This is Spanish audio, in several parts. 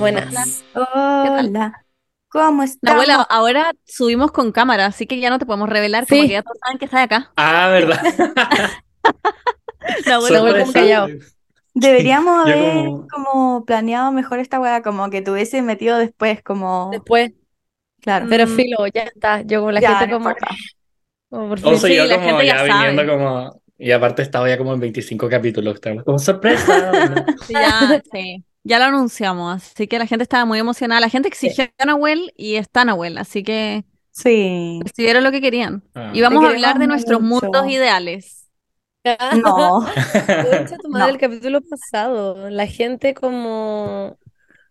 Buenas, buenas. Hola. ¿Cómo estás? Abuela, ahora subimos con cámara, así que ya no te podemos revelar, Sí. como que ya todos saben que estás acá. Ah, ¿verdad? La abuela Sorpresa. como callado. Deberíamos haber como- como planeado mejor esta weá, como que te hubiese metido después, como, Después, claro. pero Mm. filo, ya está. Yo como la Ya, gente no como, importa. como por O fin. sea, Sí, yo la como gente ya ya viniendo como... Y aparte estaba ya como en 25 capítulos. Estamos como sorpresa. Ya, sí. Ya lo anunciamos, así que la gente estaba muy emocionada. La gente exigió a Nahuel y está Nahuel, así que Sí. recibieron lo que querían. Ah. Y vamos a hablar de nuestros mucho. mundos ideales. No. Concha tu madre No. el capítulo pasado. La gente como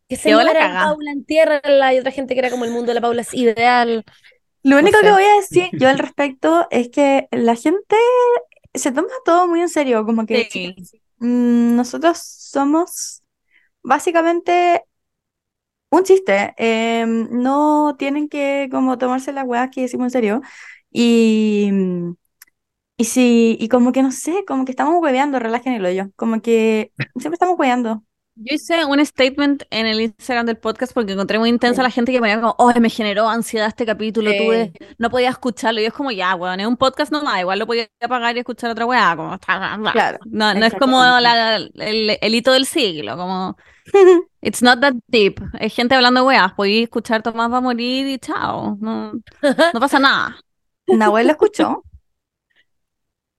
que se la cagá. Paula, entiérrala, y otra gente que era como el mundo de la Paula es ideal. Lo único que voy a decir yo al respecto es que la gente se toma todo muy en serio, como que Sí. nosotros somos básicamente un chiste. eh, no tienen que como tomarse las weas que decimos en serio. Y, y sí, y como que no sé, como que estamos hueveando, relajen el hoyo. Como que siempre estamos hueveando. Yo hice un statement en el Instagram del podcast porque encontré muy intensa la gente que me ponía como, oh, me generó ansiedad este capítulo, Sí. tuve, no podía escucharlo. Y es como, ya, weón, es un podcast nomás, igual lo podía apagar y escuchar otra weá, como, Claro, no, no es como la- el, el hito del siglo, como, it's not that deep. Es gente hablando de weas, podéis escuchar Tomás va a morir y chao, no, no pasa nada, ¿Nahuel lo escuchó?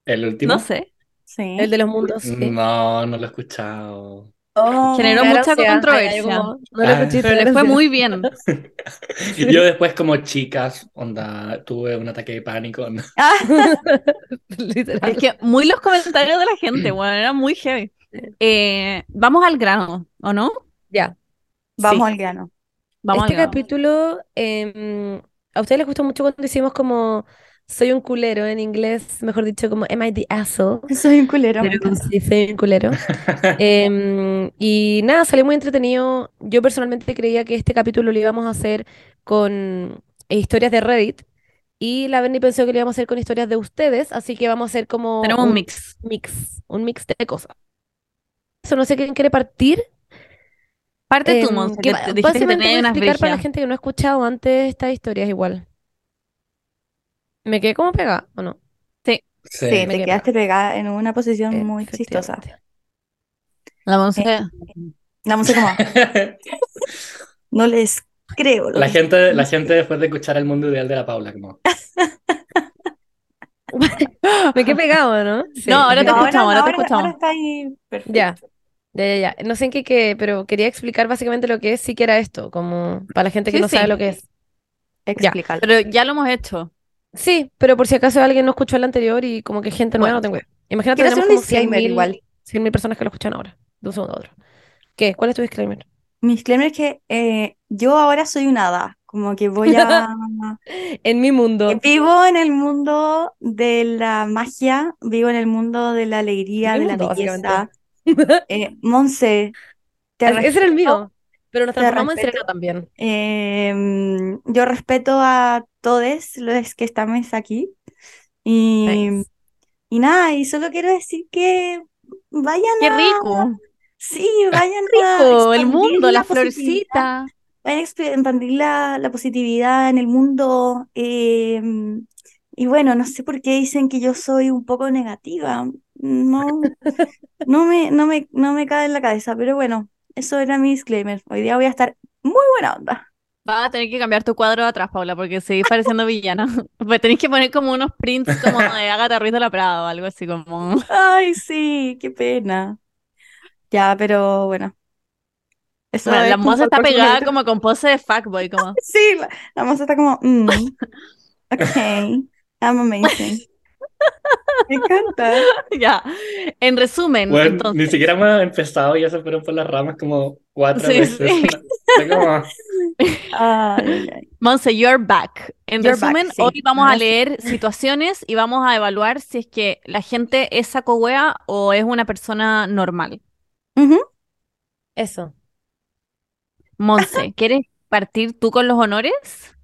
¿El último? no sé. Sí. El de los mundos, sí. No, no lo he escuchado. Oh, Generó mucha controversia. Como, no lo Ah. escuché, Pero le fue muy bien. Yo después como chicas, onda, tuve un ataque de pánico. ¿no? Ah, Literal. Es que muy los comentarios de la gente, bueno, era muy heavy. Eh, vamos al grano, ¿o no? Ya. vamos Sí. al grano. Vamos Este al grano. capítulo, em, a ustedes les gustó mucho cuando hicimos como soy un culero en inglés, mejor dicho, como am I the asshole? Soy un culero. Pero sí, soy un culero. Em, y nada, salió muy entretenido. Yo personalmente creía que este capítulo lo íbamos a hacer con eh, historias de Reddit. Y la Berni pensó que lo íbamos a hacer con historias de ustedes, así que vamos a hacer como Tenemos un mix. mix, un mix de cosas. Eso no sé quién quiere partir. Parte tú, Em, Monse, que dijiste que voy a explicar para la gente que no ha escuchado antes estas historias igual. ¿Me quedé como pegada o no? Sí, Sí. me te quedaste pegada en una posición Eh, muy chistosa. La Monse, Eh, La música como, no les creo. La que- gente, la gente después de escuchar el mundo ideal de la Paula, como... Me quedé pegado, ¿no? Sí, No, ahora te No, escuchamos, ahora te escuchamos. ahora está ahí perfecto. Ya. Ya, ya, ya. No sé en qué quedé, pero quería explicar básicamente lo que es, sí que era esto, como para la gente que Sí, no sí. sabe lo que es. Explícalo. pero ya lo hemos hecho. Sí, pero por si acaso alguien no escuchó el anterior y como que gente nueva, Bueno. no tengo idea. Imagínate, tenemos un como 100.000 disclaimer igual. 100.000 personas que lo escuchan ahora, de un segundo a otro. ¿Qué? ¿Cuál es tu disclaimer? Mi disclaimer es que eh, yo ahora soy un hada, como que voy a... En mi mundo. que Vivo en el mundo de la magia, vivo en el mundo de la alegría, de la belleza. Eh, Monse, te Ese era el mío, pero nos transformamos en. Serena también. eh, yo respeto a todos los que estamos aquí. Y, Nice. y nada, y solo quiero decir que vayan ¡Qué a... rico! Sí, vayan a Rico, el mundo, la florcita. Vayan a exp- expandir la, la positividad en el mundo. eh, y bueno, no sé por qué dicen que yo soy un poco negativa. No, no me, no me, no me cae en la cabeza, pero bueno, eso era mi disclaimer. Hoy día voy a estar muy buena onda. Vas a tener que cambiar tu cuadro de atrás, Paula, porque seguís pareciendo villana. Pues tenés que poner como unos prints como de Agatha Ruiz de la Prada o algo así como... Ay, sí, qué pena. Ya, pero bueno. Eso Bueno, la moza está pegada como con pose de fuckboy, como... Sí, la, la moza está como, mm, ok, I'm amazing. Me encanta. Ya. En resumen, Bueno, ni siquiera hemos empezado y ya se fueron por las ramas como cuatro Sí, veces. sí. Como... Ay, ay, ay. Monse, you're back. En You're back, resumen, sí. hoy vamos a leer situaciones y vamos a evaluar si es que la gente es saco wea o es una persona normal. Eso. Monse, ¿quieres partir tú con los honores?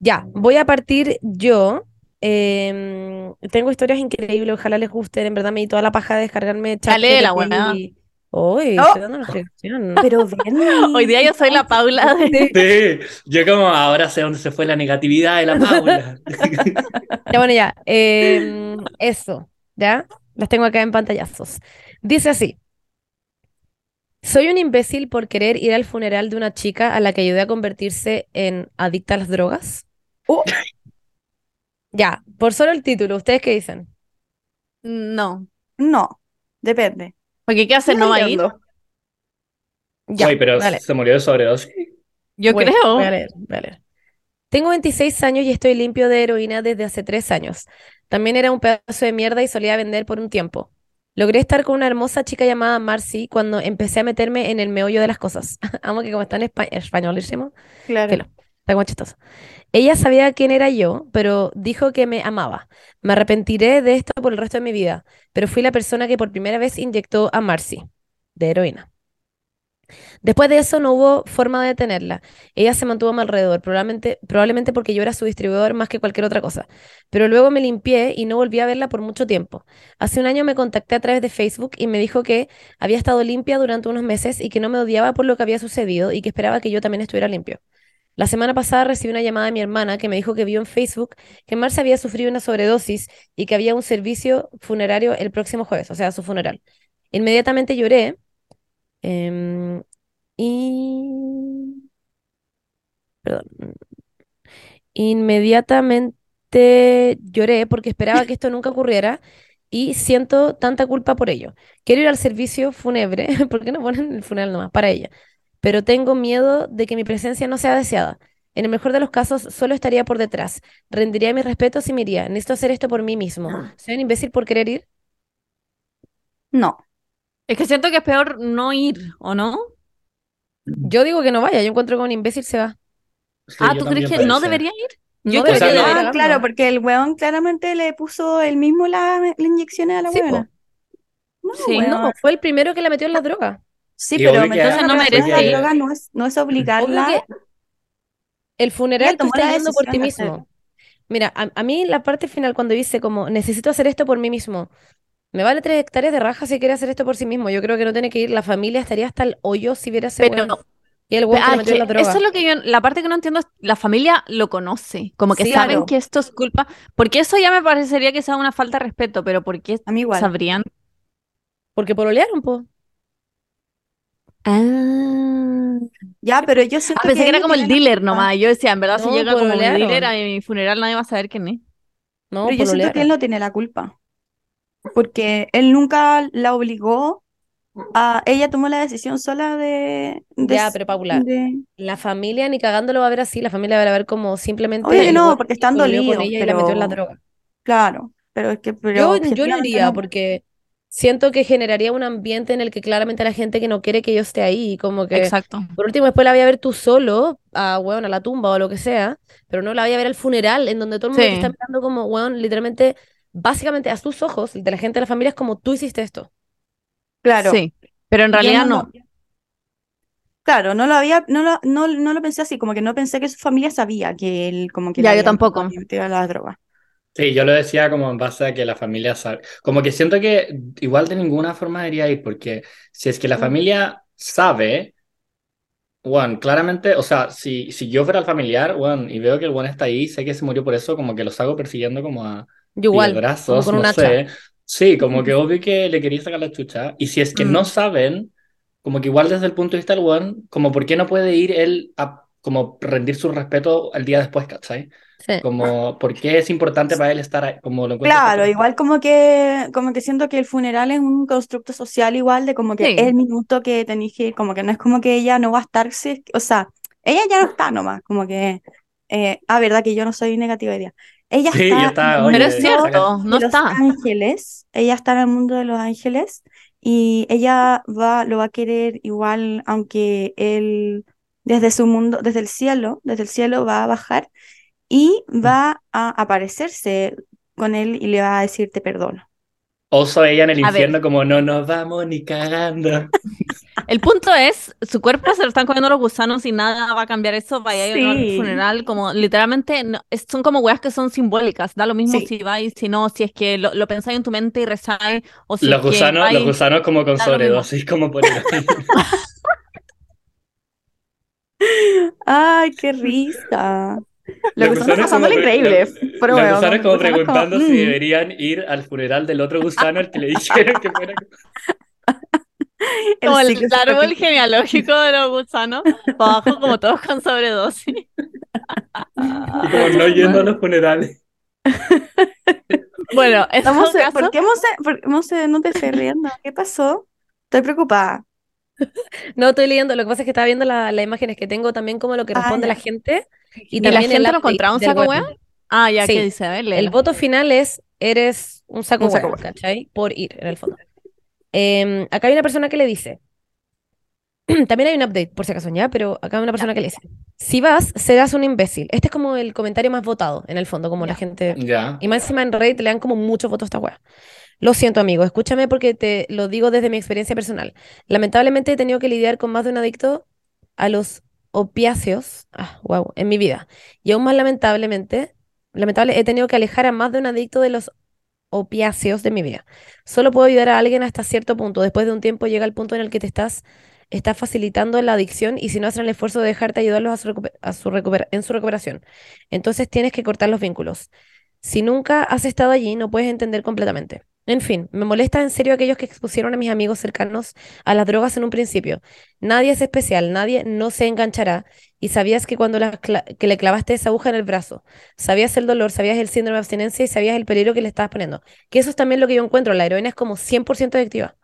Ya, voy a partir yo. Em, tengo historias increíbles, ojalá les gusten. En verdad me di toda la paja de descargarme Dale, la weá. y, Uy, Oh. estoy dando. Pero Bernie. Hoy día yo soy la Paula de... Sí, yo como ahora sé dónde se fue la negatividad de la Paula. Ya, bueno, ya. em, eso, ¿ya? Las tengo acá en pantallazos. Dice así. Soy un imbécil por querer ir al funeral de una chica a la que ayudé a convertirse en adicta a las drogas. Oh. Ya, por solo el título, ¿ustedes qué dicen? No. No, depende. Porque ¿qué hace? ¿No va a ir? Ya, Oye, pero dale. se murió de sobredosis. Yo creo. Voy a leer, voy a leer. Tengo 26 años y estoy limpio de heroína desde hace 3 años. También era un pedazo de mierda y solía vender por un tiempo. Logré estar con una hermosa chica llamada Marcy cuando empecé a meterme en el meollo de las cosas. Amo que como está en espa- españolísimo, Claro. Filo. está como chistoso. Ella sabía quién era yo, pero dijo que me amaba. Me arrepentiré de esto por el resto de mi vida, pero fui la persona que por primera vez inyectó a Marcy de heroína. Después de eso no hubo forma de detenerla. Ella se mantuvo a mi alrededor, probablemente, probablemente porque yo era su distribuidor más que cualquier otra cosa. Pero luego me limpié y no volví a verla por mucho tiempo. Hace un año me contacté a través de Facebook y me dijo que había estado limpia durante unos meses y que no me odiaba por lo que había sucedido y que esperaba que yo también estuviera limpio. La semana pasada recibí una llamada de mi hermana que me dijo que vio en Facebook que Marcia había sufrido una sobredosis y que había un servicio funerario el próximo jueves, o sea, su funeral. Inmediatamente lloré em, y... Perdón. Inmediatamente lloré porque esperaba que esto nunca ocurriera y siento tanta culpa por ello. Quiero ir al servicio fúnebre, ¿por qué no ponen el funeral nomás? Para ella. Pero tengo miedo de que mi presencia no sea deseada. En el mejor de los casos, solo estaría por detrás. Rendiría mis respetos y me iría. Necesito hacer esto por mí mismo. ¿Soy un imbécil por querer ir? No. Es que siento que es peor no ir, ¿o no? Yo digo que no vaya. Yo encuentro que un imbécil se va. Sí, ah, ¿tú crees que no debería ir? No Yo creo que debería. Ah, claro, porque el weón claramente le puso él mismo la, la inyecciones a la Sí, weona. No, Sí. weón. No, fue el primero que la metió en la droga. Sí, Y pero meterse no merece la ir. droga no es, no es obligarla. El funeral tú estás yendo por ti mismo. Mira, a, a mí la parte final cuando dice como necesito hacer esto por mí mismo, me vale tres hectáreas de raja si quiere hacer esto por sí mismo. Yo creo que no tiene que ir, la familia estaría hasta el hoyo si viera ese Pero. Y el que ah, metió la droga. eso es lo que yo, la parte que no entiendo es, la familia lo conoce, como que Sí, saben claro. que esto es culpa, porque eso ya me parecería que sea una falta de respeto, pero ¿por qué A mí igual. sabrían? Porque pololearon, po. Ah, Ya, pero yo siento pensé que era como el dealer nomás. Yo decía, en verdad, si llega como el dealer a mi funeral, nadie va a saber quién es. No, Pero yo siento que él no tiene la culpa. Porque él nunca la obligó a. Ella tomó la decisión sola de. de Ya, pero Paula, de- la familia ni cagando lo va a ver así, la familia va a ver como simplemente el no, porque están dolidos, ella y la metió en la pero- droga. Claro, pero es que. Pero Yo, yo no iría no. porque siento que generaría un ambiente en el que claramente la gente que no quiere que yo esté ahí, como que Exacto. por último después la voy a ver tú solo, a weón, a la tumba o lo que sea, pero no la voy a ver al funeral, en donde todo el mundo te está mirando como, weón, literalmente, básicamente a sus ojos, el de la gente de la familia es como tú hiciste esto. Claro. Sí, pero en realidad no Claro, no lo había, no lo, no, no lo pensé así, como que no pensé que su familia sabía que él como que Ya, yo tampoco. metido a la droga. Sí, yo lo decía como en base a que la familia sabe. Como que siento que igual de ninguna forma debería ir, porque si es que la familia sabe, bueno, claramente, o sea, si, si yo fuera el familiar, bueno, y veo que el bueno está ahí, sé que se murió por eso, como que lo salgo persiguiendo como a igual, como piedrazos, con no sé. Sí, como que obvio que le quería sacar la chucha. Y si es que no Mm. saben, como que igual desde el punto de vista del one, como por qué no puede ir él a como rendir su respeto al día después, ¿cachai? Sí. Como, ¿por qué es importante para él estar ahí? Como lo Claro, súper- igual como que, como que siento que el funeral es un constructo social igual de como que Sí. el minuto que tenéis que ir, como que no es como que ella no va a estar, si es que- o sea, ella ya no está nomás, como que, eh, ah, verdad que yo no soy negativa hoy día. Ella Sí, está ya está, en el oye, Pero es cierto, de no los está. ángeles, ella está en el mundo de los ángeles y ella va, lo va a querer igual, aunque él desde su mundo, desde el cielo, desde el cielo va a bajar y va a aparecerse con él y le va a decir te perdono. Oso ella en el A ver. infierno como no nos vamos ni cagando. El punto es, su cuerpo se lo están comiendo los gusanos y nada va a cambiar eso, vaya a ir al Sí. funeral, como literalmente no- es- son como weas que son simbólicas, da lo mismo Sí. si vais, si no, si es que lo, lo pensáis en tu mente y rezáis, o si Los es que gusanos, los vais- gusanos como con sobredosis, como por. Ay, qué risa. Los Lo que estamos pasando pre- increíble. los- pero los gusanos como preguntando como, si mm. deberían ir al funeral del otro gusano al que le dijeron que fuera. El como el, el árbol genealógico de los gusanos, para abajo como todos con sobredosis. Y como no yendo a los funerales. Bueno, Monse, caso, ¿por qué Monse, por- Monse, no te estés riendo? ¿Qué pasó? Estoy preocupada. No, estoy leyendo, lo que pasa es que estaba viendo la- las imágenes que tengo también como lo que Ah, responde ya. la gente y ¿Y la gente lo encontraba un saco web. wea? Ah, ya, Sí. ¿qué dice? A ver, El voto final es, eres un saco Un saco hueá, ¿cachai? Por ir, en el fondo. Em, acá hay una persona que le dice, también hay un update, por si acaso, ya, pero acá hay una persona que le dice, si vas, serás un imbécil. Este es como el comentario más votado, en el fondo, como la gente... Ya. Y más encima en Reddit le dan como muchos votos a esta wea. Lo siento, amigo, escúchame porque te lo digo desde mi experiencia personal. Lamentablemente he tenido que lidiar con más de un adicto a los opiáceos, ah, wow, en mi vida. Y aún más lamentablemente, lamentable, he tenido que alejar a más de un adicto de los opiáceos de mi vida. Solo puedo ayudar a alguien hasta cierto punto. Después de un tiempo llega el punto en el que te estás, estás facilitando la adicción y si no hacen el esfuerzo de dejarte ayudarlos a su en su recuperación. Entonces tienes que cortar los vínculos. Si nunca has estado allí, no puedes entender completamente. En fin, me molesta en serio aquellos que expusieron a mis amigos cercanos a las drogas en un principio. Nadie es especial, nadie no se enganchará. Y sabías que cuando la cla- que le clavaste esa aguja en el brazo, sabías el dolor, sabías el síndrome de abstinencia y sabías el peligro que le estabas poniendo. Que eso es también lo que yo encuentro. La heroína es como 100% adictiva.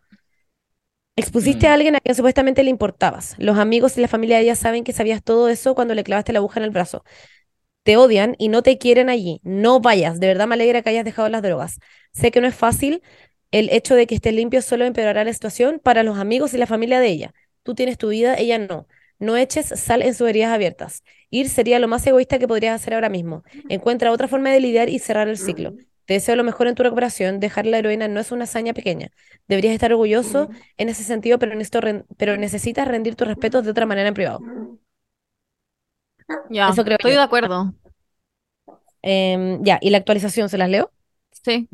Expusiste Mm. a alguien a quien supuestamente le importabas. Los amigos y la familia de ella saben que sabías todo eso cuando le clavaste la aguja en el brazo te odian y no te quieren allí. No vayas. De verdad me alegra que hayas dejado las drogas. Sé que no es fácil. El hecho de que estés limpio solo empeorará la situación para los amigos y la familia de ella. Tú tienes tu vida, ella no. No eches sal en sus heridas abiertas. Ir sería lo más egoísta que podrías hacer ahora mismo. Encuentra otra forma de lidiar y cerrar el ciclo. Te deseo lo mejor en tu recuperación. Dejar la heroína no es una hazaña pequeña. Deberías estar orgulloso en ese sentido, pero, pero necesitas rendir tus respetos de otra manera en privado. Ya, Eso creo estoy yo. de acuerdo. Em, ya, y la actualización, ¿se las leo? Sí.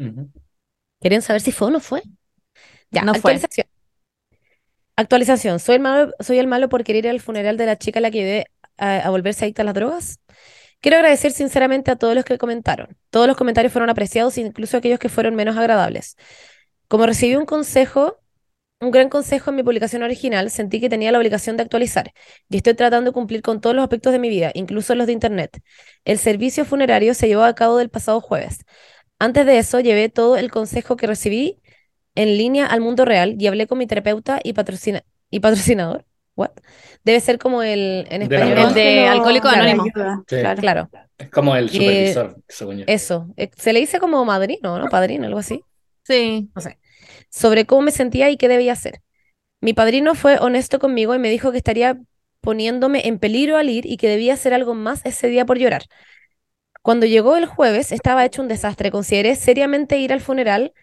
¿Quieren saber si fue o no fue? Ya, No fue. actualización. Actualización. ¿Soy el malo, soy el malo por querer ir al funeral de la chica a la que ayudé a, a volverse adicta a las drogas? Quiero agradecer sinceramente a todos los que comentaron. Todos los comentarios fueron apreciados, incluso aquellos que fueron menos agradables. Como recibí un consejo, un gran consejo en mi publicación original, sentí que tenía la obligación de actualizar y estoy tratando de cumplir con todos los aspectos de mi vida, incluso los de Internet. El servicio funerario se llevó a cabo del pasado jueves. Antes de eso, llevé todo el consejo que recibí en línea al mundo real y hablé con mi terapeuta y, patrocina y patrocinador. What? Debe ser como el en De español. droga. El de Alcohólico Claro, Anónimo. Sí. claro. Claro, Es como el Eh, supervisor, según yo. eso. Eh, Se le dice como madrino, ¿no? Padrino, algo así. Sí. no sé, sobre cómo me sentía y qué debía hacer. Mi padrino fue honesto conmigo y me dijo que estaría poniéndome en peligro al ir y que debía hacer algo más ese día por llorar. Cuando llegó el jueves estaba hecho un desastre. Consideré seriamente ir al funeral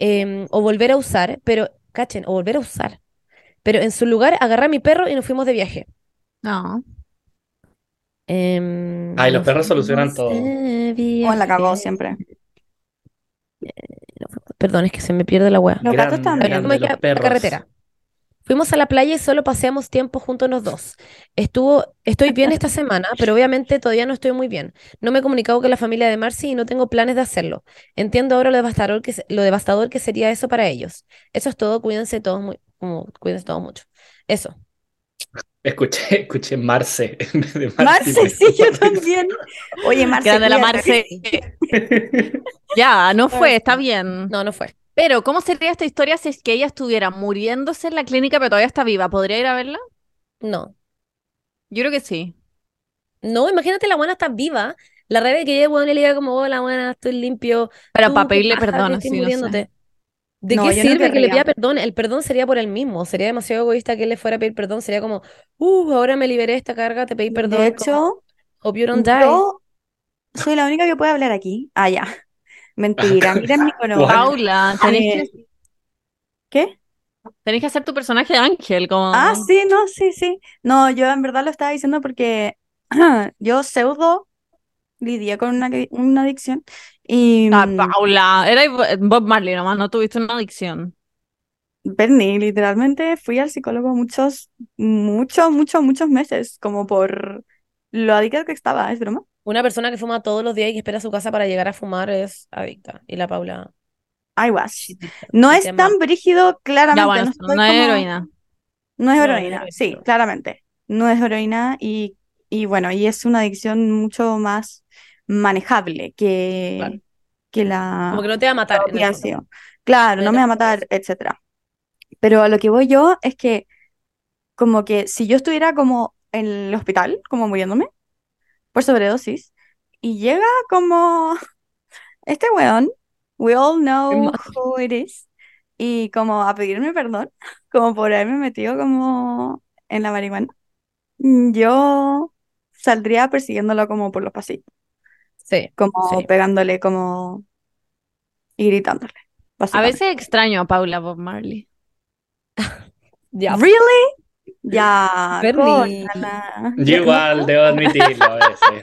em, o volver a usar, pero, cachen, o volver a usar. Pero en su lugar agarré a mi perro y nos fuimos de viaje. No. Em, Ay, los perros solucionan todo. O la cagó siempre. Perdón, es que se me pierde la wea. Los gatos Grande, también. Grande ¿cómo es los que- la carretera? Fuimos a la playa y solo paseamos tiempo juntos los dos. Estuvo, estoy bien esta semana, pero obviamente todavía no estoy muy bien. No me he comunicado con la familia de Marcy y no tengo planes de hacerlo. Entiendo ahora lo devastador que, lo devastador que sería eso para ellos. Eso es todo, cuídense todos muy, como, cuídense todos mucho. Eso. Escuché, escuché Marce en vez de Marcy. Marce, sí, yo también. Oye, Marce, Grande la. Marce. Ya, no fue, está bien. No, no fue. Pero, ¿cómo sería esta historia si es que ella estuviera muriéndose en la clínica, pero todavía está viva? ¿Podría ir a verla? No. Yo creo que sí. No, imagínate la buena está viva. La es que ella, bueno, le diga como, hola, buena, estoy limpio. Pero Tú, para pedirle perdón, así, no sé. ¿De No, qué no sirve que le pida perdón? El perdón sería por él mismo. Sería demasiado egoísta que él le fuera a pedir perdón. Sería como, uh, ahora me liberé de esta carga, te pedí perdón. De como, hecho, hope you don't die. yo soy la única que puede hablar aquí. Ah, ya. Mentira, miren mi. Paula, tenés Eh, que... ¿Qué? Tenés que hacer tu personaje de ángel, como... Ah, sí, no, sí, sí. No, yo en verdad lo estaba diciendo porque yo pseudo lidié con una, una adicción y Ah, mm, Paula, era Bob Marley nomás, no tuviste una adicción. Bernie, literalmente fui al psicólogo muchos, muchos, muchos, muchos meses, como por lo adicta que estaba, es broma. Una persona que fuma todos los días y que espera a su casa para llegar a fumar es adicta. Y la Paula. I was. No es tan brígido, claramente. Ya, bueno, no es como- heroína. No es No, no es heroína, sí, claramente. No es heroína y, y bueno, y es una adicción mucho más manejable que, Claro. que la Como que no te va a matar. Claro, No me va a matar. etcétera. Pero a lo que voy yo es que como que si yo estuviera como en el hospital, como muriéndome por sobredosis, y llega como este weón, we all know who it is, y como a pedirme perdón, como por haberme metido como en la marihuana, yo saldría persiguiéndolo como por los pasillos, Sí, como sí. pegándole como y gritándole, A veces extraño a Paula Bob Marley. Ya. ¿Really? Ya. Yo igual, debo admitirlo a veces.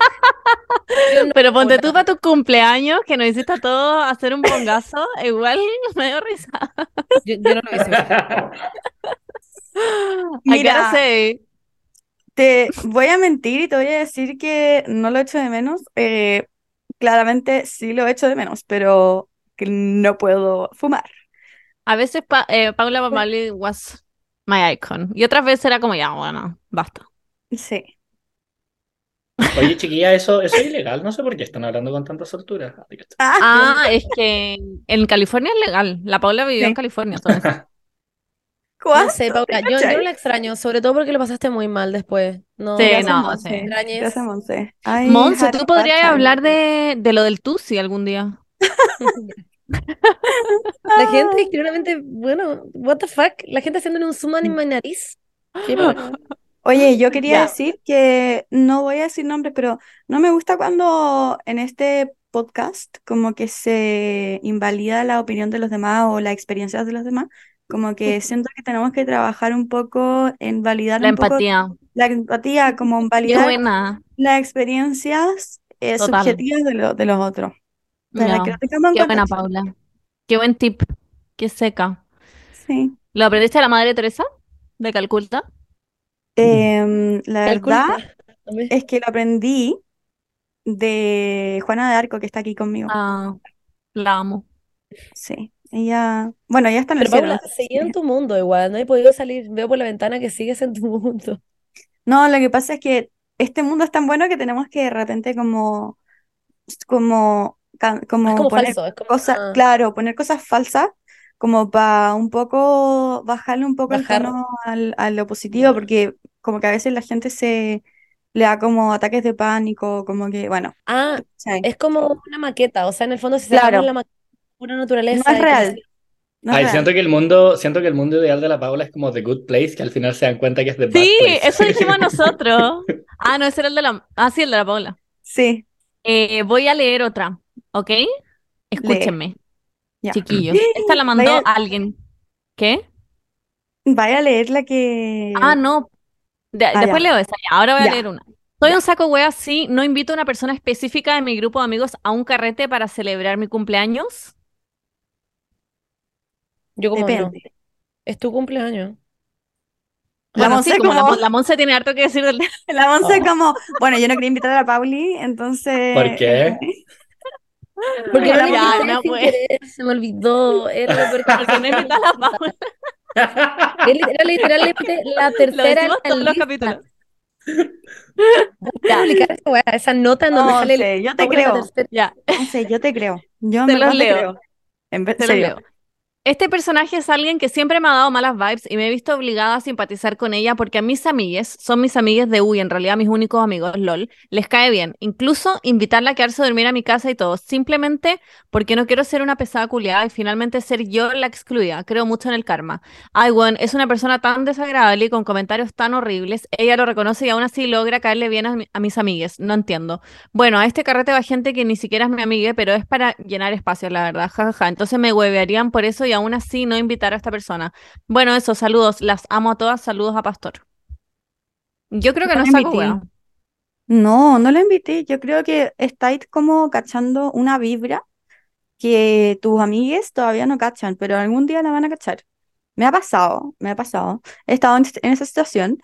Pero ponte tú para tu cumpleaños, que nos hiciste a todos hacer un bongazo, igual me dio risa. Yo, yo no lo hice. Mira. Te voy a mentir y te voy a decir que no lo echo de menos. Eh, claramente sí lo echo de menos, pero que no puedo fumar. A veces Pa- eh, Paula Marley was my icon. Y otras veces era como, ya, bueno, basta. Sí. Oye, chiquilla, eso, eso es ilegal. No sé por qué están hablando con tanta soltura. Ah, Ah, es que en California es legal. La Paula vivió en. California. entonces. ¿cuánto? No sé, Paula, yo, yo no la extraño, sobre todo porque lo pasaste muy mal después. No, Sí, no, Monse. Gracias, Monse. Monse, tú podrías hablar de, de lo del Tusi algún día. La gente extremadamente, bueno, what the fuck, la gente haciéndole un zoom en mi nariz. Oye, yo quería Ya. decir que no voy a decir nombres, pero no me gusta cuando en este podcast como que se invalida la opinión de los demás o las experiencias de los demás. Como que siento que tenemos que trabajar un poco en validar La un poco empatía. la empatía, como en validar las experiencias eh, subjetivas de, lo- de los otros. Para que lo Qué buena. Paula. Qué buen tip. Qué seca. Sí. ¿Lo aprendiste de la Madre Teresa de Calcuta? Em, la verdad Calculta. Es que lo aprendí de Juana de Arco, que está aquí conmigo. Ah, la amo. Sí, ella, bueno, ella está en el Pero cielo. Paula, seguí en tu mundo igual, no he podido salir, veo por la ventana que sigues en tu mundo. No, lo que pasa es que este mundo es tan bueno que tenemos que de repente como, como, como Es como poner falso, es como cosas, una- claro, poner cosas falsas como para un poco bajarle un poco el Bajar. tono al, a lo positivo, Ya. porque como que a veces la gente se le da como ataques de pánico, como que, bueno, Ah, es como una maqueta, o sea, en el fondo si Claro. sacamos la maqueta pura naturaleza No es real. No Ay, siento que el mundo, siento que el mundo ideal de la Paula es como The Good Place, que al final se dan cuenta que es The Bad Sí, Place. eso dijimos nosotros. Ah, no, ese era el de la... Ah, sí, el de la Paula. Sí, Eh, voy a leer otra, ¿ok? Escúchenme, chiquillos. Esta la mandó Vaya- alguien. ¿Qué? Vaya a leer la que... Ah, no. De- Ah, después ya. leo esa. Ahora voy a Ya. leer una. Soy un saco wea, sí. No invito a una persona específica de mi grupo de amigos a un carrete para celebrar mi cumpleaños. Yo como no, Depende. es tu cumpleaños. La Bueno, sí, Monse como la, como- Mon- la Monse tiene harto que decir del La Monse Oh. como, bueno, yo no quería invitar a la Pauli, entonces... ¿Por qué? Porque Ya, no lo ya, no, pues. se me olvidó, era lo Porque no invito a la literal- Era literalmente la Lo tercera en decimos la todos los capítulos. Voy a publicar esa nota en donde No sale sé, yo te la creo. Ya, No sé, yo te creo. Yo en Te verdad los te leo. creo. En ve- te lo serio. leo. Este personaje es alguien que siempre me ha dado malas vibes y me he visto obligada a simpatizar con ella porque a mis amigues, son mis amigues de U en realidad mis únicos amigos, LOL, les cae bien. Incluso invitarla a quedarse a dormir a mi casa y todo, simplemente porque no quiero ser una pesada culiada y finalmente ser yo la excluida. Creo mucho en el karma. Bueno, es una persona tan desagradable y con comentarios tan horribles. Ella lo reconoce y aún así logra caerle bien a, mi- a mis amigues. No entiendo. Bueno, a este carrete va gente que ni siquiera es mi amiga, pero es para llenar espacios, la verdad. Jajaja. Entonces me huevearían por eso y aún así no invitar a esta persona. Bueno, eso, saludos. Las amo a todas. Saludos a Pastor. Yo creo que No no saco wea. No, no la invité. Yo creo que estáis como cachando una vibra que tus amigues todavía no cachan, pero algún día la van a cachar. Me ha pasado, me ha pasado. He estado en, en esa situación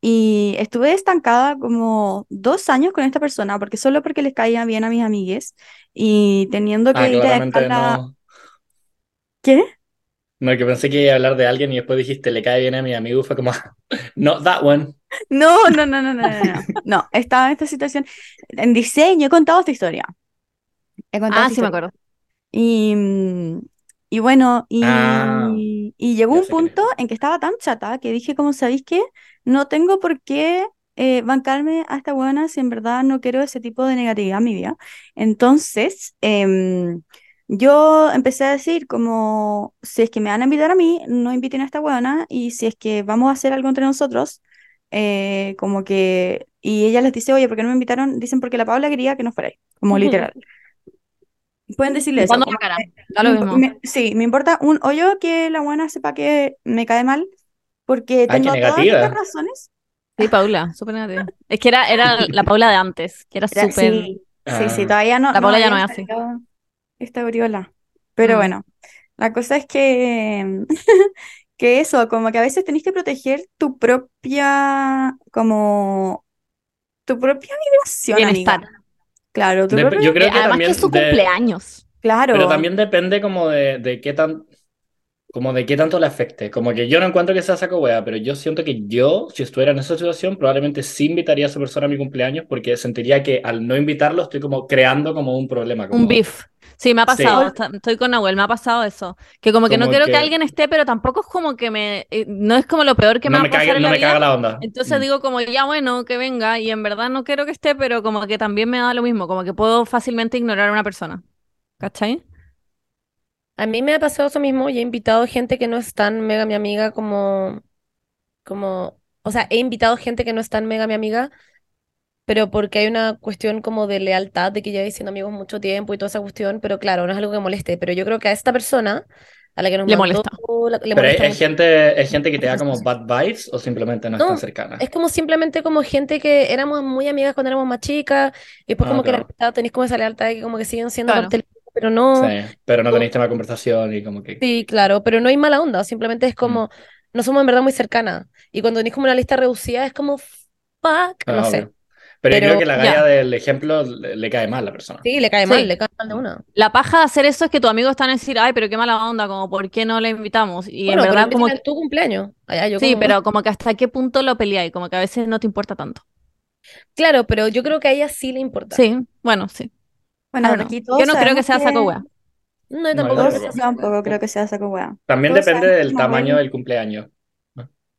y estuve estancada como dos años con esta persona, porque solo porque les caía bien a mis amigues y teniendo que Ah, ir a dejarla. no. ¿Qué? No, que pensé que iba a hablar de alguien y después dijiste, le cae bien a mi amigo, fue como, not that one. No, no, no, no, no, no, no. No, estaba en esta situación. En diseño he contado esta historia. He contado Ah, esta sí me historia. acuerdo. Y, y bueno, y, Ah, y llegó un punto en que estaba tan chata que dije, como sabéis qué? No tengo por qué eh, bancarme a esta buena si en verdad no quiero ese tipo de negatividad en mi vida. Entonces, em, yo empecé a decir como, si es que me van a invitar a mí, no inviten a esta buena y si es que vamos a hacer algo entre nosotros, eh, como que... Y ella les dice, oye, ¿por qué no me invitaron? Dicen porque la Paula quería que no fuerais, como literal. Pueden decirle eso. Cuando la cara. que Da lo me impo- mismo. me- sí, me importa un hoyo que la buena sepa que me cae mal, porque Ay, qué tengo todas estas razones. Sí, Paula, súper negativa. Es que era, era la Paula de antes, que era Era- súper. sí, sí, sí, Ah. todavía no, La no Paula ya no es así. Esta aureola. Pero Mm. bueno, la cosa es que, que eso, como que a veces tenés que proteger tu propia, como, tu propia vibración, amiga. Bienestar. Claro, tu Dep- propia, yo creo que Además que también es su de- cumpleaños. claro. Pero también depende como de, de qué tan, como de qué tanto le afecte. Como que yo no encuentro que sea saco wea, pero yo siento que yo, si estuviera en esa situación, probablemente sí invitaría a esa persona a mi cumpleaños porque sentiría que al no invitarlo estoy como creando como un problema. Como, Un beef. Sí, me ha Sí. pasado. está- Estoy con Nahuel, me ha pasado eso. Que como que no quiero que... que- alguien esté, pero tampoco es como que me. eh, no es como lo peor que me no me a pasar cague, en no la me vida. caga la onda. Entonces Mm. digo como, ya bueno, que venga. Y en verdad no quiero que esté, pero como que también me da lo mismo. Como que puedo fácilmente ignorar a una persona. ¿Cachai? A mí me ha pasado eso mismo y he invitado gente que no es tan mega mi amiga como, como, o sea, he invitado gente que no es tan mega mi amiga, pero porque hay una cuestión como de lealtad, de que lleváis siendo amigos mucho tiempo y toda esa cuestión, pero claro, no es algo que moleste, pero yo creo que a esta persona, a la que nos Le mandó, molesta. la- le Pero es, molesta es mucho. gente, es gente que te da como bad vibes o simplemente no es No, tan cercana. Es como simplemente como gente que éramos muy amigas cuando éramos más chicas, y después Ah, como que la claro. amistad tenéis como esa lealtad de que como que siguen siendo Claro. parte del pero no, Sí, pero no tenéis tema de conversación y como que... sí, claro, pero no hay mala onda, simplemente es como, no somos en verdad muy cercanas, y cuando tenéis como una lista reducida es como, fuck, Ah, no sé, Pero, yo creo que la ya. galla del ejemplo le, le cae mal a la persona. sí, le cae Sí. mal, le cae mal de una. La paja de hacer eso es que tu amigo está a decir, ay, pero qué mala onda, como, ¿por qué no le invitamos? Y Bueno, en verdad, como tu cumpleaños, allá yo Sí, como- pero como que hasta qué punto lo peleáis, como que a veces no te importa tanto. Claro, pero yo creo que a ella sí le importa. Sí, bueno, sí. Bueno, aquí todos Yo no creo que sea saco wea. No, yo No, yo tampoco creo que tampoco. sea tampoco creo que sea saco wea. También Todos depende del tamaño del cumpleaños.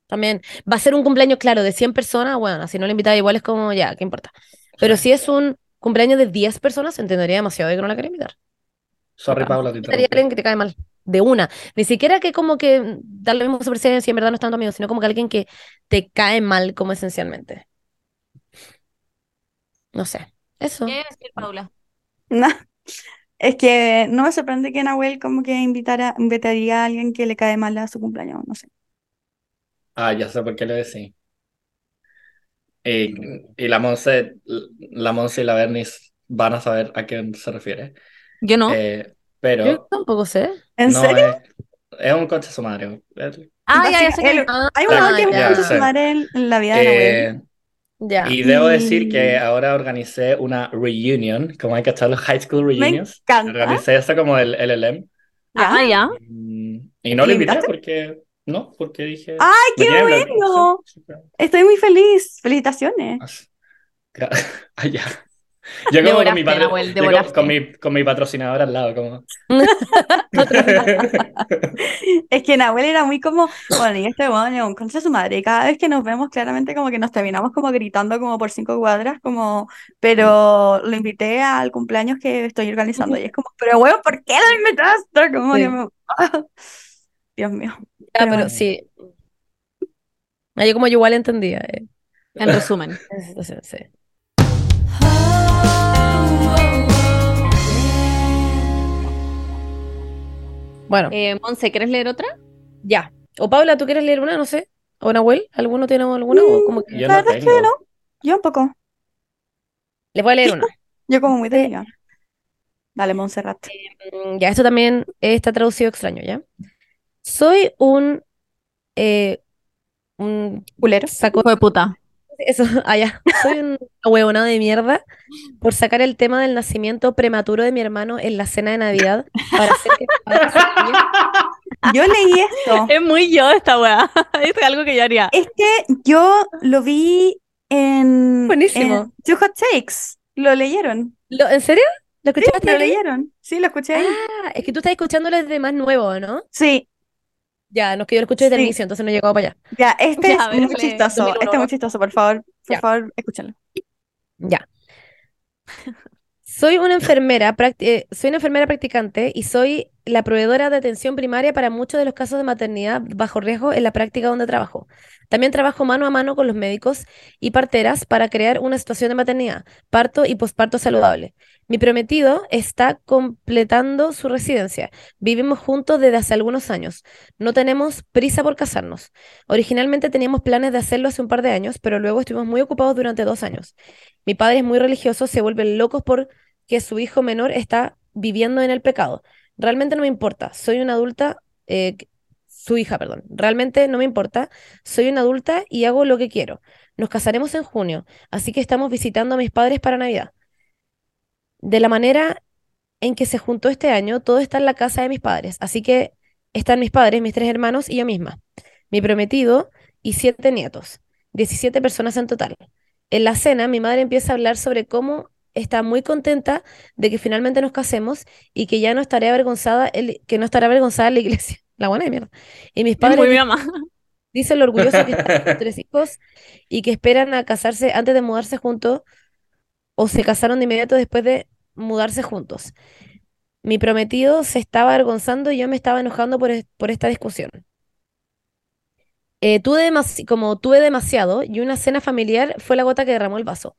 También va a ser un cumpleaños, claro, de 100 personas, bueno, si no le invitas igual es como, ya, ¿qué importa? Pero Sí. si es un cumpleaños de 10 personas, entendería demasiado de que no la quiera invitar. Sorry. Paula, te Invitaría a interrumpí. alguien que te cae mal, de una. Ni siquiera que como que darle lo mismo su presencia y en verdad no es tanto amigo, sino como que alguien que te cae mal como esencialmente. No sé, eso. ¿Qué decir, Paula? No, es que no me sorprende que Nahuel como que invitara, invitaría a alguien que le cae mal a su cumpleaños, no sé. Ah, ya sé por qué lo decís. Y, y la Monse, la Monse y la Bernice van a saber a quién se refiere. Yo no. Eh, Yo pero tampoco sé. ¿En no serio? es, es un concha su madre. Eh, ah, ya, ya sé que... Ah, Hay que es ya, un concha sí. su madre en, la vida de Nahuel. eh, Ya. y debo Y- decir que ahora organicé una reunion, como hay que echar los high school Me reunions. encanta. Organicé eso como el LLM. Ah, ya. Mm, Y no ¿Y lo le invité porque, no, porque dije... ¡Ay, qué bueno! Sí, sí, claro. Estoy muy feliz. Felicitaciones. Gra- Ah, ya. Yo como con mi, patro- Nahuel, yo con- mi, con mi patrocinador al lado, como... Es que Nahuel era muy como, bueno, y este bueno, concha su madre. Y cada vez que nos vemos, claramente como que nos terminamos como gritando como por cinco cuadras, como, pero lo invité al cumpleaños que estoy organizando. Y es como, pero bueno, ¿por qué lo invitaste? Como Sí. que me- Dios mío. Ya, Pero pero bueno. sí. Ah, Yo como yo igual entendía. eh, En resumen. sí. Bueno, Eh, Monse, ¿quieres leer otra? ya. O Paula, ¿tú quieres leer una? No sé. ¿O Nahuel? ¿Alguno tiene alguna? ¿O como que... Yo La no verdad es que no. Yo un poco. Les voy a leer una. Yo como muy delicada. Dale, Montserrat. Mm, Ya, esto también está traducido extraño, ¿ya? Soy un... eh, un Culero. saco Hijo de puta. Eso, allá. Soy un huevonado de mierda por sacar el tema del nacimiento prematuro de mi hermano en la cena de Navidad para hacer que. Yo leí esto. Es muy yo esta weá. es algo que yo haría. Es que yo lo vi en, Buenísimo. en Two Hot Takes. ¿Lo leyeron? Lo- ¿En serio? ¿Lo Sí, escuchaste lo ahí? leyeron. Sí, lo escuché ahí. Ah, es que tú estás escuchándolo desde más nuevo, ¿no? Sí, Ya, no es que yo lo escuché desde el inicio, entonces no he llegado para allá. ya, este Ya, es ver, muy chistoso. 2001, Este es muy chistoso, por favor. Por Ya. favor, escúchenlo. Ya. Soy una enfermera, eh, soy una enfermera practicante y soy la proveedora de atención primaria para muchos de los casos de maternidad bajo riesgo en la práctica donde trabajo. También trabajo mano a mano con los médicos y parteras para crear una situación de maternidad, parto y posparto saludable. Mi prometido está completando su residencia. Vivimos juntos desde hace algunos años. No tenemos prisa por casarnos. Originalmente teníamos planes de hacerlo hace un par de años, pero luego estuvimos muy ocupados durante dos años. Mi padre es muy religioso, se vuelven locos porque su hijo menor está viviendo en el pecado. Realmente no me importa, soy una adulta, eh, su hija, perdón. Realmente no me importa, soy una adulta y hago lo que quiero. Nos casaremos en junio, así que estamos visitando a mis padres para Navidad. De la manera en que se juntó este año, todo está en la casa de mis padres, así que están mis padres, mis tres hermanos y yo misma, mi prometido y siete nietos, 17 personas en total. En la cena, mi madre empieza a hablar sobre cómo está muy contenta de que finalmente nos casemos y que ya no estaré avergonzada, en- que no estará avergonzada la iglesia. La buena de mierda. Y mis Es padres muy mi di- mamá. dicen lo orgullosos que están sus tres hijos y que esperan a casarse antes de mudarse juntos o se casaron de inmediato después de mudarse juntos. Mi prometido se estaba avergonzando y yo me estaba enojando por, por esta discusión. Eh, tuve demasi- como tuve demasiado y una cena familiar fue la gota que derramó el vaso.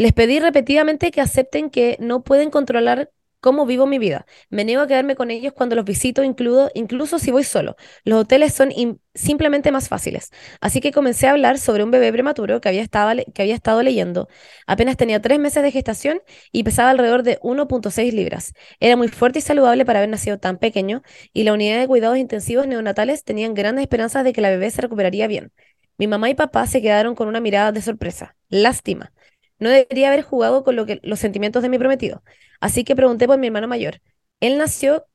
Les pedí repetidamente que acepten que no pueden controlar cómo vivo mi vida. Me niego a quedarme con ellos cuando los visito, includo, incluso si voy solo. Los hoteles son im- simplemente más fáciles. Así que comencé a hablar sobre un bebé prematuro que había que había estado leyendo. Apenas tenía tres meses de gestación y pesaba alrededor de 1.6 libras. Era muy fuerte y saludable para haber nacido tan pequeño y la unidad de cuidados intensivos neonatales tenían grandes esperanzas de que la bebé se recuperaría bien. Mi mamá y papá se quedaron con una mirada de sorpresa. Lástima. No debería haber jugado con lo que, los sentimientos de mi prometido. Así que pregunté por mi hermano mayor. Él nació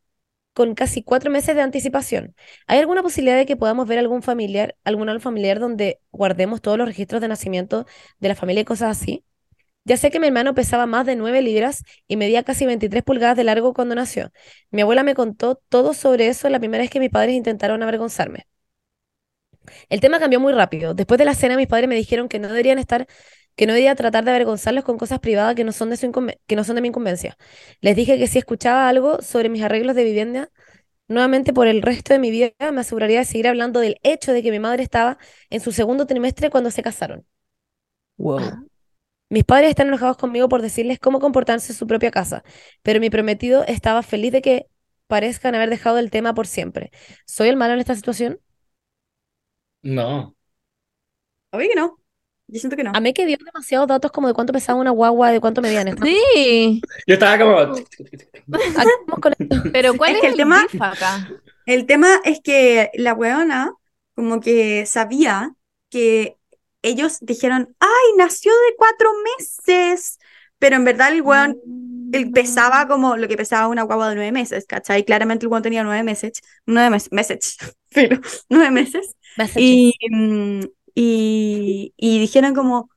con casi cuatro meses de anticipación. ¿Hay alguna posibilidad de que podamos ver algún familiar, algún familiar donde guardemos todos los registros de nacimiento de la familia y cosas así? Ya sé que mi hermano pesaba más de 9 libras y medía casi 23 pulgadas de largo cuando nació. Mi abuela me contó todo sobre eso la primera vez que mis padres intentaron avergonzarme. El tema cambió muy rápido. Después de la cena, mis padres me dijeron que no deberían estar, que no debería tratar de avergonzarlos con cosas privadas que no son de su que no son de mi incumbencia. Les dije que si escuchaba algo sobre mis arreglos de vivienda, nuevamente por el resto de mi vida me aseguraría de seguir hablando del hecho de que mi madre estaba en su segundo trimestre cuando se casaron. Wow. Mis padres están enojados conmigo por decirles cómo comportarse en su propia casa, pero mi prometido estaba feliz de que parezcan haber dejado el tema por siempre. ¿Soy el malo en esta situación? No. Obvio que no. Yo siento que no. A mí que dio demasiados datos como de cuánto pesaba una guagua, de cuánto medían. ¿no? Sí, Yo estaba como. Acabamos con esto. pero ¿cuál Es es, que el el tema- acá? El tema es que la weona como que sabía que ellos dijeron, ay, nació de cuatro meses, pero en verdad el weón, él pesaba como lo que pesaba una guagua de nueve meses, ¿cachai? Claramente el weón tenía nueve meses, nueve meses, meses, pero nueve meses, Messages. y, mm, y, y dijeron como,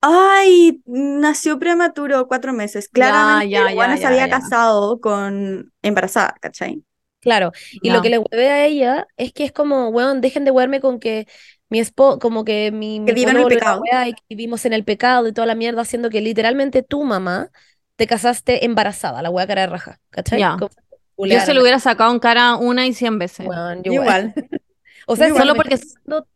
ay, nació prematuro cuatro meses, claramente ya, la weona ya, se había ya, ya. casado con embarazada, ¿cachai? Claro, y Ya. lo que le hueve a ella es que es como, weón, dejen de huearme con que mi esposo, como que mi, mi Que viva en el pecado. weá, y que vivimos en el pecado y toda la mierda, haciendo que literalmente tu mamá te casaste embarazada, la weá cara de raja, ¿cachai? Ya. Como Yo se lo hubiera sacado en cara una y cien veces. weón, yo Igual. O sea, me Porque-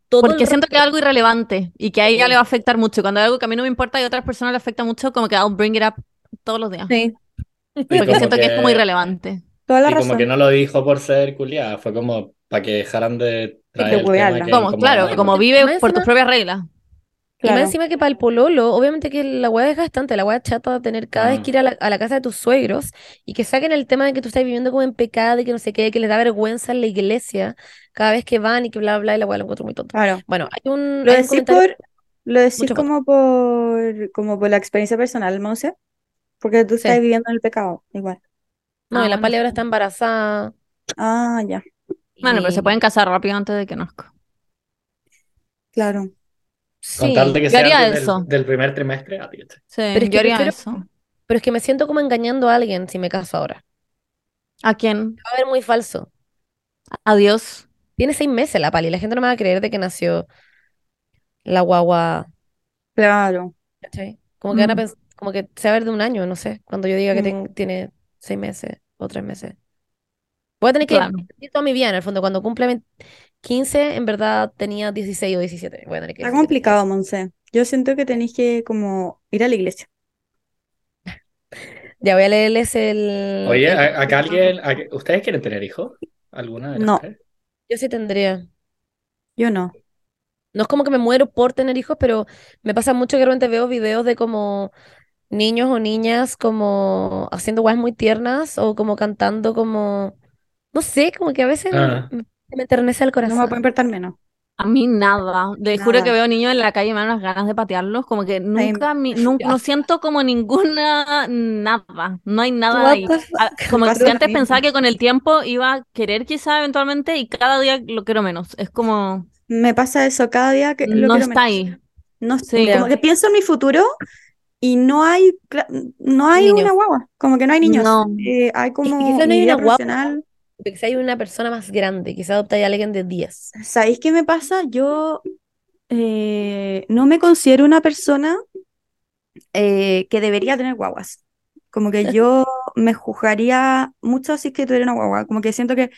Porque siento que es algo irrelevante y que a ella Sí. le va a afectar mucho. Y Cuando hay algo que a mí no me importa y a otras personas le afecta mucho, como que I'll bring it up todos los días. Sí. Porque como siento que es como que- irrelevante. Toda la Y como razón. que no lo dijo por ser culiada, fue como para que dejaran de traer el tema huevearla. que Como, claro, como vive por tus propias reglas. Y más encima que para el pololo, obviamente que la weá es gastante, la weá chata de tener cada vez Ah. que ir a la, a la casa de tus suegros y que saquen el tema de que tú estás viviendo como en pecado y que no sé qué, que les da vergüenza en la iglesia cada vez que van y que bla, bla, y la weá lo encuentro muy tonto. Claro. Bueno, hay un, Lo hay decís comentario. por, lo decís Mucho como por, como por la experiencia personal, Monse, porque tú Sí. estás viviendo en el pecado, igual. No, Ah, y la bueno, Pali ahora sí. está embarazada. Ah, ya, Bueno, pero se pueden casar rápido antes de que nazca. claro. Con Sí, tal de que yo sea antes del, eso. del primer trimestre, ah, fíjate. Sí, Pero es que yo haría prefiero- eso. pero es que me siento como engañando a alguien si me caso ahora. ¿A quién? Va a ver muy falso. Adiós. Tiene seis meses la Pali, la gente no me va a creer de que nació la guagua, Claro. ¿cachai? Como que van a Mm. pens- como que se va a ver de un año, no sé, cuando yo diga que Mm. ten- tiene seis meses o tres meses. Voy a tener que Claro. vivir toda mi vida, en el fondo. Cuando cumple 20 15, en verdad tenía 16 o 17. Voy a tener que Está complicado, Monse. Yo siento que tenéis que como ir a la iglesia. Ya voy a leerles el... Oye, el- acá alguien, ¿ustedes quieren tener hijos? ¿Alguna de las No. tres? Yo sí tendría. Yo no. No es como que me muero por tener hijos, pero me pasa mucho que de repente veo videos de como niños o niñas como haciendo cosas muy tiernas o como cantando como... No sé, como que a veces Ah. me, me enternece el No me corazón. puede importar menos. A mí nada. Le juro Nada. que veo niños en la calle y me dan unas ganas de patearlos. Como que nunca, mi- nun- Ya. no siento como ninguna, nada. No hay nada ahí. Ah, Como que antes mismo. pensaba que con el tiempo iba a querer quizá eventualmente y cada día lo quiero menos. Es como, Me pasa eso cada día que lo no quiero está menos. ahí. No, Sí. como que pienso en mi futuro y no hay, no hay Niños. una guagua, como que no hay niños. No. Eh, hay como quizás no hay una guagua. Porque si hay una persona más grande, quizás adopta a alguien de 10. ¿Sabéis qué me pasa? Yo eh, no me considero una persona eh, que debería tener guaguas. Como que yo me juzgaría mucho si es que tuviera una guagua. Como que siento que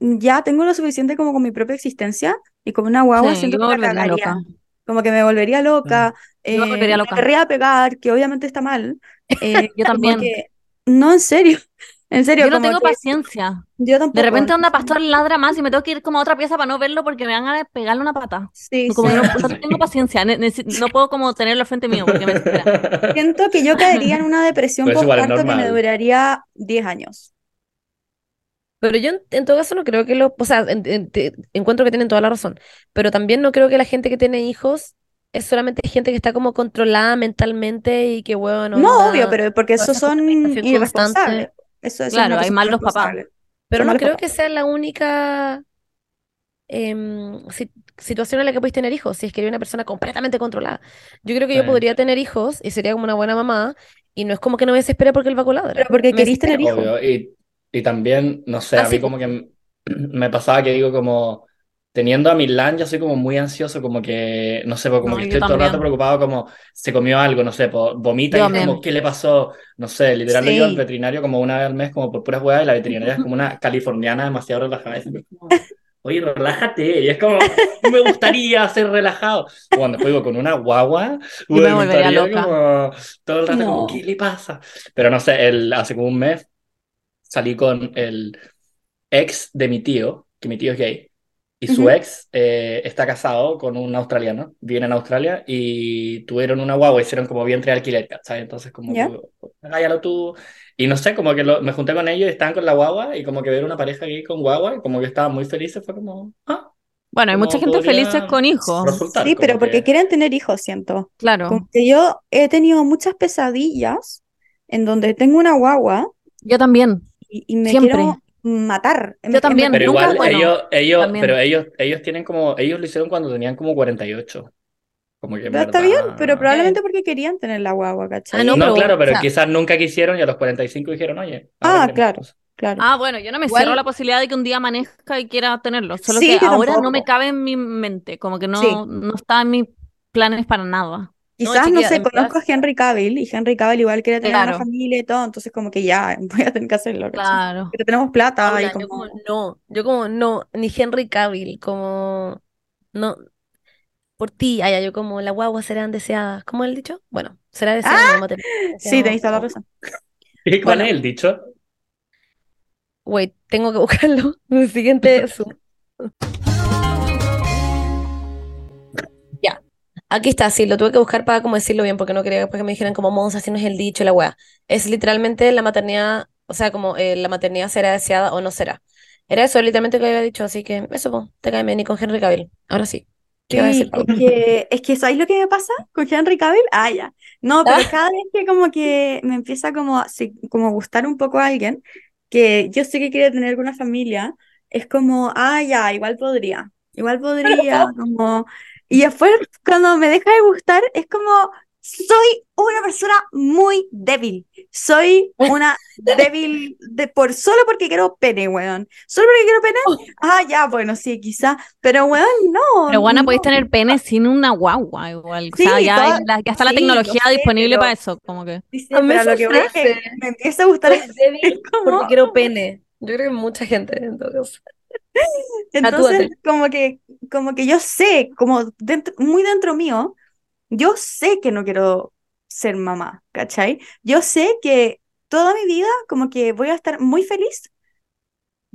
ya tengo lo suficiente como con mi propia existencia y con una guagua Sí, siento que me volvería loca. Como que me volvería loca, me eh, volvería me loca. querría pegar, que obviamente está mal. eh, Yo como también. que- no, en serio, en serio, Yo no tengo que paciencia. yo tampoco. De repente onda pastor ladra más y me tengo que ir como a otra pieza para no verlo porque me van a pegarle una pata. Sí, Como sí. no, no tengo paciencia, ne- no puedo como tenerlo al frente mío porque me desespera. Siento que yo caería en una depresión Pero eso igual es postparto que me duraría 10 años. Pero yo en, en todo caso no creo que lo, o sea, en- en- te- encuentro que tienen toda la razón, pero también no creo que la gente que tiene hijos es solamente gente que está como controlada mentalmente y que bueno, No, onda, obvio, pero porque esa son irresponsables. Eso, eso es Claro, hay malos papás. pero no creo papás. que sea la única si- situación en la que puedes tener hijos, si es que eres una persona completamente controlada. Yo creo que yo Sí. podría tener hijos y sería como una buena mamá y no es como que no me desespere porque el va a coladrar. Pero porque desespera. tener hijos. Y, y también, no sé, Ah, a mí sí, como que me pasaba que digo como, teniendo a Milán, yo soy como muy ansioso, como que, no sé, como No, que yo estoy todo el rato también. preocupado como, se comió algo, no sé, vomita Yo y es como, también. ¿qué le pasó? No sé, literal lo iba al Sí. veterinario como una vez al mes, como por puras huevas, y la veterinaria es como una californiana demasiado relajada, y como, Oye, relájate, y es como, me gustaría ser relajado. Cuando después digo con una guagua, Yo me bueno, volvería loca. como todo el rato como, No. ¿qué le pasa? Pero no sé, el, hace como un mes salí con el ex de mi tío, que mi tío es gay, y su Ujú. ex eh, está casado con un australiano, viene en Australia, y tuvieron una guagua, hicieron como vientre de alquiler, ¿sabes? Entonces como, Ya. que, hágalo tú. Y no sé, como que lo- me junté con ellos y estaban con la guagua, y como que ver una pareja gay con guagua, y como que estaban muy felices, fue como, ah, Bueno, hay ¿Cómo mucha gente felices con hijos. resultar? Sí, pero porque que- quieren tener hijos, siento. Claro. Como que yo he tenido muchas pesadillas en donde tengo una guagua Yo también. y, y me Siempre. quiero matar. Yo también. me- Pero Nunca, igual bueno, ellos, ellos, también. pero ellos, ellos tienen como, ellos lo hicieron cuando tenían como 48. Como que Pero está bien, pero probablemente porque querían tener la guagua, ¿cachai? Ah, No, no, pero, claro, pero o sea- quizás nunca quisieron y a los 45 dijeron, oye, Ah, claro. Claro. Ah, bueno, yo no me cierro la posibilidad de que un día amanezca y quiera tenerlo. Solo Sí, que ahora no me cabe en mi mente. Como que no, Sí. no está en mis planes para nada. Quizás, no chiquilla, sé, conozco a Henry Cavill y Henry Cavill igual quiere tener Claro. una familia y todo, entonces como que ya, voy a tener que hacerlo, ¿cachai? Claro. Pero tenemos plata y yo como... como no, yo como no, ni Henry Cavill, como no, por ti, allá yo como la guagua serán deseadas, ¿cómo el dicho? Bueno, será deseada, Ah, Sí, tenéis toda la razón. ¿Y cuál Bueno. es el dicho? Wait, tengo que buscarlo. El siguiente. Aquí está, sí, lo tuve que buscar para como decirlo bien, porque no quería después que me dijeran como Monza, así no es el dicho, la wea. Es literalmente la maternidad, o sea, como eh, la maternidad será deseada o no será. Era eso literalmente que había dicho, así que eso, po, te cae bien y con Henry Cavill. Ahora sí. ¿Qué iba a Sí, decir, es que, es que ¿sabéis lo que me pasa con Henry Cavill? Ah, ya. No, pero Ah. cada vez que como que me empieza como, a- sí, como gustar un poco a alguien, que yo sé que quiere tener alguna familia, es como, ah, ya, igual podría, igual podría, como... Y después cuando me deja de gustar, es como, soy una persona muy débil, soy una débil de, por, solo porque quiero pene, weón. Solo porque quiero pene, ah, ya, bueno, sí, quizá, pero weón, no. Pero bueno, no. podéis tener pene sin una guagua igual. O Sí, sea, ya, toda- la- ya está la tecnología sé, disponible pero- para eso, como que. Sí, pero lo que voy es que me empieza a gustar débil es como- porque quiero pene. Yo creo que mucha gente, entonces. Como que, como que yo sé, como dentro, muy dentro mío, yo sé que no quiero ser mamá, ¿cachai? Yo sé que toda mi vida, como que voy a estar muy feliz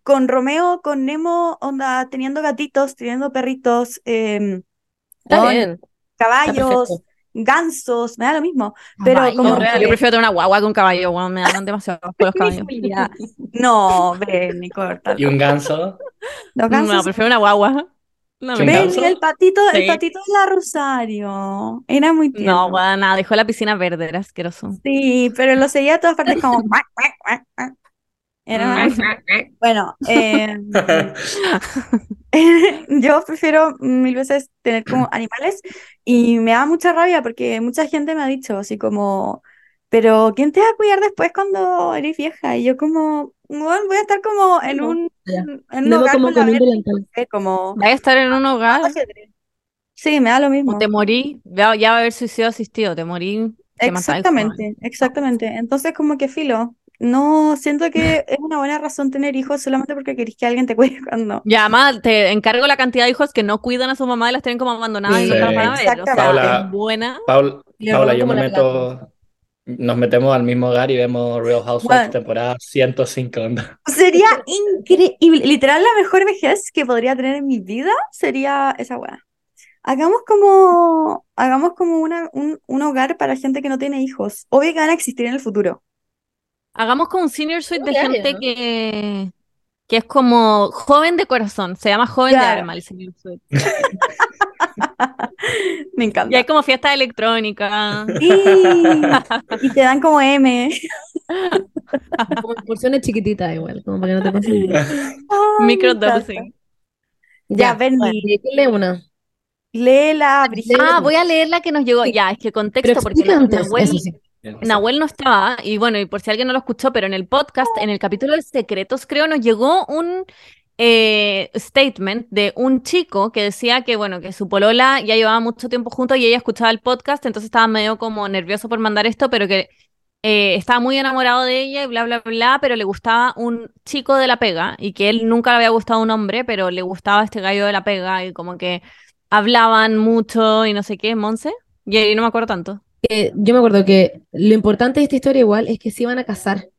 con Romeo, con Nemo, onda, teniendo gatitos, teniendo perritos, Está bien. caballos. Gansos, me da lo mismo. Pero Caballo. como real, que- Yo prefiero tener una guagua que un caballo, weón, me dan demasiado asco los caballos. No, Benny, corta. Y un ganso. Los No, prefiero una guagua. No, ¿Un me Ven, ganso? el patito, el patito de la Rosario. Era muy tierno. No, weón, nada, dejó la piscina verde, era asqueroso. Sí, pero lo seguía a todas partes como. Cuac, cuac, cuac, cuac. Era bueno, eh, yo prefiero mil veces tener como animales y me da mucha rabia porque mucha gente me ha dicho así como, pero ¿quién te va a cuidar después cuando eres vieja? Y yo como, bueno, voy a estar como en un, en un hogar como con la como Vaya a estar en un hogar. Sí, me da lo mismo. o te morí, ya, ya va a haber suicidio asistido, te morí, te Exactamente, exactamente. Entonces, como que filo, no siento que es una buena razón tener hijos solamente porque querés que alguien te cuide cuando. Y además te encargo la cantidad de hijos que no cuidan a su mamá y las tienen como abandonadas y Sí, nunca las van a ver. O sea, exactamente. es buena. Paula, roban yo me meto. Nos metemos al mismo hogar y vemos Real Housewives Bueno. temporada 105. onda. Sería increíble, literal la mejor vejez que podría tener en mi vida sería esa weá. Hagamos como, hagamos como una, un, un hogar para gente que no tiene hijos. Obvio que van a existir en el futuro. Hagamos como un senior suite de gente ¿no? que, que es como joven de corazón. Se llama joven de alma el senior suite. Me Y encanta. hay como fiesta electrónica. Y, y te dan como M. Como porciones chiquititas igual, como para que no te pase nada. Ay, me Microdosing. Ya, bueno, y aquí lee una. Léela, Brigitte. Ah, voy a leer la que nos llegó. Ya, es que contexto, Pero porque antes, Nahuel, eso sí. Nahuel no estaba, y bueno, y por si alguien no lo escuchó, pero en el podcast, en el capítulo de secretos, creo, nos llegó un eh, statement de un chico que decía que, bueno, que su polola ya llevaba mucho tiempo juntos y ella escuchaba el podcast, entonces estaba medio como nervioso por mandar esto, pero que eh, estaba muy enamorado de ella y bla, bla, bla, pero le gustaba un chico de la pega y que él nunca le había gustado un hombre, pero le gustaba este gallo de la pega y como que hablaban mucho y no sé qué, Monse, y ahí no me acuerdo tanto. Yo me acuerdo que lo importante de esta historia igual es que se iban a casar.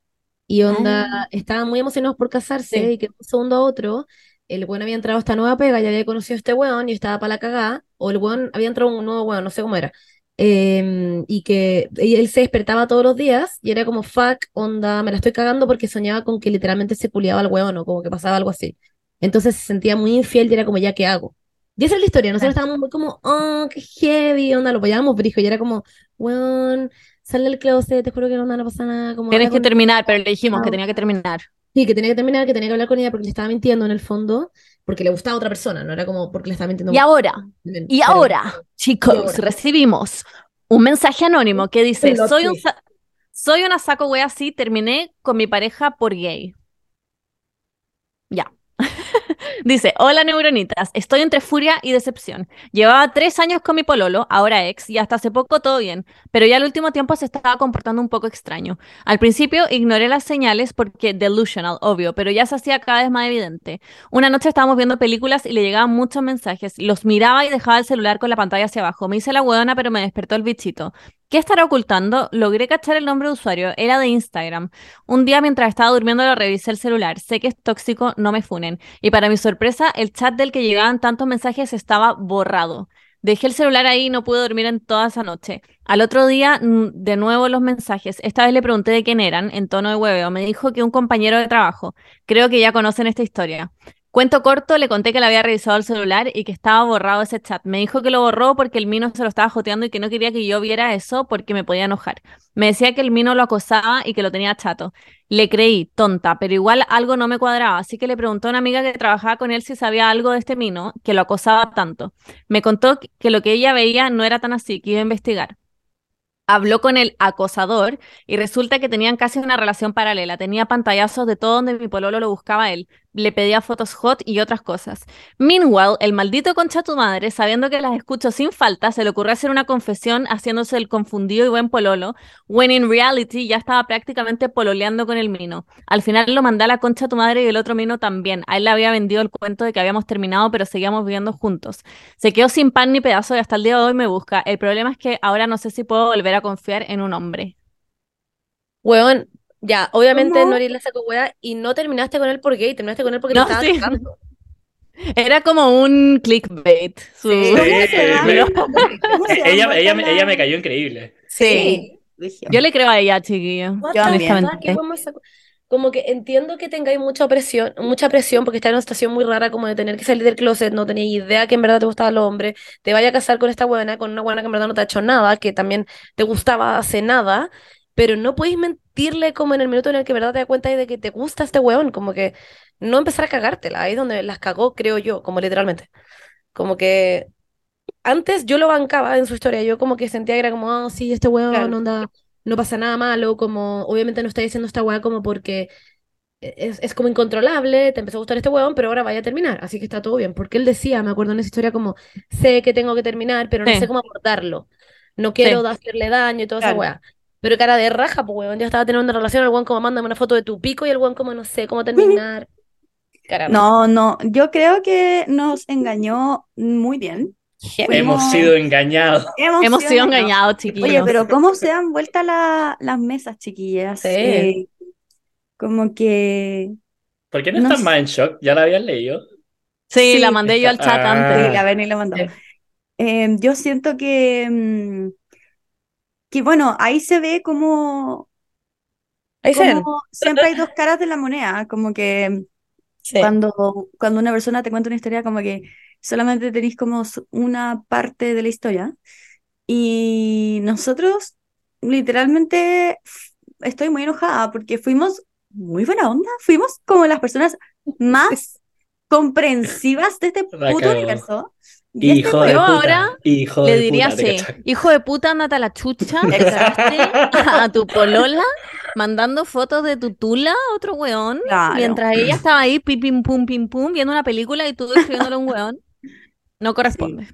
Y onda, Ah. estaban muy emocionados por casarse Sí. y que de un segundo a otro, el weón había entrado a esta nueva pega, ya había conocido a este weón y estaba para la cagada, o el weón había entrado un nuevo weón, no sé cómo era. Em, y que y él se despertaba todos los días y era como, fuck, onda, me la estoy cagando porque soñaba con que literalmente se culiaba al weón o como que pasaba algo así. Entonces se sentía muy infiel y era como, ¿ya qué hago? Y esa es la historia, nosotros estábamos muy como, oh, qué heavy, onda, lo apoyábamos, brijo, y era como, weón, sale del closet, te juro que onda, no pasa nada, como Tienes que con- terminar, pero le dijimos que tenía que terminar. Sí, que tenía que terminar, que tenía que hablar con ella porque le estaba mintiendo en el fondo, porque le gustaba a otra persona, no era como porque le estaba mintiendo. Y ahora, y Pero- ahora, chicos, Y ahora. recibimos un mensaje anónimo que dice, soy un sa- soy una saco wea así, terminé con mi pareja por gay. Ya. Dice, hola neuronitas, estoy entre furia y decepción. Llevaba tres años con mi pololo, ahora ex, y hasta hace poco todo bien, pero ya al último tiempo se estaba comportando un poco extraño. Al principio ignoré las señales porque delusional, obvio, pero ya se hacía cada vez más evidente. Una noche estábamos viendo películas y le llegaban muchos mensajes. Los miraba y dejaba el celular con la pantalla hacia abajo. Me hice la hueona, pero me despertó el bichito. ¿Qué estará ocultando? Logré cachar el nombre de usuario, era de Instagram. Un día mientras estaba durmiendo lo revisé el celular, sé que es tóxico, no me funen. Y para mi sorpresa, el chat del que llegaban tantos mensajes estaba borrado. Dejé el celular ahí y no pude dormir en toda esa noche. Al otro día, mm, de nuevo los mensajes. Esta vez le pregunté de quién eran, en tono de hueveo. Me dijo que un compañero de trabajo. Creo que ya conocen esta historia. Cuento corto, le conté que le había revisado el celular y que estaba borrado ese chat. Me dijo que lo borró porque el mino se lo estaba joteando y que no quería que yo viera eso porque me podía enojar. Me decía que el mino lo acosaba y que lo tenía chato. Le creí, tonta, pero igual algo no me cuadraba, así que le preguntó a una amiga que trabajaba con él si sabía algo de este mino que lo acosaba tanto. Me contó que lo que ella veía no era tan así, que iba a investigar habló con el acosador y resulta que tenían casi una relación paralela. Tenía pantallazos de todo donde mi pololo lo buscaba él le pedía fotos hot y otras cosas. Meanwhile, el maldito concha tu madre, sabiendo que las escucho sin falta, se le ocurrió hacer una confesión haciéndose el confundido y buen pololo, when in reality ya estaba prácticamente pololeando con el mino. Al final lo mandé a la concha tu madre y el otro mino también. A él le había vendido el cuento de que habíamos terminado, pero seguíamos viviendo juntos. Se quedó sin pan ni pedazo y hasta el día de hoy me busca. El problema es que ahora no sé si puedo volver a confiar en un hombre. Weón, ya, obviamente ¿Cómo? no eres la saco wea y no terminaste con él por gay, terminaste con él porque No, le estaba sí. Era como un clickbait. su- Sí. Sí, se llama? me- ¿Cómo se ella, ella, la- ella me cayó increíble. Sí. Yo le creo a ella, chiquillo. What Yo the también. fuck, ¿qué como que entiendo que tengáis mucha presión, mucha presión porque estás en una situación muy rara como de tener que salir del closet, no tenías idea que en verdad te gustaban los hombres, te vaya a casar con esta buena, con una buena que en verdad no te ha hecho nada, que también te gustaba hace nada, pero no podéis mentirle como en el minuto en el que verdad te das cuenta de que te gusta este weón, como que no empezar a cagártela, ahí es donde las cagó, creo yo, como literalmente. Como que antes yo lo bancaba en su historia, yo como que sentía que era como, ah, sí, este weón, Claro. onda, no pasa nada malo, como obviamente no está diciendo esta weá como porque es, es como incontrolable, te empezó a gustar este weón, pero ahora vaya a terminar, así que está todo bien, porque él decía, me acuerdo en esa historia como, sé que tengo que terminar, pero no Sí. sé cómo abordarlo, no quiero hacerle daño y toda esa Claro. Pero cara de raja, pues weón, ya estaba teniendo una relación, el weón como mándame una foto de tu pico y el weón como no sé cómo terminar. Caramba. No, no, yo creo que nos engañó muy bien. Fuimos- Hemos sido engañados. Hemos sido engañados, chiquillos. Oye, pero ¿cómo se dan vuelta la- las mesas, chiquillas? Sí. Eh, como que... ¿Por qué no, No sé. más en shock? ¿Ya la habías leído? Sí, Sí. la mandé yo al chat Ah. antes. Sí, la Berni lo mandó. Sí. Eh, yo siento que, mm, que, bueno, ahí se ve como, Ahí se como siempre hay dos caras de la moneda, como que Sí. cuando, cuando una persona te cuenta una historia, como que solamente tenéis como una parte de la historia. Y nosotros, literalmente, estoy muy enojada porque fuimos muy buena onda, fuimos como las personas más comprensivas de este puto universo. Y este Hijo de puta. ahora Hijo Le de diría puta, ¿te así, hijo de puta, andate a la chucha, te a tu polola mandando fotos de tu tula a otro weón, Claro. mientras ella estaba ahí, pim, pim, pum, pim, pum, viendo una película y tú escribiéndole a un weón. No corresponde.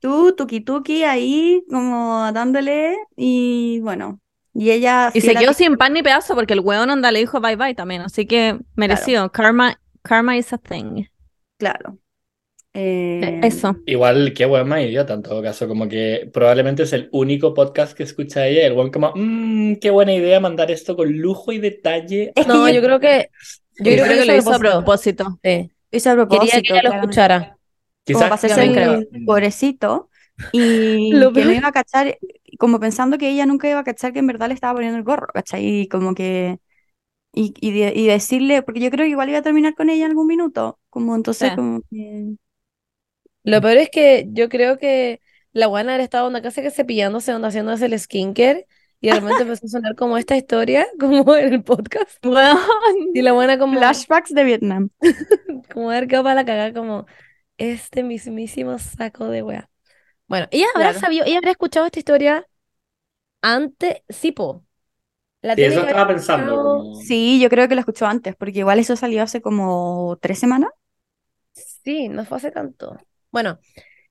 Tú, tuki tuki, ahí como dándole y bueno, y ella Y se quedó sin pan ni pedazo porque el weón anda le dijo bye bye también, así que merecido. Karma, karma is a thing. Claro. Eh, Eso. Igual, qué weón más idiota en todo caso, como que probablemente es el único podcast que escucha ella el weón como, mmm, qué buena idea mandar esto con lujo y detalle. Es que No, yo, yo creo que yo creo creo que que lo hizo a propósito. propósito. Sí. hice a Quería que ella lo escuchara. Como Quizás para hacerse pobrecito y Lo que no iba a cachar, como pensando que ella nunca iba a cachar que en verdad le estaba poniendo el gorro, ¿cachai? Y como que, y, y, de- y decirle, porque yo creo que igual iba a terminar con ella en algún minuto, como entonces Sí. como que... Lo peor es que yo creo que la buena era estaba onda casi que cepillándose, onda haciéndose el skincare y de repente empezó a sonar como esta historia, como en el podcast. Y la buena como, Flashbacks de Vietnam. como haber quedado para la cagada, como este mismísimo saco de wea. Bueno, ella habrá Claro. sabido, ella habrá escuchado esta historia antes, sí, po. La Sí, eso estaba pensando. como- Sí, yo creo que lo escuchó antes, porque igual eso salió hace como tres semanas. Sí, no fue hace tanto. Bueno,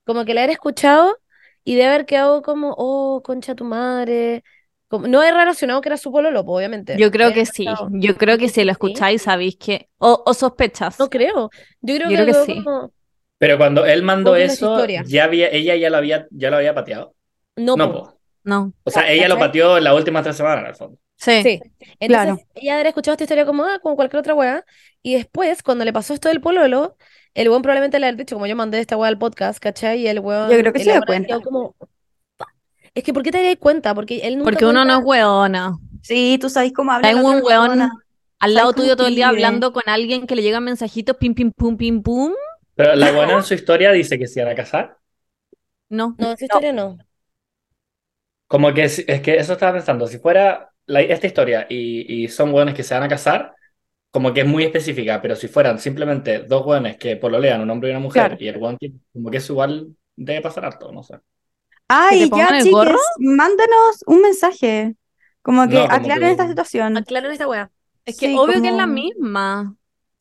como que la haber escuchado y de haber quedado como, oh, concha tu madre. Como, no he relacionado que era su pololo, po, obviamente. Yo creo He que sí. Yo creo que si lo ¿Sí? escucháis sabéis que. O, o sospechas. No creo. Yo creo Yo que creo que sí. como, Pero cuando él mandó eso, ya había, ella ya lo había, ya lo había pateado. no, No, po. No. O sea, ella lo pateó en las últimas tres semanas, en el fondo. Sí. Sí. Entonces, Claro. ella habría escuchado esta historia como, ah, como cualquier otra weá. Y después, cuando le pasó esto del pololo, el weón probablemente le había dicho, como yo mandé esta weá al podcast, ¿cachai? Y el weón. Yo creo que se dio cuenta. como. Es que, ¿por qué te darías cuenta? Porque él nunca Porque uno no es hueona. Sí, tú sabes cómo habla Hay un weón al lado tuyo todo el día hablando con alguien que le llegan mensajitos pim, pim, pum, pim, pum. Pero la buena en su historia dice que se iban a casar. No. No, esa historia no. Como que es que eso estaba pensando, si fuera la- esta historia y, y son hueones que se van a casar, como que es muy específica, pero si fueran simplemente dos hueones que pololean, un hombre y una mujer, Claro. y el hueón que- como que es igual debe pasar harto, no sé. Ay, ya, chiques, gorro? mándanos un mensaje. Como que No, como aclaren que- esta situación. Aclaren esta weá. Es que Sí, obvio que es la como- misma.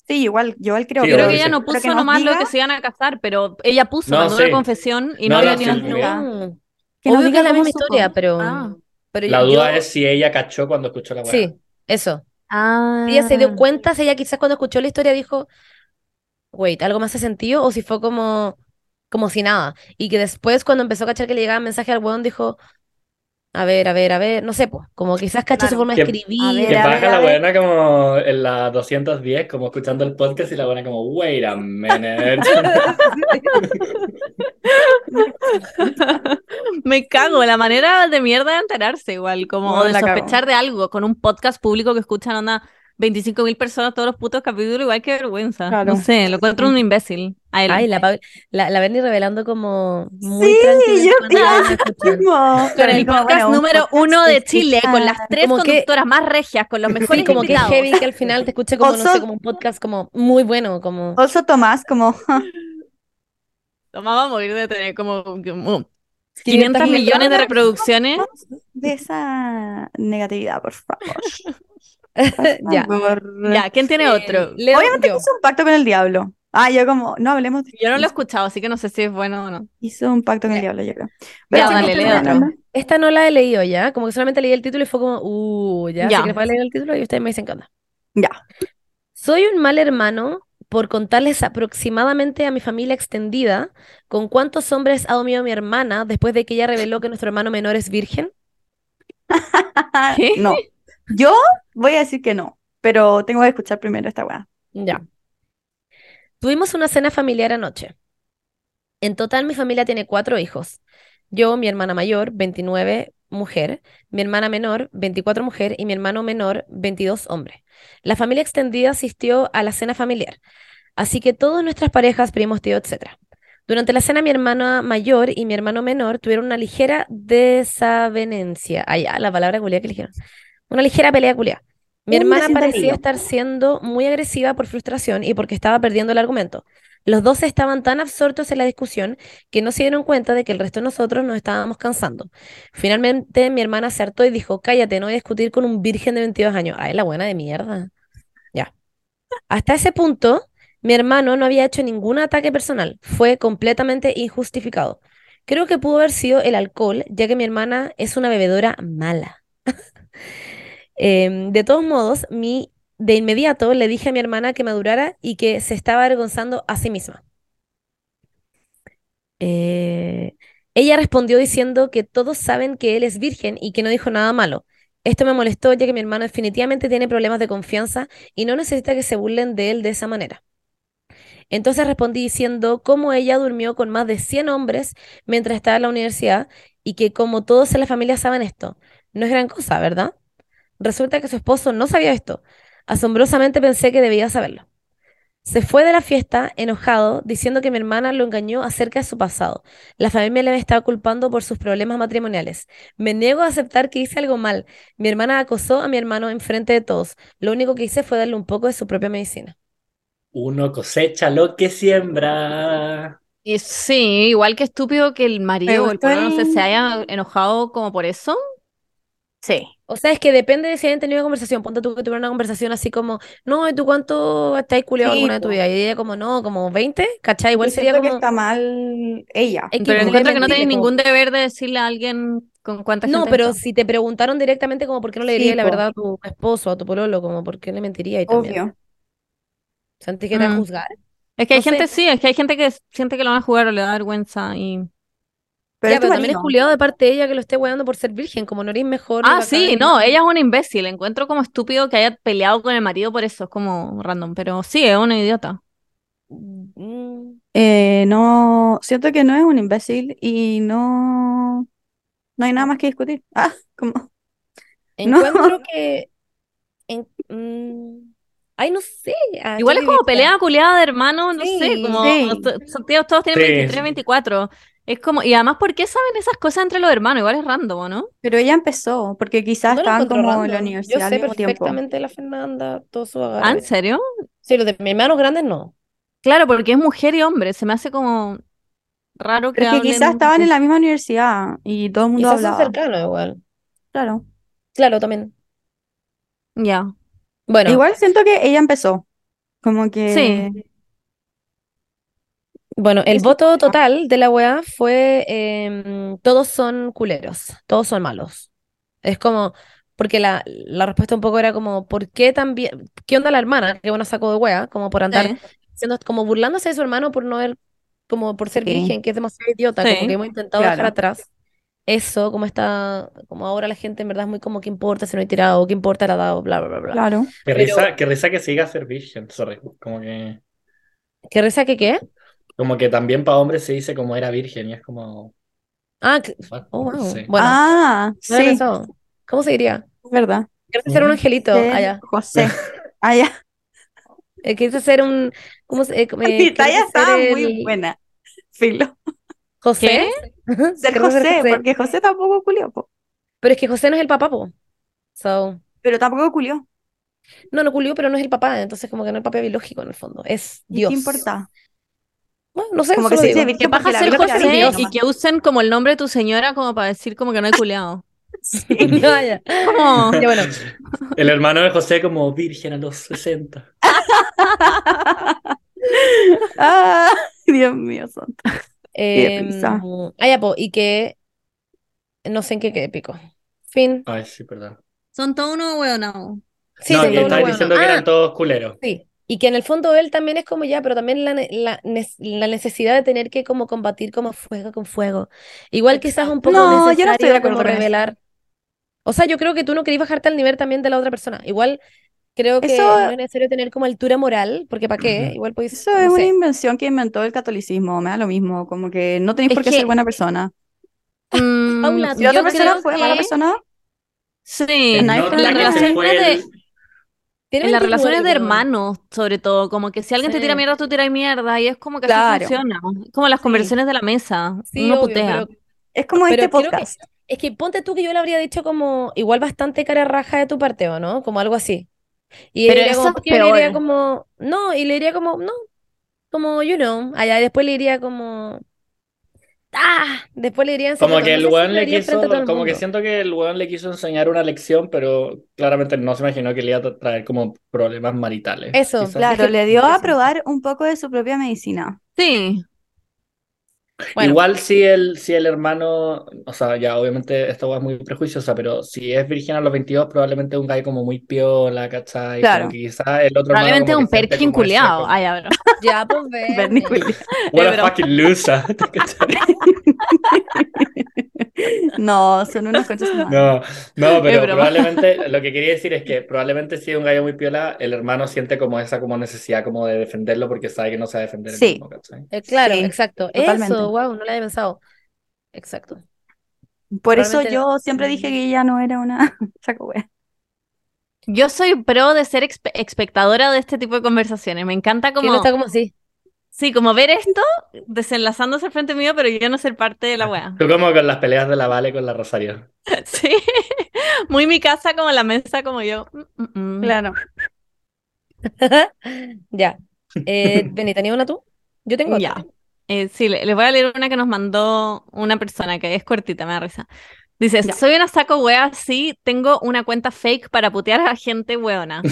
Sí, igual, yo igual creo, Sí, Yo creo que ella sí. no que puso nomás lo diga- que se iban a casar, pero ella puso, No, mandó sí. una confesión y no, No, había no, ni sí, una sí. duda. No. Que Obvio que es la misma supo. historia, pero, Ah. pero La yo- duda es si ella cachó cuando escuchó la hueá. Sí, eso. Ah. Ella se dio cuenta, si ella quizás cuando escuchó la historia dijo, wait, ¿algo más hace sentido? O si fue como, como si nada. Y que después cuando empezó a cachar que le llegaba mensaje al weón dijo, a ver, a ver, a ver, no sé, pues, como quizás cachó su Claro. forma de Que- escribir. a ver, Que a baja ver, la a ver. buena como en la 210, como escuchando el podcast y la buena como, wait a minute. Me cago, la manera de mierda de enterarse igual, como No, de la cago. sospechar de algo con un podcast público que escuchan onda 25.000 personas todos los putos capítulos, igual que vergüenza. Claro. No sé, lo encuentro un imbécil. A él. Ay, la, la, la Berni revelando como muy Sí, tranquila yo a la Con el como, podcast bueno, número uno de Chile, con las tres que- conductoras más regias, con los mejores Sí, como que es heavy que al final te escuche como, no sé, como un podcast como muy bueno, como... Also Tomás, como Tomás va a morir de tener como, como 500 500 millones de reproducciones. de esa negatividad, por favor. Ya. Ya, ¿quién tiene otro? Leo, Obviamente yo. hizo un pacto con el diablo. Ah, yo como, no hablemos de Yo no lo he escuchado, así que no sé si es bueno o no. Hizo un pacto con el Ya. diablo, yo creo. Ya, sí, dale, tengo otro. Esta no la he leído ya, como que solamente leí el título y fue como, uh, ya, Ya. así que después de leer el título y ustedes me dicen qué onda. Ya. Soy un mal hermano por contarles aproximadamente a mi familia extendida con cuántos hombres ha dormido mi hermana después de que ella reveló que nuestro hermano menor es virgen. ¿Qué? No. Yo voy a decir que no, pero tengo que escuchar primero esta weá. Ya. Tuvimos una cena familiar anoche. En total, mi familia tiene cuatro hijos. Yo, mi hermana mayor, 29, mujer, mi hermana menor, 24, mujer, y mi hermano menor, 22, hombre. La familia extendida asistió a la cena familiar, así que todas nuestras parejas, primos, tíos, etc. Durante la cena, mi hermana mayor y mi hermano menor tuvieron una ligera desavenencia. Allá, la palabra que eligieron. Una ligera pelea culia. Mi hermana parecía estar siendo muy agresiva por frustración y porque estaba perdiendo el argumento. Los dos estaban tan absortos en la discusión que no se dieron cuenta de que el resto de nosotros nos estábamos cansando. Finalmente, mi hermana se hartó y dijo, cállate, no voy a discutir con un virgen de 22 años. Ay, la buena de mierda. Ya. Hasta ese punto, mi hermano no había hecho ningún ataque personal. Fue completamente injustificado. Creo que pudo haber sido el alcohol, ya que mi hermana es una bebedora mala. Em, de todos modos, mi, de inmediato le dije a mi hermana que madurara y que se estaba avergonzando a sí misma. Eh, ella respondió diciendo que todos saben que él es virgen y que no dijo nada malo. Esto me molestó ya que mi hermano definitivamente tiene problemas de confianza y no necesita que se burlen de él de esa manera. Entonces respondí diciendo cómo ella durmió con más de 100 hombres mientras estaba en la universidad y que como todos en la familia saben esto, no es gran cosa, ¿verdad? Resulta que su esposo no sabía esto. Asombrosamente pensé que debía saberlo. Se fue de la fiesta enojado, diciendo que mi hermana lo engañó acerca de su pasado. La familia le estaba culpando por sus problemas matrimoniales. Me niego a aceptar que hice algo mal. Mi hermana acosó a mi hermano enfrente de todos. Lo único que hice fue darle un poco de su propia medicina. Uno cosecha lo que siembra. Y sí, igual que estúpido que el marido o el no sé, se haya enojado como por eso. Sí. O sea, es que depende de si hayan tenido conversación. Ponte tú que tuvieron una conversación así como, no, ¿y tú cuánto estás culiado Sí, alguna de tu vida? Y ella como, no, como 20, ¿cachai? Igual Yo sería siento que como... está mal ella. Pero como encuentro que no como- ningún deber de decirle a alguien con cuánta No, gente pero está. si te preguntaron directamente como por qué no le Sí, dirías la po. verdad a tu esposo, a tu pololo, como por qué le mentiría y también. Obvio. ¿Sentís que te a Mm. juzgar? Es que hay no sé. gente, sí, es que hay gente que siente que lo van a jugar o le da vergüenza y... Pero ya, también es culiado de parte de ella que lo esté weando por ser virgen, como no eres mejor. Ah, sí, no, ella es una imbécil. Encuentro como estúpido que haya peleado con el marido por eso. Es como random. Pero sí, es una idiota. Mm, Eh, no, siento que no es un imbécil y no, no hay nada más que discutir. Ah, como, No. encuentro que. en- mm, ay, no sé. ah, Igual es como pelea culiada de hermanos, no sé, como sí. todos, todos tienen Sí. 23, 24. Es como, y además, ¿por qué saben esas cosas entre los hermanos? Igual es random, ¿o ¿no? pero ella empezó porque quizás No estaban como en la universidad Yo al sé mismo tiempo. perfectamente la Fernanda, todo su ¿Ah, agarre. en serio? Sí, los de mis hermanos grandes no. Claro, porque es mujer y hombre. Se me hace como raro que Pero es que quizás estaban en la misma universidad y todo el mundo Quizás hablaba. cercanos igual. Claro. Claro, también. Ya. Bueno, Igual siento que ella empezó. Como que Sí. Bueno, el eso- voto total de la weá fue em, todos son culeros, todos son malos. Es como, porque la, la respuesta un poco era como, ¿por qué también, qué onda la hermana? Qué buena sacó de weá, como por andar Sí. siendo, como burlándose de su hermano por no haber, como por ser Sí. virgen, que es demasiado idiota, como Sí, que hemos intentado dejar claro. atrás. Eso, como está, como ahora la gente en verdad es muy como, ¿qué importa si no hay tirado? ¿Qué importa la dado? Bla, bla, bla, bla. Claro. Qué Pero- risa, qué risa que siga a ser virgen, sorry. Como que, ¿Qué risa que qué? Como que también para hombres se dice como era virgen y es como. Ah, oh, wow. Sí. Bueno, Ah, no sí, pensado. ¿Cómo se diría? es verdad. ¿Quieres ser un angelito? Sí, Allá. José. Ah, ya. Eh, ¿Quieres ser un. ¿Cómo se.? eh, eh, Mi talla ¿quieres ser estaba el- muy buena. Filo. ¿José? Ser ¿Quieres José, porque José tampoco culió, po. Pero es que José no es el papá, po. So, Pero tampoco culió. no, no culió, pero no es el papá. Entonces, como que no es el papá biológico en el fondo. Es ¿Y Dios. qué importa? Bueno, no sé, Como que virgen Que paja la ser José y que usen como el nombre de tu señora como para decir como que no hay culeado. Sí. Ya. Como, Ya, bueno. El hermano de José como virgen a los 60. Ah, Dios mío, santo. Risa. ah, ya, po, y que. No sé en qué quedé pico. Fin. Ay, sí, perdón. son todos unos hueonados. Sí, no, que diciendo que eran Ah, todos culeros. Sí, y que en el fondo él también es como ya, pero también la, la, la necesidad de tener que como combatir como fuego con fuego. Igual quizás un poco No, yo no estoy de necesario acuerdo como eso. revelar. O sea, yo creo que tú no querías bajarte al nivel también de la otra persona. Igual creo que Eso- no es necesario tener como altura moral, porque ¿para qué? Igual podéis, Eso no es una sé. invención que inventó el catolicismo, me da lo mismo, como que no tenéis Es por qué que- ser buena persona. Mm, Paula, yo otra persona fue mala que- persona, Sí, No la fue de, en las 29, relaciones de hermanos, sobre todo, como que si alguien te tira mierda, tú tiras mierda, y es como que así Claro. funciona. Es como las Sí. conversaciones de la mesa. Sí, Uno obvio, putea. pero es como Pero este que- podcast. es que ponte tú que yo le habría dicho como igual bastante cara raja de tu parte, ¿o no? Como algo así. Y él Pero diría eso como, es porque yo le diría como, no, y le diría como, no, como, you know, allá, y después le diría como, ah, después le diría en Como que el weón le quiso, como que siento que el weón le quiso enseñar una lección, pero claramente no se imaginó que le iba a traer como problemas maritales. Eso, quizás. Claro, que- le dio a probar un poco de su propia medicina. Sí, Bueno, Igual si el, si el hermano, o sea, ya obviamente esta es muy prejuiciosa, pero si es virgen a los 22, probablemente es un gallo como muy piola, ¿cachai? Claro. Quizás el otro probablemente un perkin como- Ay, a ver. ya, pues, Bernie. What a fucking loser. No, son unos conchas madre. No, no, pero probablemente lo que quería decir es que probablemente si es un gallo muy piola, el hermano siente como esa como necesidad como de defenderlo porque sabe que no se va a defender el Sí. mismo, ¿cachai? Eh, claro, Sí, exacto. totalmente. Eso, wow, no lo había pensado. Exacto. Por eso yo siempre dije que ella no era una saco wea. Yo soy pro de ser espectadora de este tipo de conversaciones. Me encanta como, está como así. sí, como ver esto desenlazándose al frente mío, pero yo no ser parte de la wea. Tú como con las peleas de la Vale con la Rosario. Sí, muy mi casa como la mesa como yo. Mm, mm, mm. Claro. Ya. Eh, ¿tenías una tú? Yo tengo Ya. Eh, sí, le- les voy a leer una que nos mandó una persona que es cortita, me da risa. Dice, Ya. soy una saco wea, sí, tengo una cuenta fake para putear a gente weona.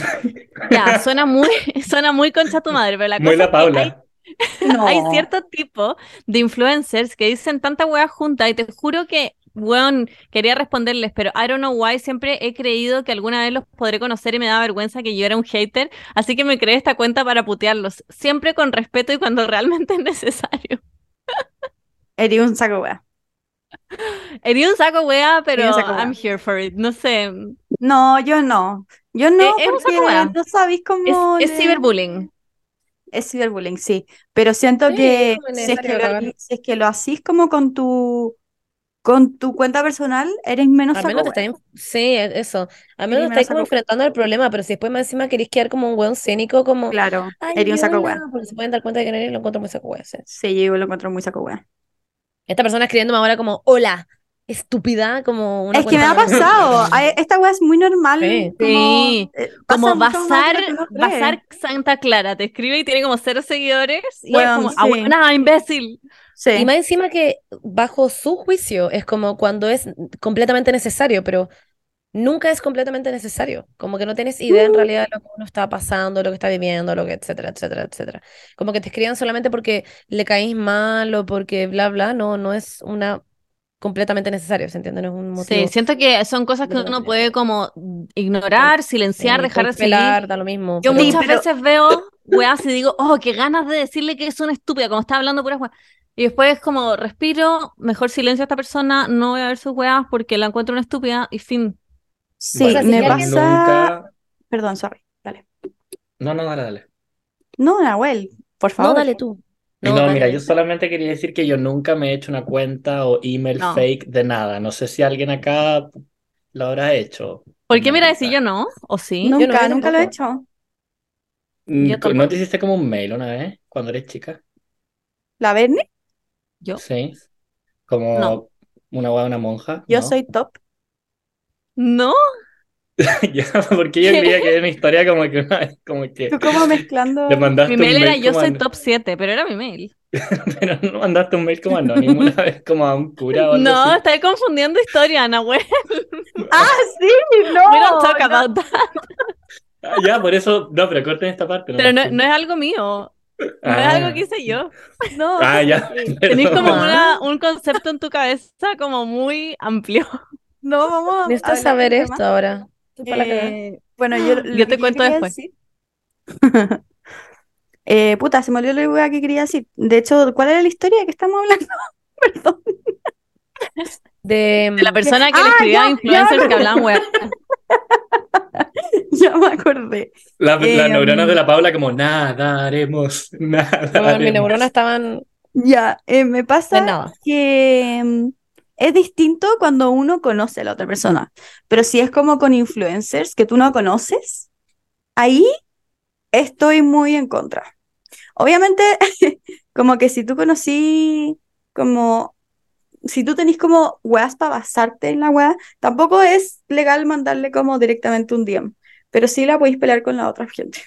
Ya, suena muy, suena muy concha tu madre, pero la Muy cosa la es que hay Paula. No. Hay cierto tipo de influencers que dicen tanta wea junta y te juro que, weón, quería responderles, pero I don't know why, siempre he creído que alguna vez los podré conocer y me da vergüenza que yo era un hater, así que me creé esta cuenta para putearlos, siempre con respeto y cuando realmente es necesario. Eres un saco wea. Hería un saco wea, pero saco wea. I'm here for it. No sé. No, yo no. Yo no, Eh, es un porque no sabéis Es, cómo. es le- ciberbullying. Es ciberbullying, sí. Pero siento Sí, que es es si es que lo hacís como con tu con tu cuenta personal, eres menos Al menos te wea. estáis, sí, e- eso. Al menos te estáis como enfrentando al problema, pero si después más encima queréis quedar como un weón cénico, como, Claro, eres un saco hola", wea. porque se pueden dar cuenta de que no eres, lo encuentro muy saco wea, sí. Sí, yo lo encuentro muy saco wea. Esta persona escribiéndome ahora como, hola, estúpida, como una Es que me ha pasado. Esta wea es muy normal. Sí. Como, Sí. eh, Como cree. Bazar Santa Clara, te escribe y tiene como cero seguidores y Weón, es como, sí. ah, buena, imbécil. Sí. Y más encima que bajo su juicio es como cuando es completamente necesario, pero nunca es completamente necesario. Como que no tienes idea en realidad de lo que uno está pasando, lo que está viviendo, lo que, etcétera, etcétera, etcétera. Como que te escriban solamente porque le caís mal o porque bla, bla, no, no es una completamente necesario, ¿se entiende? No es un motivo. Sí, siento que son cosas que uno puede como ignorar, silenciar, Sí, dejar de seguir. pelar, da lo mismo. Yo pero- Sí, muchas pero- veces veo weas y digo, oh, qué ganas de decirle que es una estúpida, como está hablando puras weas. Y después como respiro, mejor silencio a esta persona, no voy a ver sus weas porque la encuentro una estúpida y fin. Sí, O sea, si me pasa. Nunca... Perdón, sorry. Dale. No, no, dale, dale. No, Nahuel, por No, favor. dale tú. No, mira, yo solamente quería decir que yo nunca me he hecho una cuenta o email No. fake de nada. No sé si alguien acá lo habrá hecho. ¿Por qué mira si yo no? ¿O sí? Nunca, yo nunca lo he hecho. Mm, ¿No te hiciste como un mail una vez cuando eres chica? ¿La Bernie? Yo. Sí. Como No. una hueá, una monja. Yo ¿no? soy top. ¿No? Ya, porque yo creía que era una historia como que como que Tú como mezclando. le mandaste Mi un mail era mail yo soy an- top 7, pero era mi mail. Pero no mandaste un mail como anónimo una vez como a un cura o algo No, así. estoy confundiendo historia, Nahuel. ¡Ah, sí! ¡No! We don't talk no. about that. Ah, ya, por eso, no, pero corten esta parte. Pero no, no es algo mío. No es Ah. algo que hice yo. No. Ah, ya. Tenés perdón. como Ah. una, un concepto en tu cabeza como muy amplio. No, vamos a Necesito hablar saber esto tema. ahora. La. Eh, bueno, yo, lo Yo que te cuento después. decir- Eh, puta, se me olvidó lo que quería decir. De hecho, ¿cuál era la historia que estamos hablando? Perdón. De, De la persona que le Ah, escribía ya, a influencers que hablaban web. Ya me acordé. La- Las Eh, neuronas um, de la Paula como nadaremos, Bueno, mis neuronas estaban Ya, eh, me de pasa nada. que mm, es distinto cuando uno conoce a la otra persona, pero si es como con influencers que tú no conoces, ahí estoy muy en contra. Obviamente, como que si tú conocí, como, si tú tenés como weas para basarte en la wea, tampoco es legal mandarle como directamente un DM, pero sí la podéis pelear con la otra gente.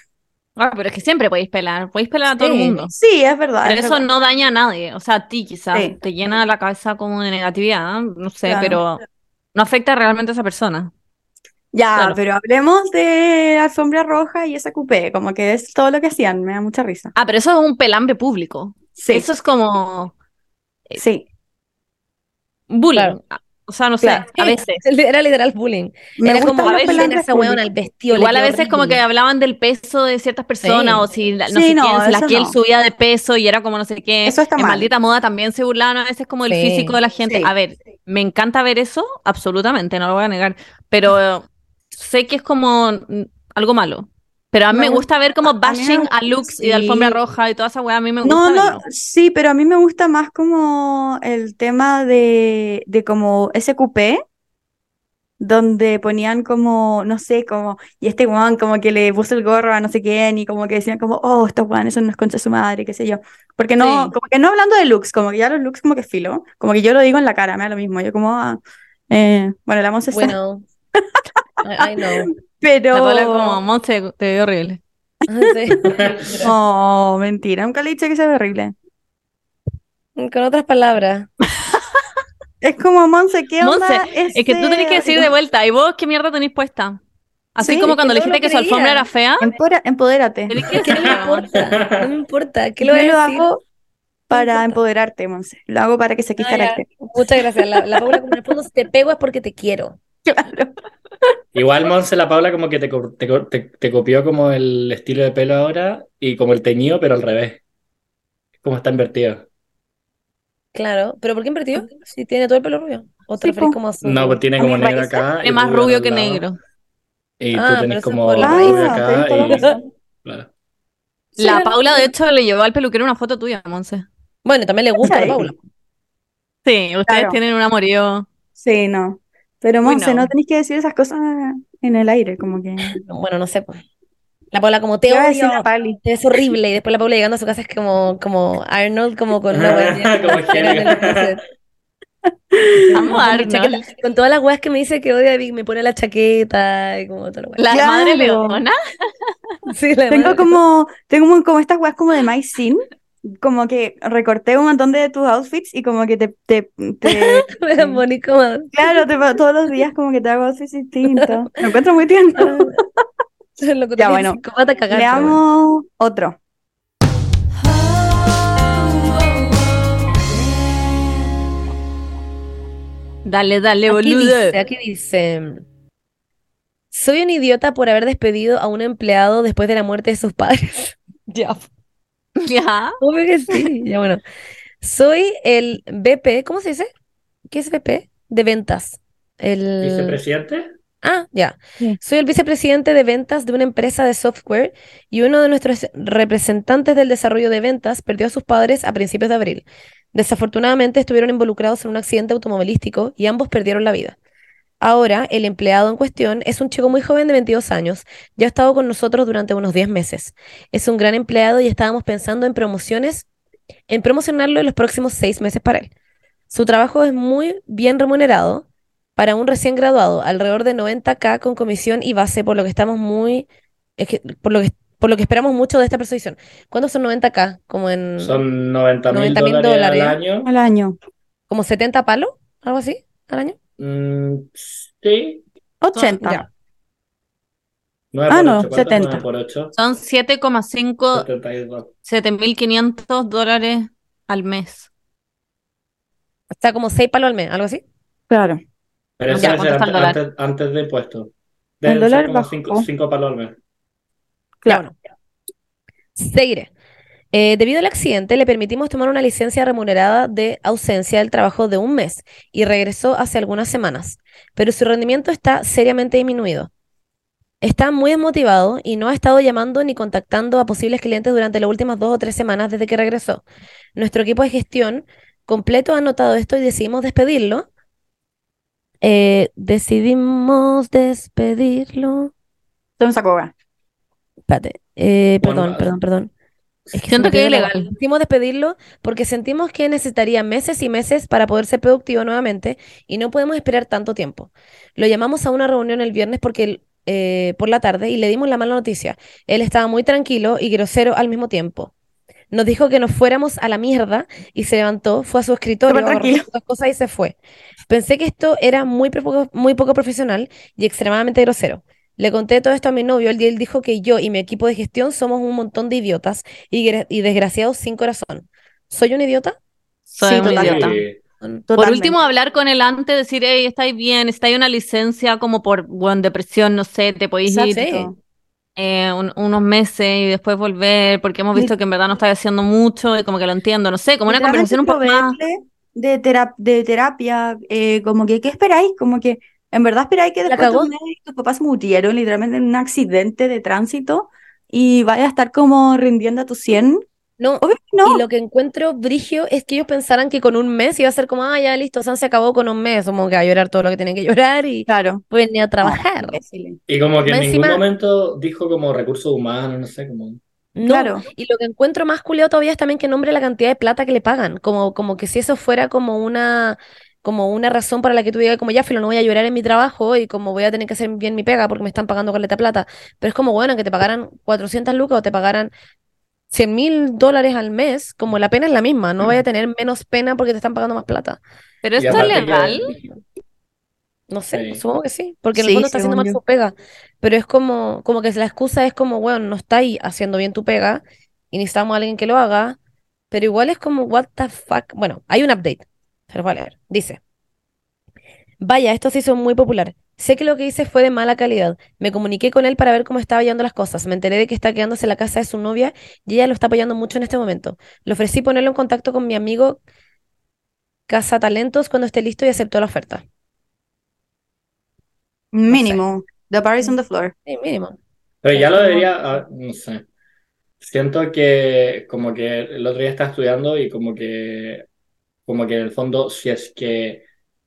Ah, pero es que siempre podéis pelar, podéis pelar a todo el mundo. Sí, es verdad. Pero es eso verdad. no daña a nadie. O sea, a ti quizás Sí. te llena la cabeza como de negatividad, no sé, Claro. pero no afecta realmente a esa persona. Ya, Claro. pero hablemos de Alfombra Roja y esa coupé, como que es todo lo que hacían, me da mucha risa. Ah, pero eso es un pelambre público. Sí, Eso es como sí, bullying. Claro. O sea, no sé, Claro. a veces. Era literal bullying. me Era como, a veces pelambres esa el públicos. vestido Igual a veces como que horrible. hablaban del peso de ciertas personas Sí. o si la- no Sí, sé no, quién, si la él no. subía de peso y era como no sé qué. Eso está en mal. Maldita Moda también se burlaban a veces como del Sí. físico de la gente. Sí. A ver, me encanta ver eso, absolutamente, no lo voy a negar, pero sé que es como algo malo. Pero a mí Me me gusta ver como a bashing gusta- a looks y de sí. alfombra roja y toda esa weá, a mí me gusta No, no, verlo. sí, pero a mí me gusta más como el tema de, de como ese coupé, donde ponían como, no sé, como, y este weón como que le puso el gorro a no sé quién, y como que decían como, oh, estos weones son unos conchas de su madre, qué sé yo. Porque no, Sí. como que no hablando de looks, como que ya los looks como que filo, como que yo lo digo en la cara, me da lo mismo, yo como, ah, eh, bueno, la Monse sabe, Bueno, I, I know. Pero... La Paula como, Monse, te veo horrible. Sí. Oh, mentira, nunca le he dicho que se ve horrible. Con otras palabras. Es como, Monse, ¿qué onda Monse, es que tú tenés que decir de vuelta, ¿y vos qué mierda tenéis puesta? Así Sí, como cuando le dijiste que su alfombra era fea, Empora- empodérate. tenés que ¿Qué no me importa? No me importa. ¿Qué Yo lo voy lo a decir? hago para empoderarte, Monse. Lo hago para que saques Ah, ya. carácter. Muchas gracias. La, la Paula, como en el fondo, si te pego es porque te quiero. Claro. Igual Monse la Paula como que te, co- te, co- te- te copió como el estilo de pelo ahora y como el teñido, pero al revés. Como está invertido. Claro, pero ¿por qué invertido? Si tiene todo el pelo rubio. ¿O te Sí, referís como. No, pues tiene como negro acá. Es más rubio que negro. Y Ah, tú pero tenés como rubio. Ah, acá la y... Claro. La Sí, Paula, no. de hecho, le llevó al peluquero una foto tuya, Monse. Bueno, y también le gusta a. Paula. Sí, ustedes Claro. tienen un amorío. Sí, no. Pero Monse, no. no tenéis que decir esas cosas en el aire, como que. Bueno, no sé, pues. La Paula como, te ¿Qué va a odio, te ves horrible. Y después la Paula llegando a su casa es como, como Arnold, como con una closet. Amo a Con Arnold. Todas las weas que me dice que odia, y me pone la chaqueta y como toda la wea. La Claro. madre leona. Sí, la Tengo madre- como, tengo como, estas weas como de My Scene, como que recorté un montón de tus outfits y como que te, te, te- como... claro, te, todos los días como que te hago outfits distintos. Me encuentro muy tierno. Lo que Ya, bueno. cagar, pero. Veamos otro. Dale, dale, Aquí boludo. dice, aquí dice, soy un idiota por haber despedido a un empleado después de la muerte de sus padres. Ya, Ya. obvio que sí. Ya bueno. Soy el VP, ¿cómo se dice? ¿Qué es VP? De ventas. El... ¿Vicepresidente? Ah, ya. Sí. Soy el vicepresidente de ventas de una empresa de software y uno de nuestros representantes del desarrollo de ventas perdió a sus padres a principios de abril. Desafortunadamente estuvieron involucrados en un accidente automovilístico y ambos perdieron la vida. Ahora, el empleado en cuestión es un chico muy joven de 22 años, ya ha estado con nosotros durante unos 10 meses. Es un gran empleado y estábamos pensando en promociones, en promocionarlo en los próximos 6 meses para él. Su trabajo es muy bien remunerado para un recién graduado, alrededor de 90k con comisión y base, por lo que estamos muy, es que- por lo que, por lo que esperamos mucho de esta posición. ¿Cuántos son 90k? Como en, Son 90 mil 90 mil dólares al dólares. año. Al año. como 70 palos, algo así, al año. Mm, sí. 80. Ya. 9 Ah, por no, 8. ¿Cuánto es 70. 9 por 8? Son 7,5, 72. 7.500 dólares al mes. Está como 6 palos al mes, algo así. Claro. Pero eso Ya, debe ser ¿cuánto está el antes, antes, antes de impuestos. El dólar ser como bajó. 5 palos al mes. Claro. Seguiré. Eh, debido al accidente, le permitimos tomar una licencia remunerada de ausencia del trabajo de un mes y regresó hace algunas semanas, pero su rendimiento está seriamente disminuido. Está muy desmotivado y no ha estado llamando ni contactando a posibles clientes durante las últimas dos o tres semanas desde que regresó. Nuestro equipo de gestión completo ha notado esto y decidimos despedirlo. Eh, decidimos despedirlo. Espérate, eh, perdón, perdón, perdón. Es que Siento que es ilegal. Decidimos despedirlo porque sentimos que necesitaría meses y meses para poder ser productivo nuevamente y no podemos esperar tanto tiempo. Lo llamamos a una reunión el viernes porque eh, por la tarde y le dimos la mala noticia. Él estaba muy tranquilo y grosero al mismo tiempo. Nos dijo que nos fuéramos a la mierda y se levantó, fue a su escritorio, agarró sus cosas y se fue. Pensé que esto era muy poco, muy poco profesional y extremadamente grosero. Le conté todo esto a mi novio y él dijo que yo y mi equipo de gestión somos un montón de idiotas y, y desgraciados sin corazón. ¿Soy un idiota? Soy Sí, un total. idiota. Sí. Por Totalmente. último, hablar con él antes, decir, hey, estáis bien, estáis una licencia como por bueno, depresión, no sé, te podéis ir eh, un- unos meses y después volver, porque hemos visto que en verdad no estáis haciendo mucho y como que lo entiendo, no sé, como una conversación un poco más. de, tera- de terapia, eh, como que, ¿qué esperáis? Como que, en verdad esperáis que después de un mes tus papás murieron literalmente en un accidente de tránsito y vaya a estar como rindiendo a tu 100. No, Obvio no. y lo que encuentro brigio es que ellos pensaran que con un mes iba a ser como, ah, ya listo, San se acabó con un mes, como que a llorar todo lo que tienen que llorar y Claro. pueden ir a trabajar. Y como que en Más ningún encima- momento dijo como recursos humanos, no sé, como... No, Claro. y lo que encuentro más culiado todavía es también que nombre la cantidad de plata que le pagan, como, como que si eso fuera como una, como una razón para la que tú digas como ya, filo, no voy a llorar en mi trabajo y como voy a tener que hacer bien mi pega porque me están pagando caleta plata, pero es como bueno que te pagaran 400 lucas o te pagaran 100 mil dólares al mes, como la pena es la misma, no vaya a tener menos pena porque te están pagando más plata. Pero esto es que- legal. No sé, Sí. supongo que sí, porque en el fondo está haciendo mal su pega, pero es como, como que la excusa es como, bueno, no está ahí haciendo bien tu pega y necesitamos a alguien que lo haga, pero igual es como, what the fuck. Bueno, hay un update, se los voy a leer. Dice, vaya, esto se hizo muy popular. Sé que lo que hice fue de mala calidad. Me comuniqué con él para ver cómo estaba llevando las cosas. Me enteré de que está quedándose en la casa de su novia y ella lo está apoyando mucho en este momento. Le ofrecí ponerlo en contacto con mi amigo talentos cuando esté listo y aceptó la oferta. Mínimo. The bar is on the floor. Sí, mínimo. Pero ya lo debería, ah, no sé. Siento que como que el otro día estaba estudiando y como que, como que en el fondo, si es que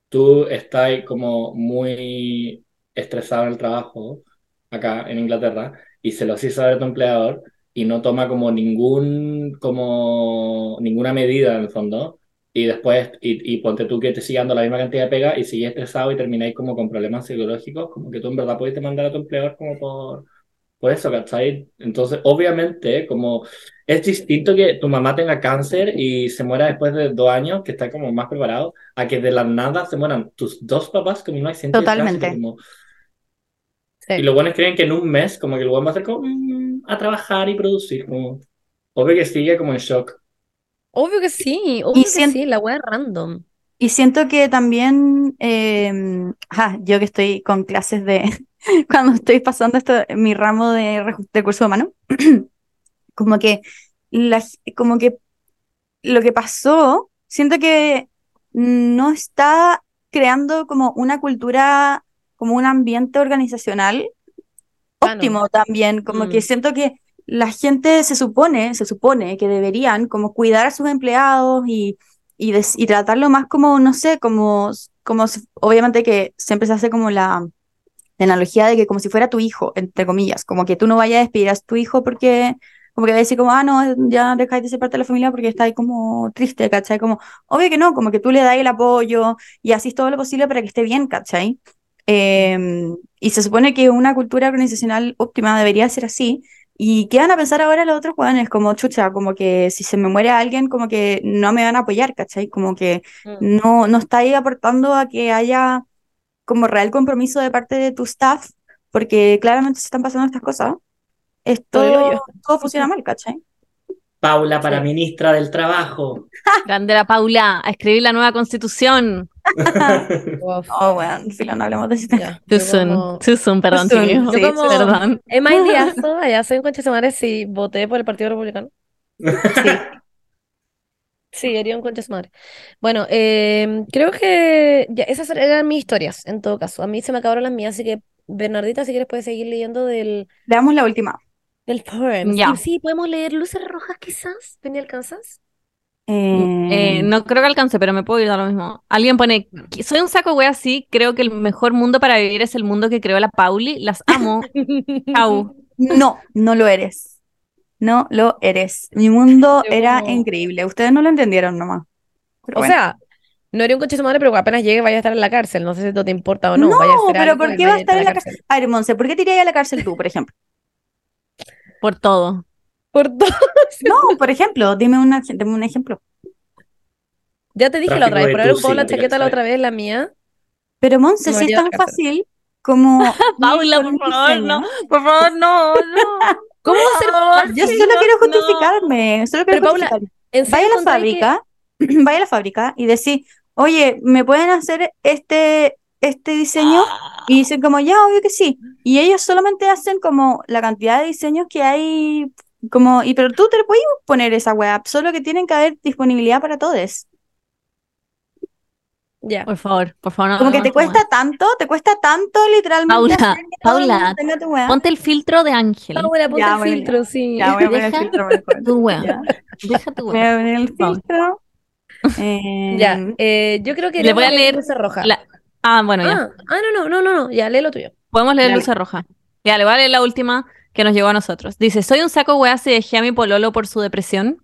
tú estás como muy estresado en el trabajo acá en Inglaterra y se lo haces saber a tu empleador y no toma como ningún, como ninguna medida en el fondo y después, y, y ponte tú que te sigue dando la misma cantidad de pega y sigues estresado y termináis como con problemas psicológicos, como que tú en verdad puedes demandar a tu empleador como por por eso, ¿cachai? Entonces, obviamente, como es distinto que tu mamá tenga cáncer y se muera después de dos años, que está como más preparado, a que de la nada se mueran tus dos papás como no hay detrás, Totalmente. y como- Sí. Y los buenos creen que en un mes, como que el buen va a hacer como mm, a trabajar y producir, como obvio que sigue como en shock. Obvio que sí, obvio que sí, la wea es random. Y siento que también, eh, ajá, yo que estoy con clases de, cuando estoy pasando esto, mi ramo de re- recursos humanos, como que, la, como que lo que pasó, siento que no está creando como una cultura, como un ambiente organizacional óptimo también, como Mm. que siento que la gente se supone, se supone que deberían como cuidar a sus empleados y, y, des- y tratarlo más como, no sé, como, como obviamente que siempre se hace como la, la analogía de que como si fuera tu hijo, entre comillas, como que tú no vayas a despedir a tu hijo porque, como que va a decir como, ah, no, ya dejáis de ser parte de la familia porque estáis como triste, ¿cachai? Como, obvio que no, como que tú le das el apoyo y haces todo lo posible para que esté bien, ¿cachai? Em, y se supone que una cultura organizacional óptima debería ser así. ¿Y qué van a pensar ahora los otros jóvenes? Como, chucha, como que si se me muere alguien, como que no me van a apoyar, ¿cachai? Como que Mm. no, no está ahí aportando a que haya como real compromiso de parte de tu staff, porque claramente se están pasando estas cosas. Es Por el todo, todo funciona mal, ¿cachai? Paula para Sí. ministra del Trabajo. Grande la Paula, a escribir la nueva constitución. Oh, bueno, filo, no hablemos de ese tema. Too Yo soon, como- too soon, perdón, Too soon, chiquillos. sí, Yo como- Perdón. Es más diazo, allá soy un concha de si voté por el Partido Republicano. Sí, haría un concha de su madre. Bueno, em, creo que ya, esas eran mis historias, en todo caso. A mí se me acabaron las mías, así que Bernardita, si quieres puedes seguir leyendo del, Veamos la última. del poem. Ya. Sí, podemos leer Luces Rojas quizás. ¿Penny alcanzas? Eh, Eh, no creo que alcance, pero me puedo ir a lo mismo. Alguien pone, "Que- soy un saco wea así, creo que el mejor mundo para vivir es el mundo que creó la Pauli. Las amo. Chau. No, no lo eres. No lo eres. Mi mundo Yo era como- increíble. Ustedes no lo entendieron nomás. Pero O bueno. sea, no haría un concha de su madre, pero apenas llegue vaya a estar en la cárcel. No sé si esto te importa o no. No, vaya a hacer pero ¿por qué va a estar en la cárcel? A ver, Monse, ¿por qué te irías a la cárcel tú, por ejemplo? Por todo. Por todo. No, por ejemplo, dime, una, dime un ejemplo. Ya te dije la otra vez, haber Tusi, ocupado la ¿te chaqueta la otra vez, la mía. Pero Monse, si es tan cárcel. fácil como Paula, por favor, no. Por favor, no, no. ¿Cómo va a ser fácil? Yo solo no, quiero no. justificarme, solo quiero Pero, Paula, justificarme. ¿En serio Vaya a la que- fábrica, vaya a la fábrica y decir, oye, ¿me pueden hacer este, este diseño? Y dicen como, ya, obvio que sí. Y ellos solamente hacen como la cantidad de diseños que hay, como, y pero tú te puedes poner esa web, solo que tienen que haber disponibilidad para todos. Ya. Por favor, por favor, no. Como que te cuesta tanto, te cuesta tanto literalmente Paula, Paula, tenga tu wea. Ponte el filtro de Ángel. Paula, ponte Ya, el filtro, sí. Ya voy a poner el Deja filtro mejor. Tu wea. Ya. Deja tu Voy wea. a poner el filtro. Eh, Ya, eh, yo creo que Le voy a leer Luces Rojas. La- Ah, bueno, ya. Ah, ah, no, no, no, no, no, ya, lee lo tuyo. Podemos leer. Luces Roja. Ya, le voy a leer la última que nos llegó a nosotros. Dice, soy un saco wea si dejé a mi pololo por su depresión.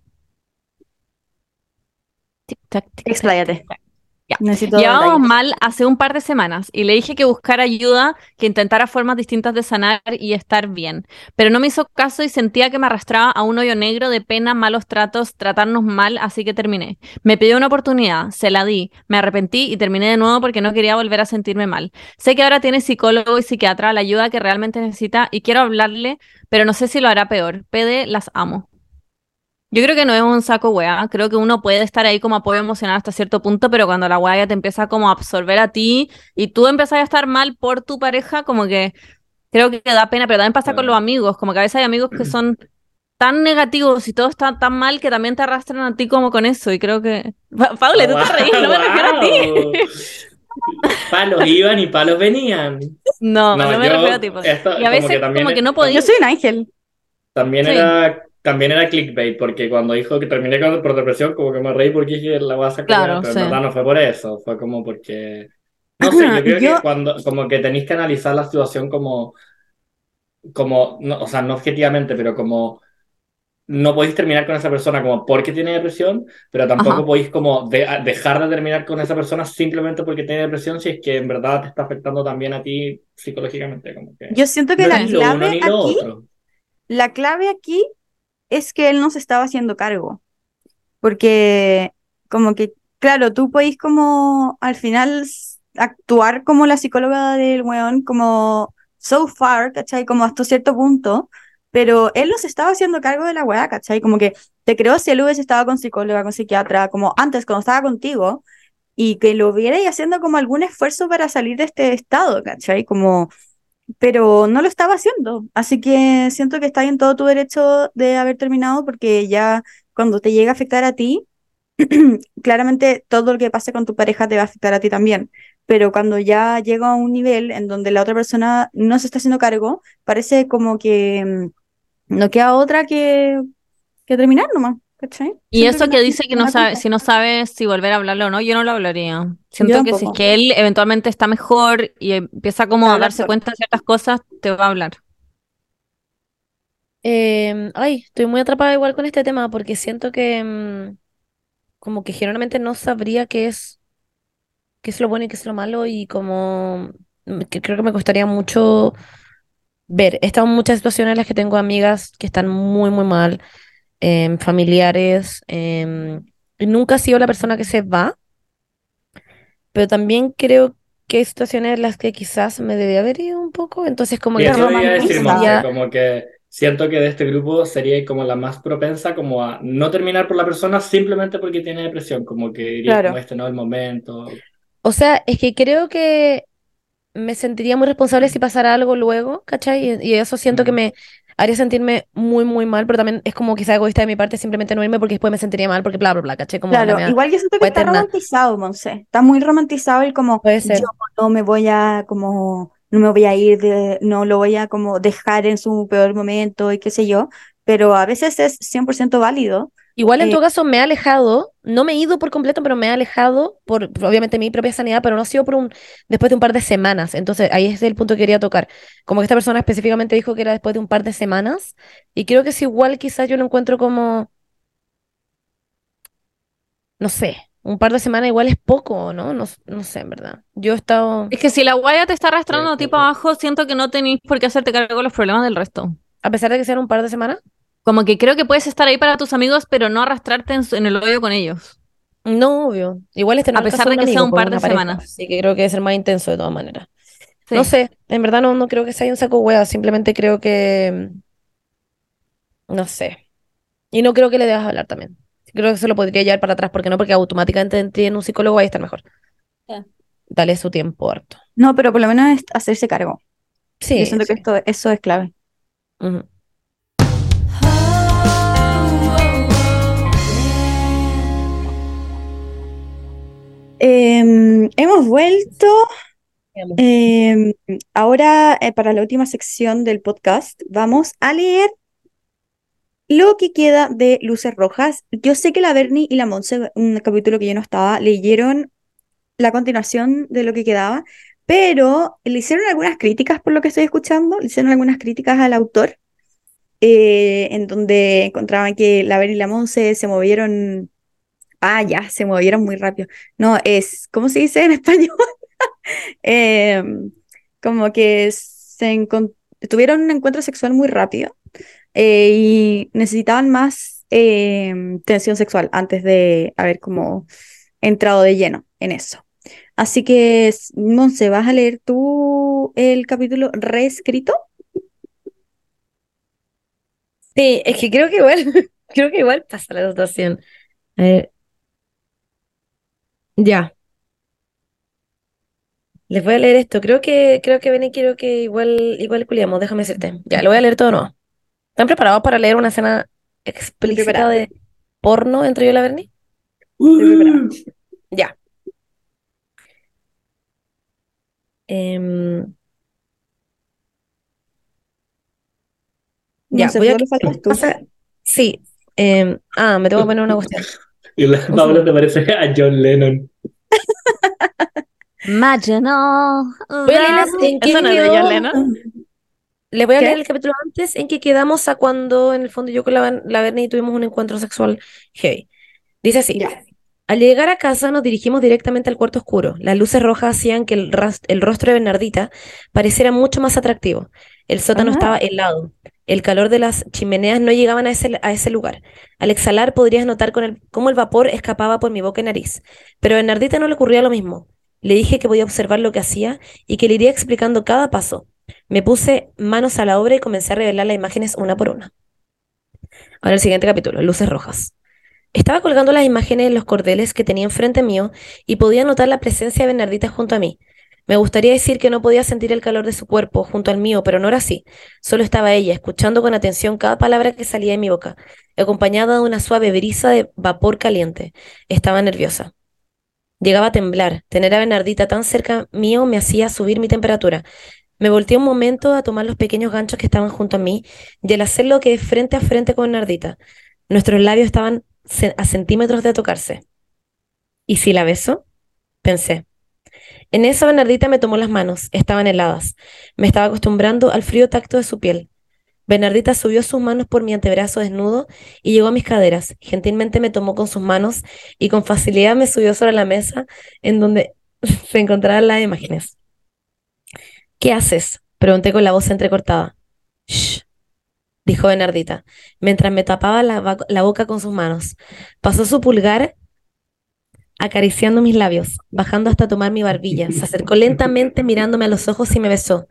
Tic, tac, tic, Expláyate. tic, tac. Ya. Necesito Llevábamos detalles. mal hace un par de semanas y le dije que buscara ayuda, que intentara formas distintas de sanar y estar bien. Pero no me hizo caso y sentía que me arrastraba a un hoyo negro de pena, malos tratos, tratarnos mal, así que terminé. Me pidió una oportunidad, se la di, me arrepentí y terminé de nuevo porque no quería volver a sentirme mal. Sé que ahora tiene psicólogo y psiquiatra la ayuda que realmente necesita y quiero hablarle, pero no sé si lo hará peor. Pede, las amo. Yo creo que no es un saco wea, creo que uno puede estar ahí como apoyo emocional hasta cierto punto, pero cuando la wea ya te empieza como a absorber a ti y tú empiezas a estar mal por tu pareja, como que creo que da pena, pero también pasa con los amigos, como que a veces hay amigos que son tan negativo, si todo está tan mal, que también te arrastran a ti como con eso. Y creo que. Pa- Paule, tú te reís, no me refiero a ti. Palos iban y palos venían. No, no, me yo- refiero a ti. pues. esto Y a como veces que también como que no Yo podías. soy un ángel. También Sí. era, también era clickbait, porque cuando dijo que terminé con, por depresión, como que me reí porque dije la vas a sacar, Claro, pero sí. en verdad no fue por eso, fue como porque, no sé, yo creo Yo- que cuando, como que tenéis que analizar la situación como, como, no, o sea, no objetivamente, pero como, no podéis terminar con esa persona como porque tiene depresión, pero tampoco Ajá. podéis como de- dejar de terminar con esa persona simplemente porque tiene depresión, si es que en verdad te está afectando también a ti psicológicamente, como que Yo siento que no la clave aquí, la clave aquí es que él no se estaba haciendo cargo. Porque como que, claro, tú podéis como al final actuar como la psicóloga del weón, como so far, ¿cachai? Como hasta cierto punto, pero él no se estaba haciendo cargo de la weá, ¿cachai? Como que te creo si él hubiese estado con psicóloga, con psiquiatra, como antes, cuando estaba contigo, y que lo viera y haciendo como algún esfuerzo para salir de este estado, ¿cachai? Como pero no lo estaba haciendo. Así que siento que está en todo tu derecho de haber terminado porque ya cuando te llega a afectar a ti, claramente todo lo que pase con tu pareja te va a afectar a ti también. Pero cuando ya llega a un nivel en donde la otra persona no se está haciendo cargo, parece como que mm, no queda otra que, que terminar nomás. ¿Cachai? Y eso que dice que no sabe, si no sabe si volver a hablarlo o no, yo no lo hablaría. Siento que si es que él eventualmente está mejor y empieza como a darse cuenta de ciertas cosas, te va a hablar. Em, ay, estoy muy atrapada igual con este tema porque siento que mm, como que generalmente no sabría qué es, qué es lo bueno y qué es lo malo y como mm, que creo que me costaría mucho ver. He estado en muchas situaciones en las que tengo amigas que están muy, muy mal, em, familiares, y nunca he sido la persona que se va, pero también creo que hay situaciones en las que quizás me debía haber ido un poco, entonces como que decir, como que siento que de este grupo sería como la más propensa como a no terminar por la persona simplemente porque tiene depresión, como que diría Claro. como este no es el momento. O sea, es que creo que me sentiría muy responsable si pasara algo luego, ¿cachai? Y, y eso siento que me haría sentirme muy, muy mal, pero también es como quizá egoísta de mi parte simplemente no irme porque después me sentiría mal porque bla, bla, bla, ¿cachai? Como la Claro, igual yo siento que está eterna. romantizado, Monse. Está muy romantizado el como yo no me voy a como no me voy a ir de, no lo voy a como dejar en su peor momento y qué sé yo, pero a veces es 100% válido. Igual en Eh, todo caso me he alejado, no me he ido por completo, pero me he alejado por, por obviamente mi propia sanidad, pero no ha sido por un, después de un par de semanas. Entonces ahí es el punto que quería tocar. Como que esta persona específicamente dijo que era después de un par de semanas, y creo que es igual, quizás yo lo encuentro como, no sé, un par de semanas igual es poco, ¿no? No, no sé, en verdad. Yo he estado, Es que si la guaya te está arrastrando Sí, a ti sí, para sí. abajo, siento que no tenéis por qué hacerte cargo de los problemas del resto. a pesar de que sean un par de semanas, Como que creo que puedes estar ahí para tus amigos, pero no arrastrarte en, el hoyo con ellos. no, obvio. Igual este no A es el pesar de que sea un par de pareja, semanas. Así que creo que debe ser más intenso de todas maneras. Sí. No sé, en verdad no, no creo que sea un saco hueá, simplemente creo que, no sé. Y no creo que le debas hablar también. Creo que se lo podría llevar para atrás, porque no, porque automáticamente en un psicólogo ahí estar mejor. Dale su tiempo harto. No, pero por lo menos es hacerse cargo. Sí, Yo siento que sí. esto, eso es clave. Ujú. Em, hemos vuelto. Em, ahora, eh, para la última sección del podcast, vamos a leer lo que queda de Luces Rojas. Yo sé que la Bernie y la Monse, un capítulo que yo no estaba, leyeron la continuación de lo que quedaba, pero le hicieron algunas críticas por lo que estoy escuchando, le hicieron algunas críticas al autor, eh, en donde encontraban que la Bernie y la Monse se movieron. Ah, ya, se movieron muy rápido. No, es, ¿cómo se dice en español? eh, como que se tuvieron un encuentro sexual muy rápido eh, y necesitaban más eh, tensión sexual antes de haber como entrado de lleno en eso. Así que, Monse, ¿vas a leer tú el capítulo reescrito? Sí, es que creo que igual, creo que igual pasa la situación. Ya. Les voy a leer esto. Creo que, creo que ven y quiero que igual, igual culiamos. Déjame decirte. Ya, lo voy a leer todo nuevo. ¿Están preparados para leer una escena explícita de porno entre yo y la Bernie? Uh, Ya. Em, ya, No sé, voy a pasa- Sí. em, ah, me tengo que poner una cuestión. Y la Paula te parece a John Lennon. Marginal. Voy a leerles en qué Eso no es de John Lennon. Les voy a ¿Qué? leer el capítulo antes en que quedamos a cuando en el fondo yo con la, la Bernie tuvimos un encuentro sexual heavy. Dice así. Al llegar a casa nos dirigimos directamente al cuarto oscuro. Las luces rojas hacían que el, ras- el rostro de Bernardita pareciera mucho más atractivo. El sótano Ajá. estaba helado. El calor de las chimeneas no llegaban a ese, a ese lugar. Al exhalar podrías notar con el, cómo el vapor escapaba por mi boca y nariz. Pero a Bernardita no le ocurría lo mismo. Le dije que podía observar lo que hacía y que le iría explicando cada paso. Me puse manos a la obra y comencé a revelar las imágenes una por una. Ahora el siguiente capítulo, luces rojas. Estaba colgando las imágenes en los cordeles que tenía enfrente mío y podía notar la presencia de Bernardita junto a mí. Me gustaría decir que no podía sentir el calor de su cuerpo junto al mío, pero no era así. Solo estaba ella, escuchando con atención cada palabra que salía de mi boca, acompañada de una suave brisa de vapor caliente. Estaba nerviosa. Llegaba a temblar. Tener a Bernardita tan cerca mío me hacía subir mi temperatura. Me volteé un momento a tomar los pequeños ganchos que estaban junto a mí y al hacerlo quedé frente a frente con Bernardita. Nuestros labios estaban a centímetros de tocarse. ¿Y si la beso? Pensé. En eso Bernardita me tomó las manos, estaban heladas. Me estaba acostumbrando al frío tacto de su piel. Bernardita subió sus manos por mi antebrazo desnudo y llegó a mis caderas. Gentilmente me tomó con sus manos y con facilidad me subió sobre la mesa en donde se encontraban las imágenes. ¿Qué haces? Pregunté con la voz entrecortada. Shh, dijo Bernardita, mientras me tapaba la, la boca con sus manos. Pasó su pulgar acariciando mis labios, bajando hasta tomar mi barbilla. Se acercó lentamente mirándome a los ojos y me besó.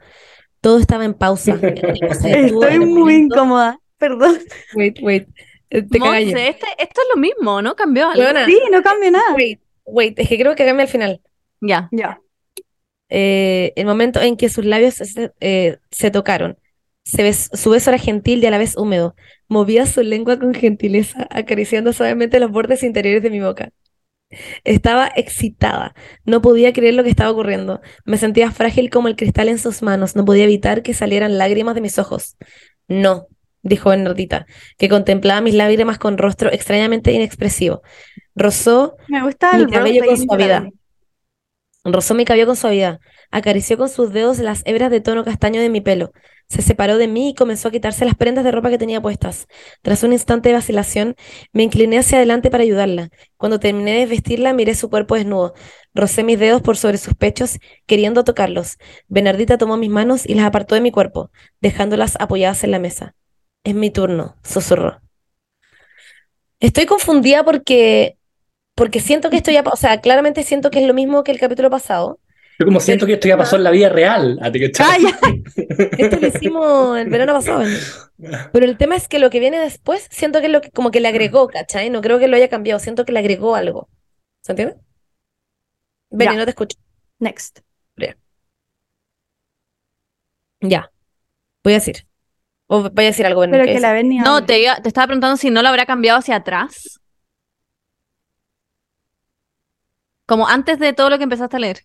Todo estaba en pausa. Estoy muy incómoda. Perdón. Wait, wait. Eh, Te. Monse, este, esto es lo mismo, ¿no? Cambió algo. Sí, no cambia nada. wait, wait. Es que creo que cambia al final. Ya. Ya. eh, el momento en que sus labios se, eh, se tocaron. Se bes- su beso era gentil y a la vez húmedo. Movía su lengua con gentileza, acariciando suavemente los bordes interiores de mi boca. Estaba excitada. No podía creer lo que estaba ocurriendo. Me sentía frágil como el cristal en sus manos. No podía evitar que salieran lágrimas de mis ojos. No, dijo Bernardita, que contemplaba mis lágrimas con rostro extrañamente inexpresivo. Rozó Me gusta Mi el cabello con suavidad. Dani. Rozó mi cabello con suavidad, acarició con sus dedos las hebras de tono castaño de mi pelo, se separó de mí y comenzó a quitarse las prendas de ropa que tenía puestas. Tras un instante de vacilación, me incliné hacia adelante para ayudarla. Cuando terminé de vestirla, miré su cuerpo desnudo. Rocé mis dedos por sobre sus pechos, queriendo tocarlos. Bernardita tomó mis manos y las apartó de mi cuerpo, dejándolas apoyadas en la mesa. Es mi turno, susurró. Estoy confundida porque, porque siento que esto ya, o sea, claramente siento que es lo mismo que el capítulo pasado. Yo como siento que esto ya pasó en la vida real. ¿A ti tal? ¡Calla! Esto lo hicimos el verano pasado. ¿no? Pero el tema es que lo que viene después, siento que es lo que como que le agregó, ¿cachai? No creo que lo haya cambiado, siento que le agregó algo. ¿Se entiende? Ya. no te escucho. Next. Ya. Voy a decir. O voy a decir algo, Benny, Pero ¿qué que la decir? ven ni No, te, iba- te estaba preguntando si no lo habrá cambiado hacia atrás. Como antes de todo lo que empezaste a leer.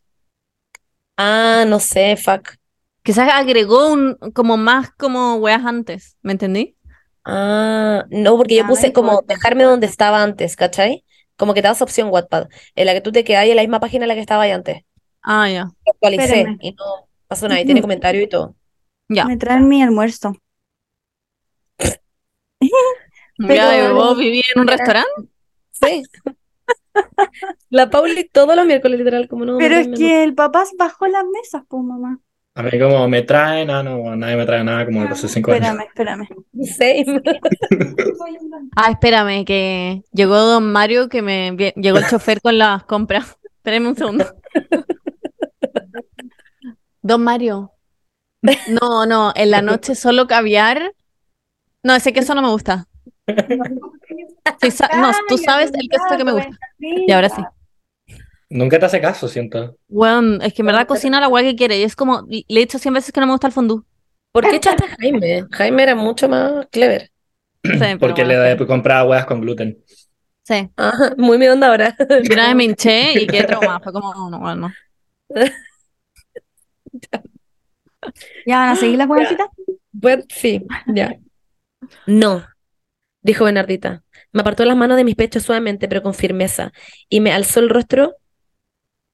Ah, no sé, fuck. Quizás agregó un como más como weas antes. ¿Me entendí? Ah, no, porque yo puse como dejarme donde estaba antes, ¿cachai? Como que te das opción Wattpad, en la que tú te quedas en la misma página en la que estaba ahí antes. Ah, ya. Lo actualicé Espérenme. y no pasó nada, y tiene comentario y todo. Ya. Me traen mi almuerzo. Ya, Pero- ¿vos viví en un restaurante? Sí. La Pauli todos los miércoles, literal, como no. Pero es que el papá bajó las mesas, pues mamá. A mí como me traen, ah, no, nadie me trae nada como desde hace cinco años. Espérame, espérame. Ah, espérame, que llegó don Mario, que me llegó el chofer con las compras. Espérame un segundo. Don Mario. No, no, en la noche solo caviar. No, ese queso no me gusta. Sí, sa- no, tú sabes el queso que me gusta. Y ahora sí. Nunca te hace caso, siento. Bueno, es que en verdad cocina la hueá que quiere. Y es como, le he dicho 100 veces que no me gusta el fondue. ¿Por qué echaste a Jaime? Jaime era mucho más clever. Sí, Porque bueno, le sí. compraba huevas con gluten. Sí. Ajá, muy mi onda ahora. Yo una vez me hinché y quedé traumada. Fue como, no, bueno, no. ¿Ya van a seguir las huevecitas? Pues sí, ya. No, dijo Bernardita. Me apartó las manos de mis pechos suavemente, pero con firmeza, y me alzó el rostro.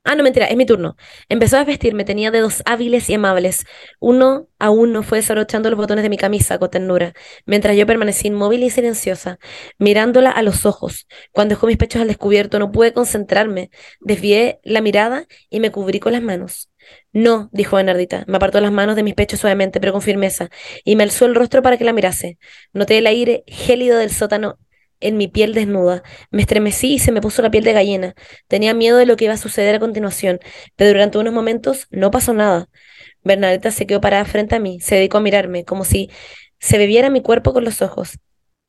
Ah, no, mentira, es mi turno. Empezó a vestirme, tenía dedos hábiles y amables. Uno a uno fue desabrochando los botones de mi camisa con ternura, mientras yo permanecí inmóvil y silenciosa, mirándola a los ojos. Cuando dejó mis pechos al descubierto, no pude concentrarme. Desvié la mirada y me cubrí con las manos. No, dijo Bernardita. Me apartó las manos de mis pechos suavemente, pero con firmeza, y me alzó el rostro para que la mirase. Noté el aire gélido del sótano en mi piel desnuda. Me estremecí y se me puso la piel de gallina. Tenía miedo de lo que iba a suceder a continuación, pero durante unos momentos no pasó nada. Bernadetta se quedó parada frente a mí, se dedicó a mirarme, como si se bebiera mi cuerpo con los ojos.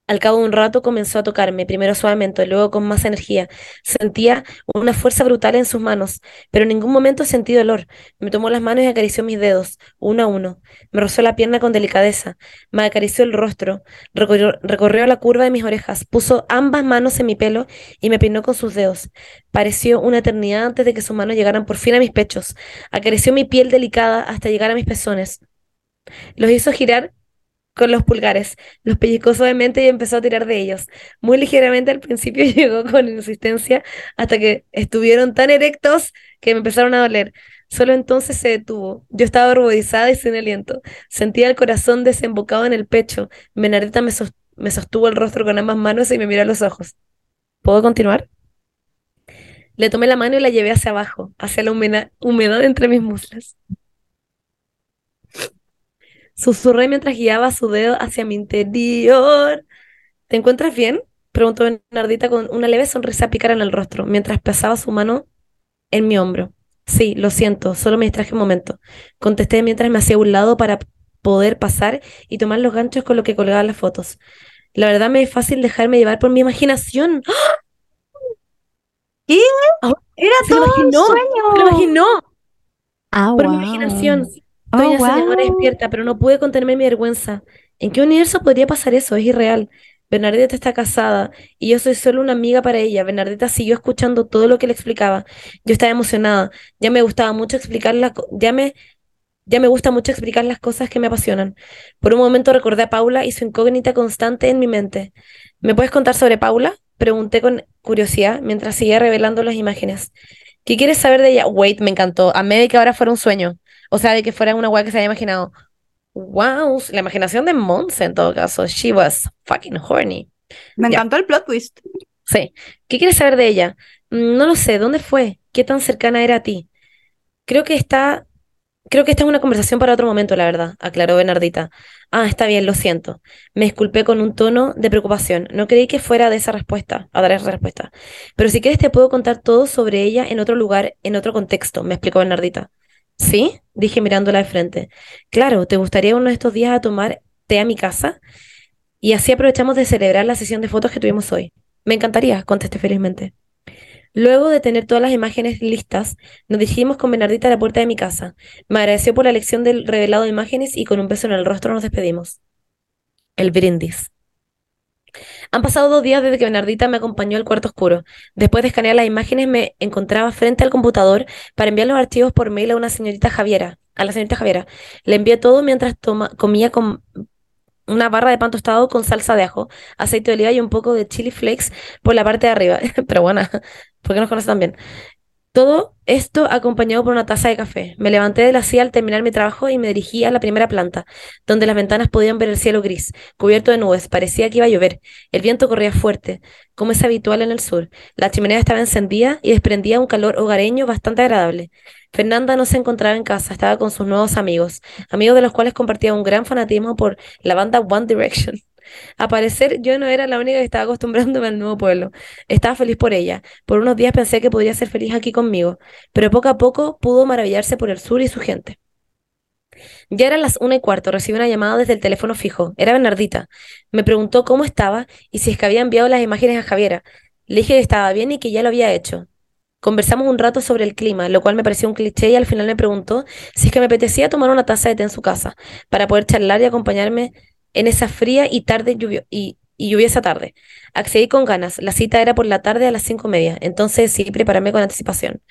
Al cabo de un rato comenzó a tocarme, primero suavemente, luego con más energía. Sentía una fuerza brutal en sus manos, pero en ningún momento sentí dolor. Me tomó las manos y acarició mis dedos, uno a uno. Me rozó la pierna con delicadeza, me acarició el rostro, recorrió, recorrió la curva de mis orejas, puso ambas manos en mi pelo y me peinó con sus dedos. Pareció una eternidad antes de que sus manos llegaran por fin a mis pechos. Acarició mi piel delicada hasta llegar a mis pezones. Los hizo girar con los pulgares, los pellizcó suavemente y empezó a tirar de ellos. Muy ligeramente al principio llegó con insistencia hasta que estuvieron tan erectos que me empezaron a doler. Solo entonces se detuvo. Yo estaba rubodizada y sin aliento. Sentía el corazón desembocado en el pecho. Bernardita me, me sostuvo el rostro con ambas manos y me miró a los ojos. ¿Puedo continuar? Le tomé la mano y la llevé hacia abajo, hacia la humedad, humedad entre mis muslos. Susurré mientras guiaba su dedo hacia mi interior. ¿Te encuentras bien? Preguntó Bernardita con una leve sonrisa pícara en el rostro, mientras pasaba su mano en mi hombro. Sí, lo siento, solo me distraje un momento. Contesté mientras me hacía a un lado para poder pasar y tomar los ganchos con lo que colgaban las fotos. La verdad me es fácil dejarme llevar por mi imaginación. ¡Ah! ¿Qué? Ahora Era todo un imaginó, sueño. se lo imaginó Ah, por mi imaginación. Oh, Estoy soñadora wow. despierta, pero no pude contenerme mi vergüenza. ¿En qué universo podría pasar eso? Es irreal. Bernardita está casada y yo soy solo una amiga para ella. Bernardita siguió escuchando todo lo que le explicaba. Yo estaba emocionada. Ya me gustaba mucho explicar la ya me ya me gusta mucho explicar las cosas que me apasionan. Por un momento recordé a Paula y su incógnita constante en mi mente. ¿Me puedes contar sobre Paula? Pregunté con curiosidad mientras seguía revelando las imágenes. ¿Qué quieres saber de ella? Wait, me encantó. Amé de que ahora fuera un sueño. O sea, de que fuera una weá que se había imaginado. Wow, la imaginación de Monse en todo caso. She was fucking horny. Me encantó el plot twist. Sí. ¿Qué quieres saber de ella? Mm, No lo sé. ¿Dónde fue? ¿Qué tan cercana era a ti? Creo que está. Creo que esta es una conversación para otro momento, la verdad, aclaró Bernardita. Ah, está bien, lo siento. Me disculpé con un tono de preocupación. No creí que fuera de esa respuesta, a dar esa respuesta. Pero si quieres te puedo contar todo sobre ella en otro lugar, en otro contexto, me explicó Bernardita. ¿Sí? Dije mirándola de frente. Claro, ¿te gustaría uno de estos días a tomar té a mi casa? Y así aprovechamos de celebrar la sesión de fotos que tuvimos hoy. Me encantaría, contesté felizmente. Luego de tener todas las imágenes listas, nos dirigimos con Bernardita a la puerta de mi casa. Me agradeció por la elección del revelado de imágenes y con un beso en el rostro nos despedimos. El brindis. Han pasado dos días desde que Bernardita me acompañó al cuarto oscuro. Después de escanear las imágenes, me encontraba frente al computador para enviar los archivos por mail a una señorita Javiera, a la señorita Javiera. Le envié todo mientras toma- comía con una barra de pan tostado con salsa de ajo, aceite de oliva y un poco de chili flakes por la parte de arriba. Pero bueno, ¿por qué nos conoce tan bien? Todo esto acompañado por una taza de café. Me levanté de la silla al terminar mi trabajo y me dirigí a la primera planta, donde las ventanas podían ver el cielo gris, cubierto de nubes. Parecía que iba a llover. El viento corría fuerte, como es habitual en el sur. La chimenea estaba encendida y desprendía un calor hogareño bastante agradable. Fernanda no se encontraba en casa, estaba con sus nuevos amigos, amigos de los cuales compartía un gran fanatismo por la banda One Direction. A parecer, yo no era la única que estaba acostumbrándome al nuevo pueblo. Estaba feliz por ella. Por unos días pensé que podría ser feliz aquí conmigo, pero poco a poco pudo maravillarse por el sur y su gente. Ya eran las una y cuarto, recibí una llamada desde el teléfono fijo. Era Bernardita. Me preguntó cómo estaba y si es que había enviado las imágenes a Javiera. Le dije que estaba bien y que ya lo había hecho. Conversamos un rato sobre el clima, lo cual me pareció un cliché y al final me preguntó si es que me apetecía tomar una taza de té en su casa para poder charlar y acompañarme en esa fría y tarde lluvio y, y lluviosa tarde. Accedí con ganas. La cita era por la tarde a las cinco y media, entonces decidí prepararme con anticipación.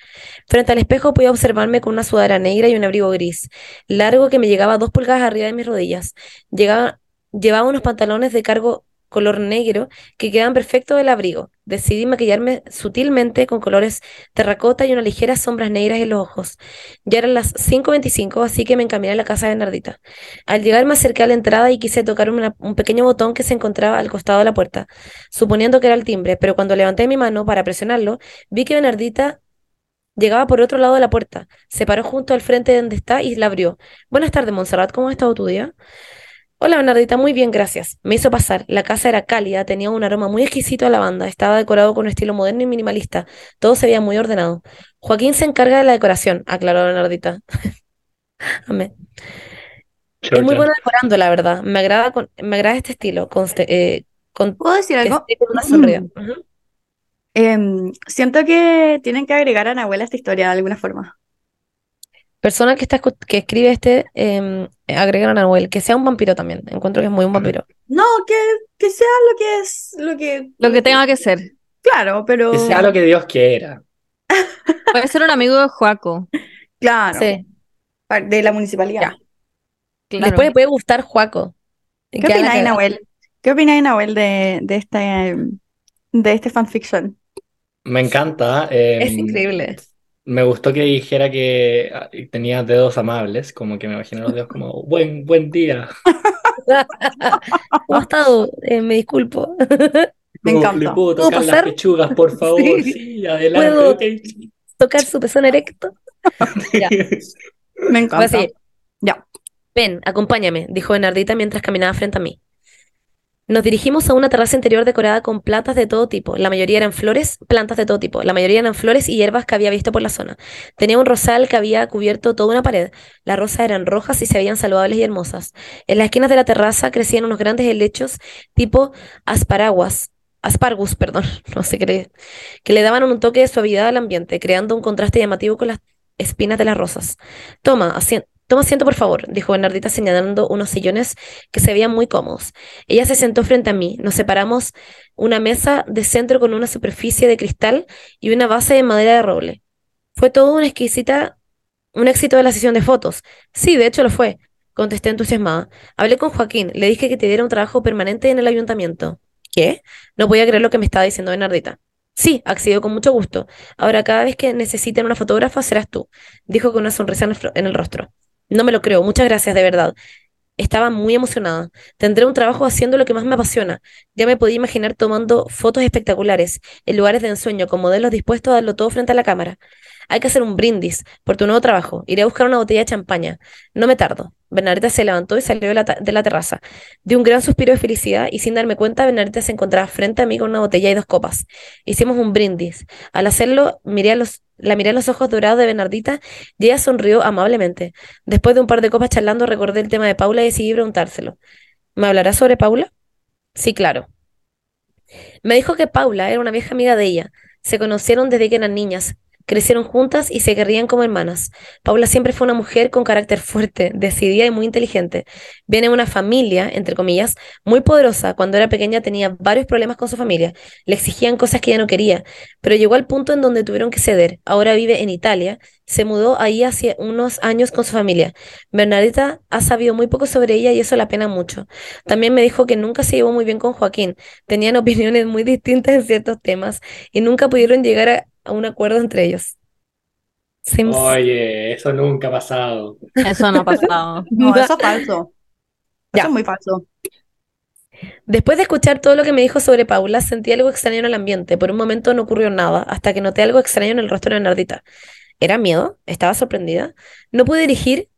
Frente al espejo pude observarme con una sudadera negra y un abrigo gris, largo que me llegaba dos pulgadas arriba de mis rodillas. Llegaba, llevaba unos pantalones de cargo color negro que quedaban perfectos del abrigo. Decidí maquillarme sutilmente con colores terracota y unas ligeras sombras negras en los ojos. Ya eran las 5.25, así que me encaminé a la casa de Bernardita. Al llegar me acerqué a la entrada y quise tocar un pequeño botón que se encontraba al costado de la puerta, suponiendo que era el timbre, pero cuando levanté mi mano para presionarlo, vi que Bernardita llegaba por otro lado de la puerta. Se paró junto al frente de donde está y la abrió. Buenas tardes, Montserrat, ¿cómo ha estado tu día? Hola Bernardita, muy bien, gracias. Me hizo pasar. La casa era cálida, tenía un aroma muy exquisito a lavanda, estaba decorado con un estilo moderno y minimalista. Todo se veía muy ordenado. Joaquín se encarga de la decoración, aclaró Bernardita. Amén. Es muy bueno decorando, la verdad. Me agrada, con- me agrada este estilo, con, eh, con, ¿Puedo decir algo? esté con una sonrisa. Ujú. Em, siento que tienen que agregar a Nahuel a esta historia de alguna forma. Persona que está escu- que escribe este, eh, agrega a Nahuel, que sea un vampiro también. Encuentro que es muy un vampiro. No, que, que sea lo que es, lo que, Lo que tenga que ser. claro, pero Que sea lo que Dios quiera. Puede ser un amigo de Joaco. claro, Sí. pa- de la municipalidad. Ya. Claro. Después le puede gustar Juaco. ¿Qué opináis. Nahuel? ¿Qué opináis, Nahuel, de, de este, em, de este fanfiction? Me encanta. eh, Es increíble. Me gustó que dijera que ah, tenía dedos amables, como que me imaginé los dedos como buen, buen día. ¿Cómo ha estado? Eh, me disculpo. Me encanta. ¿Le puedo ¿Puedo tocar las pechugas, por favor? Sí. Sí, adelante. ¿Puedo? ok. Tocar su pezón erecto. Ya. Me encanta. Ya. Ven, acompáñame, dijo Bernardita mientras caminaba frente a mí. Nos dirigimos a una terraza interior decorada con plantas de todo tipo. La mayoría eran flores, plantas de todo tipo. La mayoría eran flores y hierbas que había visto por la zona. Tenía un rosal que había cubierto toda una pared. Las rosas eran rojas y se veían saludables y hermosas. En las esquinas de la terraza crecían unos grandes helechos tipo asparaguas, aspargus, perdón, no sé qué, que le daban un toque de suavidad al ambiente, creando un contraste llamativo con las espinas de las rosas. Toma, asien- toma asiento, por favor, dijo Bernardita señalando unos sillones que se veían muy cómodos. Ella se sentó frente a mí. Nos separamos una mesa de centro con una superficie de cristal y una base de madera de roble. Fue todo una exquisita, un éxito de la sesión de fotos. Sí, de hecho lo fue, contesté entusiasmada. Hablé con Joaquín, le dije que te diera un trabajo permanente en el ayuntamiento. ¿Qué? No podía creer lo que me estaba diciendo Bernardita. Sí, accedió con mucho gusto. Ahora, cada vez que necesiten una fotógrafa, serás tú, dijo con una sonrisa en el, fro- en el rostro. No me lo creo, muchas gracias, de verdad. Estaba muy emocionada. Tendré un trabajo haciendo lo que más me apasiona. Ya me podía imaginar tomando fotos espectaculares en lugares de ensueño con modelos dispuestos a darlo todo frente a la cámara. Hay que hacer un brindis por tu nuevo trabajo. Iré a buscar una botella de champaña. No me tardo. Bernardita se levantó y salió de la, de la terraza. Di un gran suspiro de felicidad y sin darme cuenta, Bernardita se encontraba frente a mí con una botella y dos copas. Hicimos un brindis. Al hacerlo, miré a los, la miré a los ojos dorados de Bernardita y ella sonrió amablemente. Después de un par de copas charlando, recordé el tema de Paula y decidí preguntárselo. ¿Me hablarás sobre Paula? Sí, claro. Me dijo que Paula era una vieja amiga de ella. Se conocieron desde que eran niñas. Crecieron juntas y se querrían como hermanas. Paula siempre fue una mujer con carácter fuerte, decidida y muy inteligente. Viene de una familia, entre comillas, muy poderosa. Cuando era pequeña tenía varios problemas con su familia. Le exigían cosas que ella no quería, pero llegó al punto en donde tuvieron que ceder. Ahora vive en Italia. Se mudó ahí hace unos años con su familia. Bernadetta ha sabido muy poco sobre ella y eso la pena mucho. También me dijo que nunca se llevó muy bien con Joaquín. Tenían opiniones muy distintas en ciertos temas y nunca pudieron llegar a, a un acuerdo entre ellos. Sims- Oye, eso nunca ha pasado. Eso no ha pasado. No, eso es falso. Ya. Eso es muy falso. Después de escuchar todo lo que me dijo sobre Paula, sentí algo extraño en el ambiente. Por un momento no ocurrió nada, hasta que noté algo extraño en el rostro de Bernardita. ¿Era miedo? ¿Estaba sorprendida? No pude dirigir,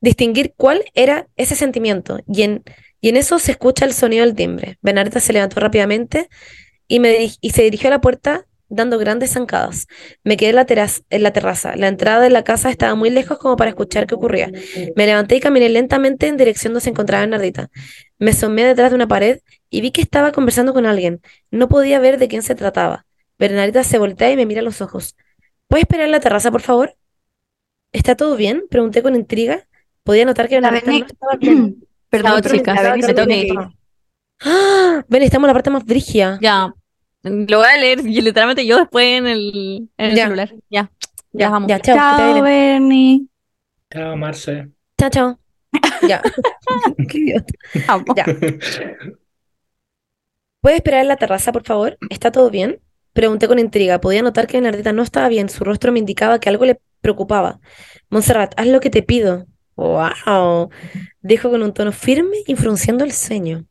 distinguir cuál era ese sentimiento, y en, y en eso se escucha el sonido del timbre. Bernardita se levantó rápidamente y, me dirig- y se dirigió a la puerta dando grandes zancadas. Me quedé en la, teraz- en la terraza. La entrada de la casa estaba muy lejos como para escuchar qué ocurría. Me levanté y caminé lentamente en dirección donde se encontraba Bernardita. Me asomé detrás de una pared y vi que estaba conversando con alguien. No podía ver de quién se trataba. Bernardita se voltea y me mira a los ojos. ¿Puedes esperar en la terraza, por favor? ¿Está todo bien? Pregunté con intriga. Podía notar que Bernardita no estaba bien. Perdón, chicas, me tengo que ir. ¡Ah! Ven, estamos en la parte más brígida. Ya. Lo voy a leer y literalmente yo después en el, en el Ya. celular. Ya. Ya, Ya vamos. ya, chao, Chao. Bernie. Chao, Marce. Chao, chao. Ya. Qué idiota. Amo. Ya. ¿Puede esperar en la terraza, por favor? ¿Está todo bien? Pregunté con intriga. Podía notar que Bernardita no estaba bien. Su rostro me indicaba que algo le preocupaba. Montserrat, haz lo que te pido. ¡Wow! Dijo con un tono firme y frunciendo el ceño.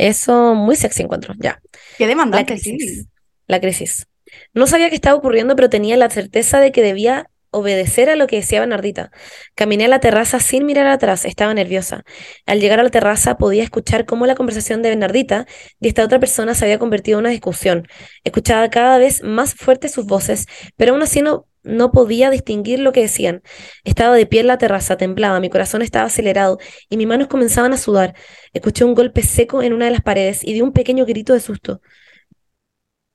Eso muy sexy encuentro. Ya. Qué La demandante, sí. crisis. La crisis. No sabía qué estaba ocurriendo, pero tenía la certeza de que debía obedecer a lo que decía Bernardita. Caminé a la terraza sin mirar atrás, estaba nerviosa. Al llegar a la terraza podía escuchar cómo la conversación de Bernardita y esta otra persona se había convertido en una discusión. Escuchaba cada vez más fuertes sus voces, pero aún así no, no podía distinguir lo que decían. Estaba de pie en la terraza, temblaba, mi corazón estaba acelerado y mis manos comenzaban a sudar. Escuché un golpe seco en una de las paredes y di un pequeño grito de susto.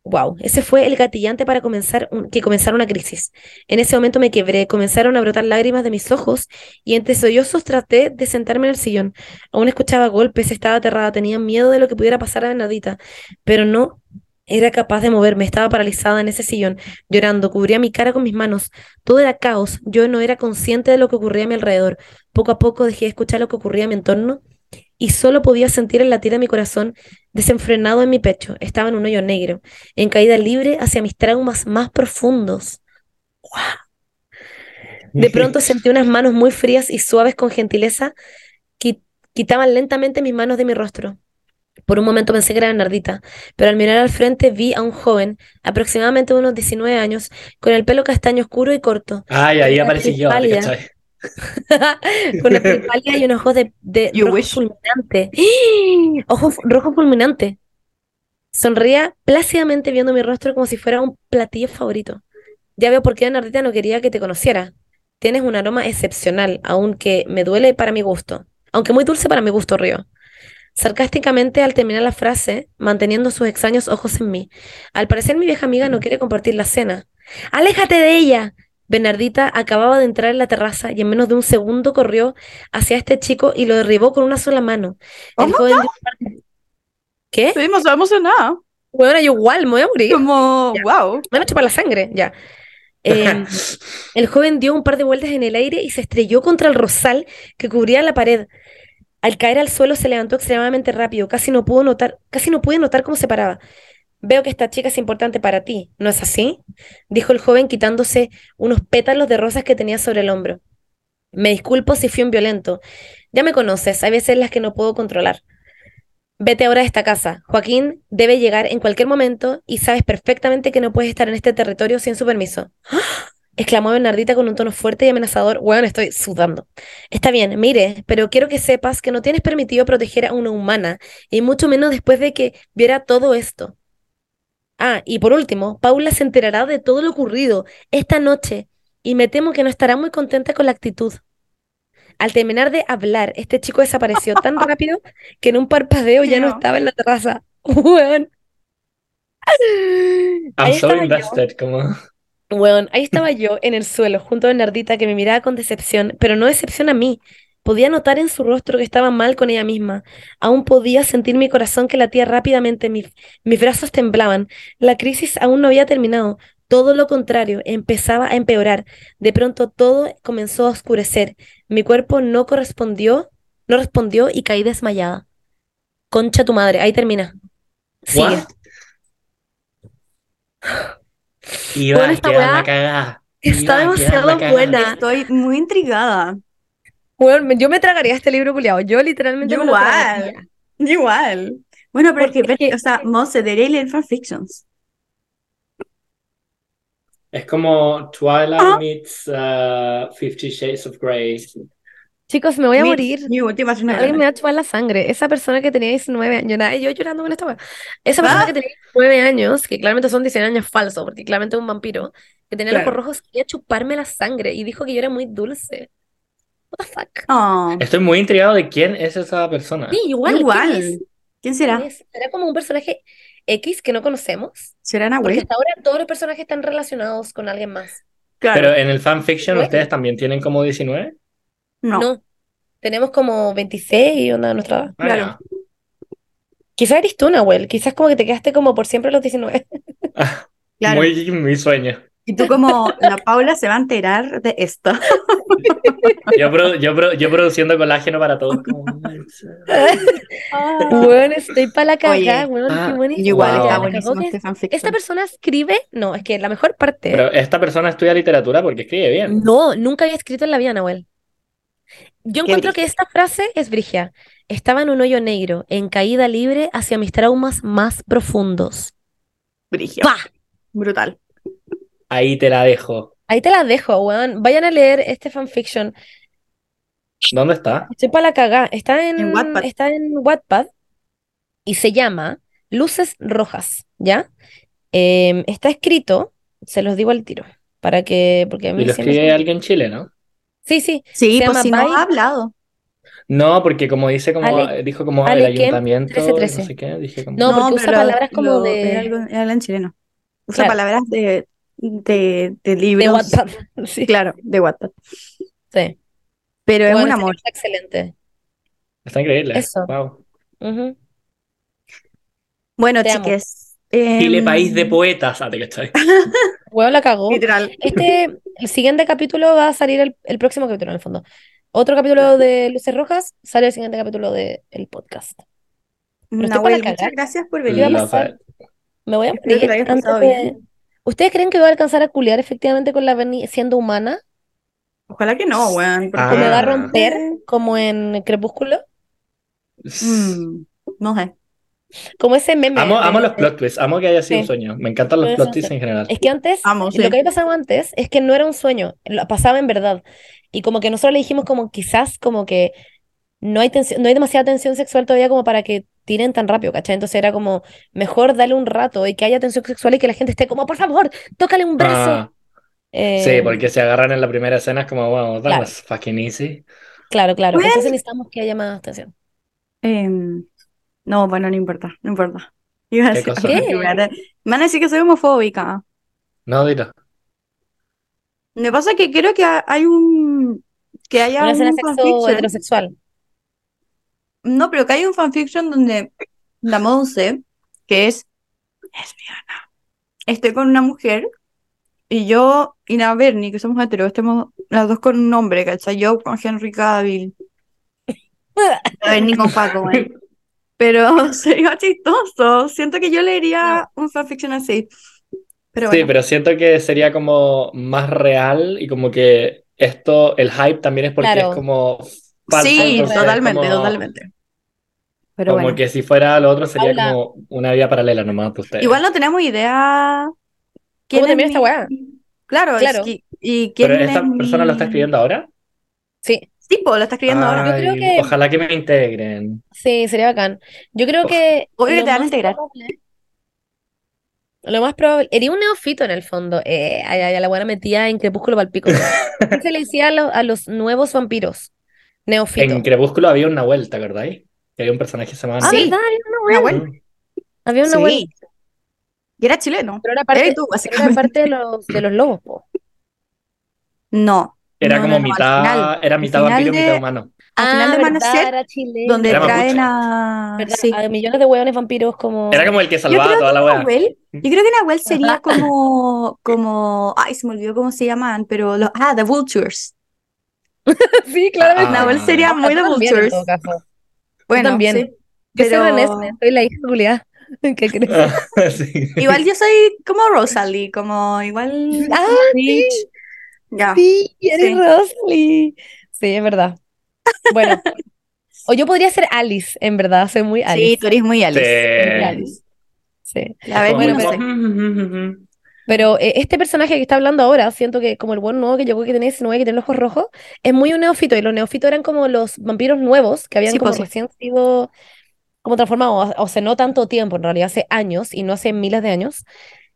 Wow, ese fue el gatillante para comenzar que comenzara una crisis. En ese momento me quebré, comenzaron a brotar lágrimas de mis ojos y entre sollozos traté de sentarme en el sillón. Aún escuchaba golpes, estaba aterrada, tenía miedo de lo que pudiera pasar a Bernardita, pero no era capaz de moverme, estaba paralizada en ese sillón, llorando, cubría mi cara con mis manos. Todo era caos, yo no era consciente de lo que ocurría a mi alrededor. Poco a poco dejé de escuchar lo que ocurría a mi entorno y solo podía sentir el latir de mi corazón desenfrenado en mi pecho. Estaba en un hoyo negro, en caída libre hacia mis traumas más profundos. De pronto sentí unas manos muy frías y suaves con gentileza que quitaban lentamente mis manos de mi rostro. Por un momento pensé que era Bernardita, pero al mirar al frente vi a un joven, aproximadamente de unos 19 años, con el pelo castaño oscuro y corto, Ay, ahí aparecí yo, pálida. con la pálida y unos ojos de, de rojo wish. fulminante. Ojo fu- rojo fulminante. Sonría plácidamente viendo mi rostro como si fuera un platillo favorito. Ya veo por qué Bernardita no quería que te conociera. Tienes un aroma excepcional, aunque me duele para mi gusto. Aunque muy dulce para mi gusto, Río. Sarcásticamente al terminar la frase, manteniendo sus extraños ojos en mí. Al parecer mi vieja amiga no quiere compartir la cena. ¡Aléjate de ella! Bernardita acababa de entrar en la terraza y en menos de un segundo corrió hacia este chico y lo derribó con una sola mano. El Oh my joven dio un par de- ¿Qué? Estoy demasiado emocionada. Bueno, yo igual me voy a morir. Como, Ya. wow. Me van a chupar la sangre, ya. Em, el joven dio un par de vueltas en el aire y se estrelló contra el rosal que cubría la pared. Al caer al suelo se levantó extremadamente rápido, casi no pudo notar, casi no pude notar cómo se paraba. Veo que esta chica es importante para ti, ¿no es así? Dijo el joven quitándose unos pétalos de rosas que tenía sobre el hombro. Me disculpo si fui un violento. Ya me conoces, hay veces las que no puedo controlar. Vete ahora de esta casa. Joaquín debe llegar en cualquier momento y sabes perfectamente que no puedes estar en este territorio sin su permiso. ¡Ah! exclamó Bernardita con un tono fuerte y amenazador. Bueno, estoy sudando. Está bien, mire, pero quiero que sepas que no tienes permitido proteger a una humana, y mucho menos después de que viera todo esto. Ah, y por último, Paula se enterará de todo lo ocurrido esta noche y me temo que no estará muy contenta con la actitud. Al terminar de hablar, este chico desapareció tan rápido que en un parpadeo ya no estaba en la terraza. Weón. I'm so invested, como... Weón, ahí estaba yo en el suelo, junto a Bernardita, que me miraba con decepción, pero no decepción a mí. Podía notar en su rostro que estaba mal con ella misma. Aún podía sentir mi corazón que latía rápidamente, mis, mis brazos temblaban. La crisis aún no había terminado. Todo lo contrario, empezaba a empeorar. De pronto todo comenzó a oscurecer. Mi cuerpo no correspondió, no respondió y caí desmayada. Concha tu madre, ahí termina. Sigue. What? Iba Weón, a esta quedar weá la cagada. Está demasiado buena. Estoy muy intrigada. Me- yo me tragaría este libro culiado. Yo literalmente Yo me lo igual. Igual. Bueno, pero es que, Porque es que- o sea, Monse, debería leer fanfictions. Es como Twilight Ah. meets uh, Fifty Shades of Grey. Chicos, me voy a Mi- morir. Mi última Alguien me va a chupar la sangre. Esa persona que tenía 19 años, nada, yo llorando con esta. Esa persona Ah. que tenía 19 años, que claramente son 19 años falsos, porque claramente es un vampiro, que tenía los ojos Claro. rojos, quería chuparme la sangre y dijo que yo era muy dulce. What the fuck? Oh, Estoy muy intrigado de quién es esa persona. Sí, igual, ¿quién igual. es? ¿Quién será? Era como un personaje X que no conocemos. ¿Será Porque Nahuel? hasta ahora todos los personajes están relacionados con alguien más. Claro. Pero en el fanfiction Bueno. ustedes también tienen como 19. no. No. Tenemos como 26 onda nuestra. Ah, Claro. ya. Quizás eres tú, Nahuel. Quizás como que te quedaste como por siempre a los 19. Ah, Claro. Muy mi sueño. Y tú como, la Paula se va a enterar de esto. Yo, produ- yo, produ- yo produciendo colágeno para todos. como- Bueno, estoy para la cagada, weón, ah, igual Wow. está buenísimo este. Esta persona escribe, no, es que la mejor parte. Pero esta persona estudia literatura porque escribe bien. No, nunca había escrito en la vida, Nahuel. Yo encuentro que esta frase es brigia. Estaba en un hoyo negro, en caída libre hacia mis traumas más profundos. Brigio. ¡Pah! Brutal. Ahí te la dejo. Ahí te la dejo, weón. Vayan a leer este fanfiction. ¿Dónde está? Estoy para la cagada. Está en, En Wattpad. está en Wattpad y se llama Luces Rojas, ¿ya? Em, está escrito, se los digo al tiro, para que, porque a mí Y lo escribe alguien chileno. Sí, sí, Sí, Se pues llama si no ha hablado. No, porque como dice, como Ale- dijo como Ale el ayuntamiento, 1313. no sé qué, dije como... No, porque usa palabras como lo- de- algo, algo en chileno. Usa Claro. palabras de, de, de de libros. Wattpad. Sí, Claro, de Wattpad. sí. Pero es un amor. está excelente. Está increíble. Eso. Wow. Bueno, Te chiques. Chile, país de poetas. Ah, te cachai. Huevo la cagó. Literal. Este, el siguiente capítulo va a salir el, el próximo capítulo, en el fondo. Otro capítulo de Luces Rojas sale el siguiente capítulo del podcast. estoy para Nahuel, muchas gracias por venir. Me voy a que morir antes pasado de- bien. ¿Ustedes creen que voy a alcanzar a culiar efectivamente con la Berni siendo humana? Ojalá que no, weón. porque- ¿Que me va a Ah. romper como en Crepúsculo? Mm, no sé. Como ese meme. Amo, los plot twists. Amo que haya sido un sueño. Me encantan los plot twists en general. Es que antes, Amo, sí. lo que había pasado antes es que no era un sueño, lo pasaba en verdad. Y como que nosotros le dijimos como quizás como que no hay tensión, no hay demasiada tensión sexual todavía como para que tiren tan rápido, ¿cachai? Entonces era como mejor darle un rato y que haya tensión sexual y que la gente esté como, por favor, tócale un brazo. Ah, Eh, sí, porque se agarran en la primera escena es como, wow, that Claro. was fucking easy. Claro, claro. Bueno. Entonces necesitamos que haya más tensión. Em, no, bueno, no importa, no importa. Iba a ¿Qué decir cosa? algo ¿Qué? que me van a- decir que soy homofóbica. No, dilo. Me pasa que creo que ha- hay un... Que haya Una escena un sexo heterosexual. No, pero que hay un fanfiction donde la Monse, que es lesbiana, esté con una mujer y yo y la Bernie, que somos heteros, estemos las dos con un hombre, ¿cachai? Yo con Henry Cavill, la Bernie con Paco, güey. Pero sería chistoso. Siento que yo leería un fanfiction así. Pero Sí, pero siento que sería como más real y como que esto, el hype también es porque Claro. es como falso, sí, totalmente, como- totalmente. Pero Como bueno, que si fuera lo otro sería como una vida paralela nomás de ustedes. igual no tenemos idea quién ¿Cómo es termina esta mi- weá? Claro, es Claro. que- y quién Pero esta es persona lo está mi- escribiendo ahora. Sí, Sí, pues lo está escribiendo ahora. Yo creo que- Ojalá que me integren. sí, sería bacán. Yo creo que Obvio que lo te van a más integrar. probable- Lo más probable, sería un neófito en el fondo. Eh, ay, ay, a la buena metía en Crepúsculo Palpico. ¿Qué se le decía a, los- a los nuevos vampiros? Neófito. En Crepúsculo había una vuelta, ¿verdad? Que había un personaje que se llamaba Ah, Sí. ¿verdad? Había una Nahuel. abuela. Había una Sí. abuela. Y era chileno. Pero era parte, tú, era parte de los, de los lobos, po. No. Era no, como no, no, al mitad, final. era mitad vampiro, de- mitad humano. Al final de Ah, era chileno. Donde Era traen a. Sí. A millones de hueones vampiros como... Era como el que salvaba creo toda la. Nahuel, yo creo que Nahuel sería como, como, ay, se me olvidó cómo se llaman, pero los, ah, The Vultures. Sí, claramente. Ah. Nahuel sería Ah, muy The Vultures. Bueno, también. sí, Yo soy pero René, soy la hija Julia. ¿Qué crees? Sí. igual yo soy como Rosalie, como igual Ah, Peach. Ya. Sí, eres Sí. Rosalie. Sí, es verdad. Bueno, o yo podría ser Alice, en verdad, soy muy Sí, Alice. tú eres muy Alice. Sí. muy Alice. Sí. La verdad, Bueno, no pero-. Pero eh, este personaje que está hablando ahora, siento que como el buen nuevo que llegó que tenía 19, que tiene los ojos rojos, es muy un neófito. Y los neófitos eran como los vampiros nuevos que habían Sí, como pues, sí. recién sido como transformados, o, o sea, no tanto tiempo, en realidad hace años y no hace miles de años.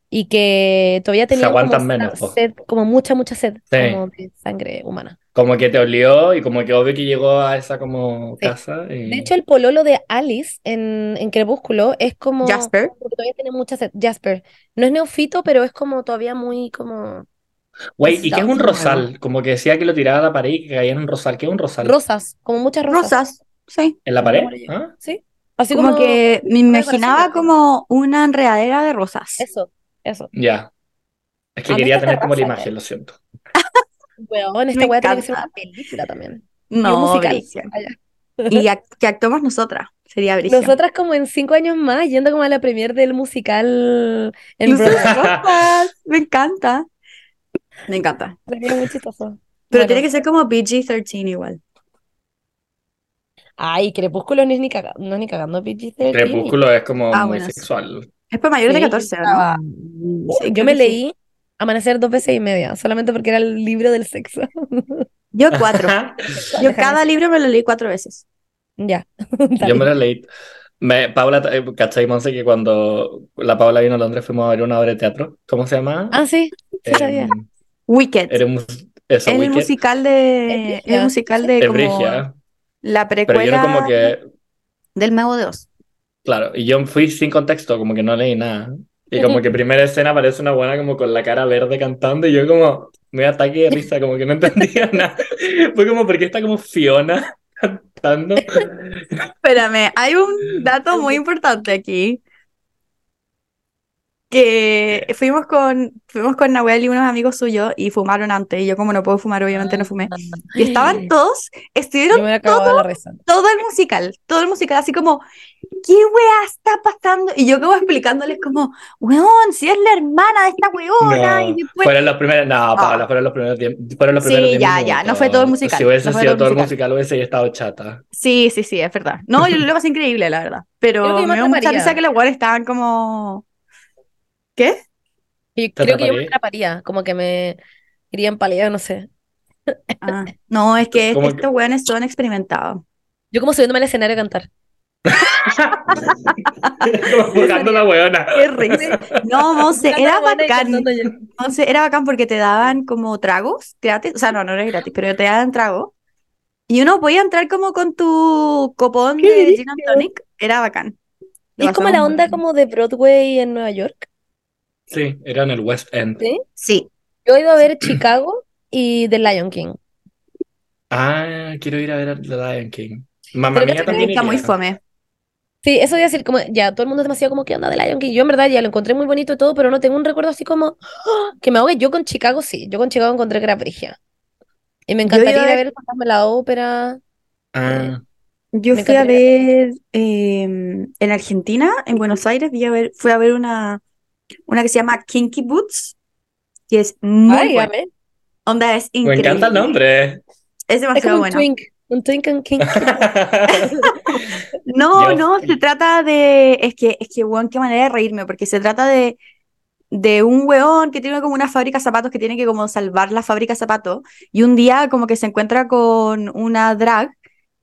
Y que todavía Se tenían como, po. sed, como mucha, mucha sed, Sí. como de sangre humana. Como que te olió y como que obvio que llegó a esa como Sí. casa y... De hecho, el pololo de Alice en, en Crepúsculo es como... Jasper. Porque todavía tiene mucha sed. Jasper. No es neofito, pero es como todavía muy como... Güey, ¿y qué es un rosal? Como que decía que lo tiraba a la pared y que caía en un rosal. ¿Qué es un rosal? Rosas, como muchas rosas. Rosas, sí. ¿En la pared? ¿Ah? ¿Sí? Así Como como... que me imaginaba como una enredadera de rosas. Eso, eso. Ya. Es que A quería tener como la imagen, lo siento. Weón, esta weá tiene que ser una película también. Y un No, musical. Bricia. Allá. Y que actuamos nosotras. Sería Bricia. Nosotras como en cinco años más, yendo como a la premier del musical en. Me encanta. Me encanta. Sería muy chistoso. Pero Bueno. tiene que ser como PG-13 igual. Ay, Crepúsculo no es ni cagando, no es ni cagando PG-13. Crepúsculo es como Ah, muy bueno, sí. sexual. Es para mayores de Sí, 14, ¿o ¿no? estaba- Sí, Yo me leí Amanecer dos veces y media, solamente porque era el libro del sexo. Yo cuatro. Yo cada libro me lo leí cuatro veces. Ya. Yo me la leí. Me, Paula, eh, ¿cachai, Monse? Que cuando la Paula vino a Londres fuimos a ver una obra de teatro. ¿Cómo se llama? Ah, sí, sí sabía. Em, Wicked. era un eso, el Wicked. musical de, el musical de como la Pero yo precuela no como que, del Mago de Oz. Claro, y yo fui sin contexto, como que no leí nada. Y como que primera escena aparece una buena como con la cara verde cantando y yo como me ataque de risa, como que no entendía nada. Fue como, ¿por qué está como Fiona cantando? Espérame, hay un dato muy importante aquí. Que fuimos con, fuimos con Nahuel y unos amigos suyos y fumaron antes. Y yo, como no puedo fumar, obviamente no fumé. Y estaban todos, Yo estuvieron risa. todo el musical, todo el musical, así como, ¿qué wea está pasando? Y yo como explicándoles como, weón, si es la hermana de esta weona. Y No, después, fueron los primeros, no, Paula, Ah. fueron los primeros fueron los Sí, primeros diez ya, ya, no fue todo el minutos. musical, Si hubiese no sido todo todo el musical. musical, hubiese estado chata. sí, sí, sí, es verdad. No, yo lo pasé increíble, la verdad. Pero me dio mucha risa que los weones estaban como, ¿qué? Y ¿Te creo que yo me atraparía? como que me iría en palidad, no sé. Ah, no, es que estos weones son experimentados. Yo como subiéndome al escenario a cantar. Buscando la weona. Qué risa. No, Monse, era bacán. Monse, era bacán porque te daban como tragos gratis. O sea, no, no era gratis, pero te daban tragos. Y uno podía entrar como con tu copón de gin and tonic. Era bacán. Lo es como la onda bien. como de Broadway en Nueva York. Sí, era en el West End. ¿sí? Sí. Yo he ido a ver Chicago y The Lion King. Ah, quiero ir a ver a The Lion King. Mamma Pero Mía que también Está muy fome. Sí, eso voy a decir, como ya todo el mundo es demasiado como, ¿qué onda The Lion King? Yo en verdad ya lo encontré muy bonito y todo, pero no tengo un recuerdo así como ¡ah! que me ahogue. Yo con Chicago sí, yo con Chicago encontré que era. Y me Yo encantaría a ir a ver- fantasma de la ópera. Ah, Yo Me fui a encantaría. ver eh, en Argentina, en Buenos Aires, vi a ver, fui a ver una, una que se llama Kinky Boots, que es muy Ay, buena. amé. Onda, es me encanta el increíble. nombre. Es Es como demasiado un buena. twink, un twink and king. No, Yo no, se trata de. Es que, es que, weón, qué manera de reírme, porque se trata de, de un weón que tiene como una fábrica de zapatos que tiene que como salvar la fábrica de zapatos, y un día como que se encuentra con una drag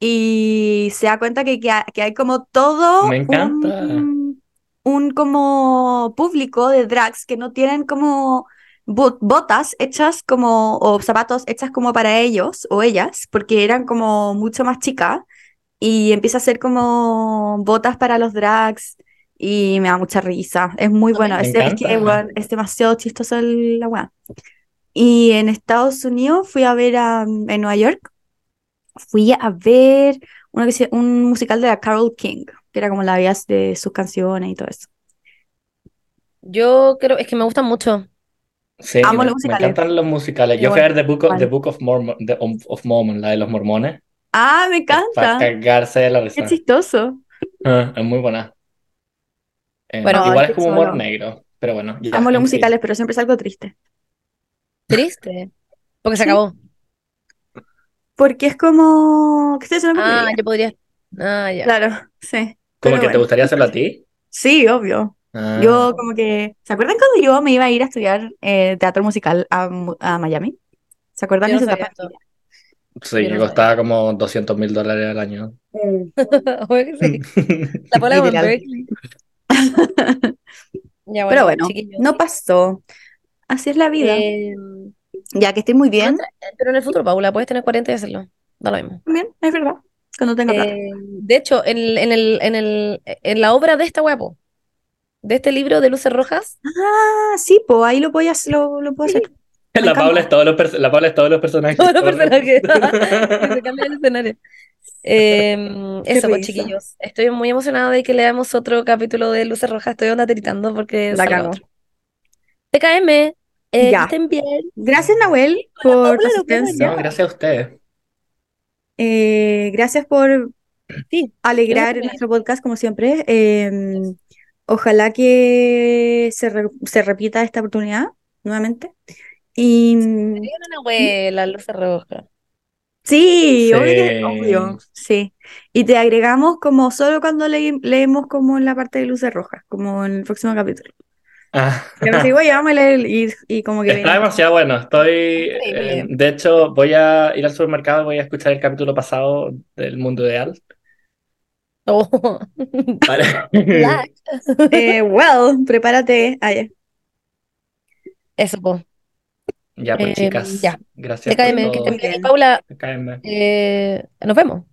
y se da cuenta que, que hay como todo Me encanta. un, un como público de drags que no tienen como bo- botas hechas como, o zapatos hechas como para ellos o ellas, porque eran como mucho más chicas y empieza a hacer como botas para los drags y me da mucha risa. Es muy Me bueno. Es, es que demasiado chistoso el- la weá. Y en Estados Unidos fui a ver a, en Nueva York, fui a ver una que se- un musical de la Carole King, que era como la vida de sus canciones y todo eso. Yo creo, es que me gustan mucho. Sí, Amo me, los me musicales. encantan los musicales. Qué Yo fui a ver The Book of, The. Book of Mormon, the- of, of Mormon, la de los mormones. Ah, me Para encanta. cagarse de la Qué risa. chistoso. Ah, es muy buena. Eh, Bueno, igual qué es como humor solo. negro, pero bueno, ya, Amo los musicales, pero siempre salgo triste. Triste. Porque se Sí. acabó. Porque es como haciendo Ah, yo podría. Ah, ya. Claro, sí. ¿Como Pero que te bueno. gustaría hacerlo a ti? Sí, obvio. Ah, Yo como que... ¿Se acuerdan cuando yo me iba a ir a estudiar eh, teatro musical a, Miami? ¿Se acuerdan de no esa sí, no que costaba como 200 mil dólares al año. Sí. La Literal. Berkeley. Ya, Pero bueno, chiquillos. no pasó. Así es la vida. Eh, Ya que estoy muy bien, pero en el futuro, Paula, puedes tener 40 y hacerlo. Da lo mismo. también, es verdad. Cuando tenga plata. Eh, de hecho, en, el- en, el, en, el, en la obra de esta guapo, de este libro de luces rojas, Ah, sí, pues ahí lo voy a, lo, lo puedo hacer. La. Paula es todos los, la Paula es todos los personajes. todos los personajes se cambian el escenario. Eh, eso, pues chiquillos. Estoy muy emocionada de que leamos otro capítulo de Luces Rojas. Estoy onda tiritando porque La cago. TKM, eh, que Ya. estén bien. Gracias, Nahuel, por tu asistencia. No, gracias a ustedes. Eh, gracias por Sí, alegrar gracias. nuestro podcast, como siempre. Eh, ojalá que se, re- se repita esta oportunidad nuevamente. Y Tienen una abuela, Luces Rojas. sí, Sí. obvio, obvio, sí. Y te agregamos como solo cuando le- leemos como en la parte de luces rojas, como en el próximo capítulo. Ah. Y ahora sí, vamos a leer y, y como que Está viene- demasiado bueno. Estoy. Eh, de hecho, voy a ir al supermercado y voy a escuchar el capítulo pasado del mundo ideal. Oh. Vale. Eh, well, prepárate. Ya. Eso, pues. Ya, pues, Eh, chicas. ya. Gracias por TKM, que todo. bien. Bien. Paula, TKM. eh, nos vemos.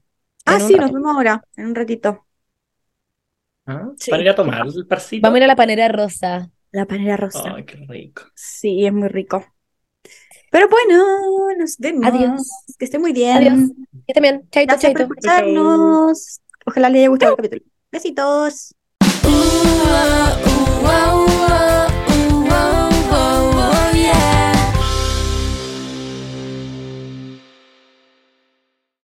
Ah, sí, rato. nos vemos ahora, en un ratito. Ah, Sí. ¿Van a ir a tomar el parcito? Vamos a ir a la panera rosa. La panera rosa. Ay, qué rico. Sí, es muy rico. Pero bueno, nos vemos. Adiós. Que esté muy bien. Adiós. Estén bien. Chaito, Gracias por chaito. escucharnos. Ojalá les haya gustado el capítulo. Besitos.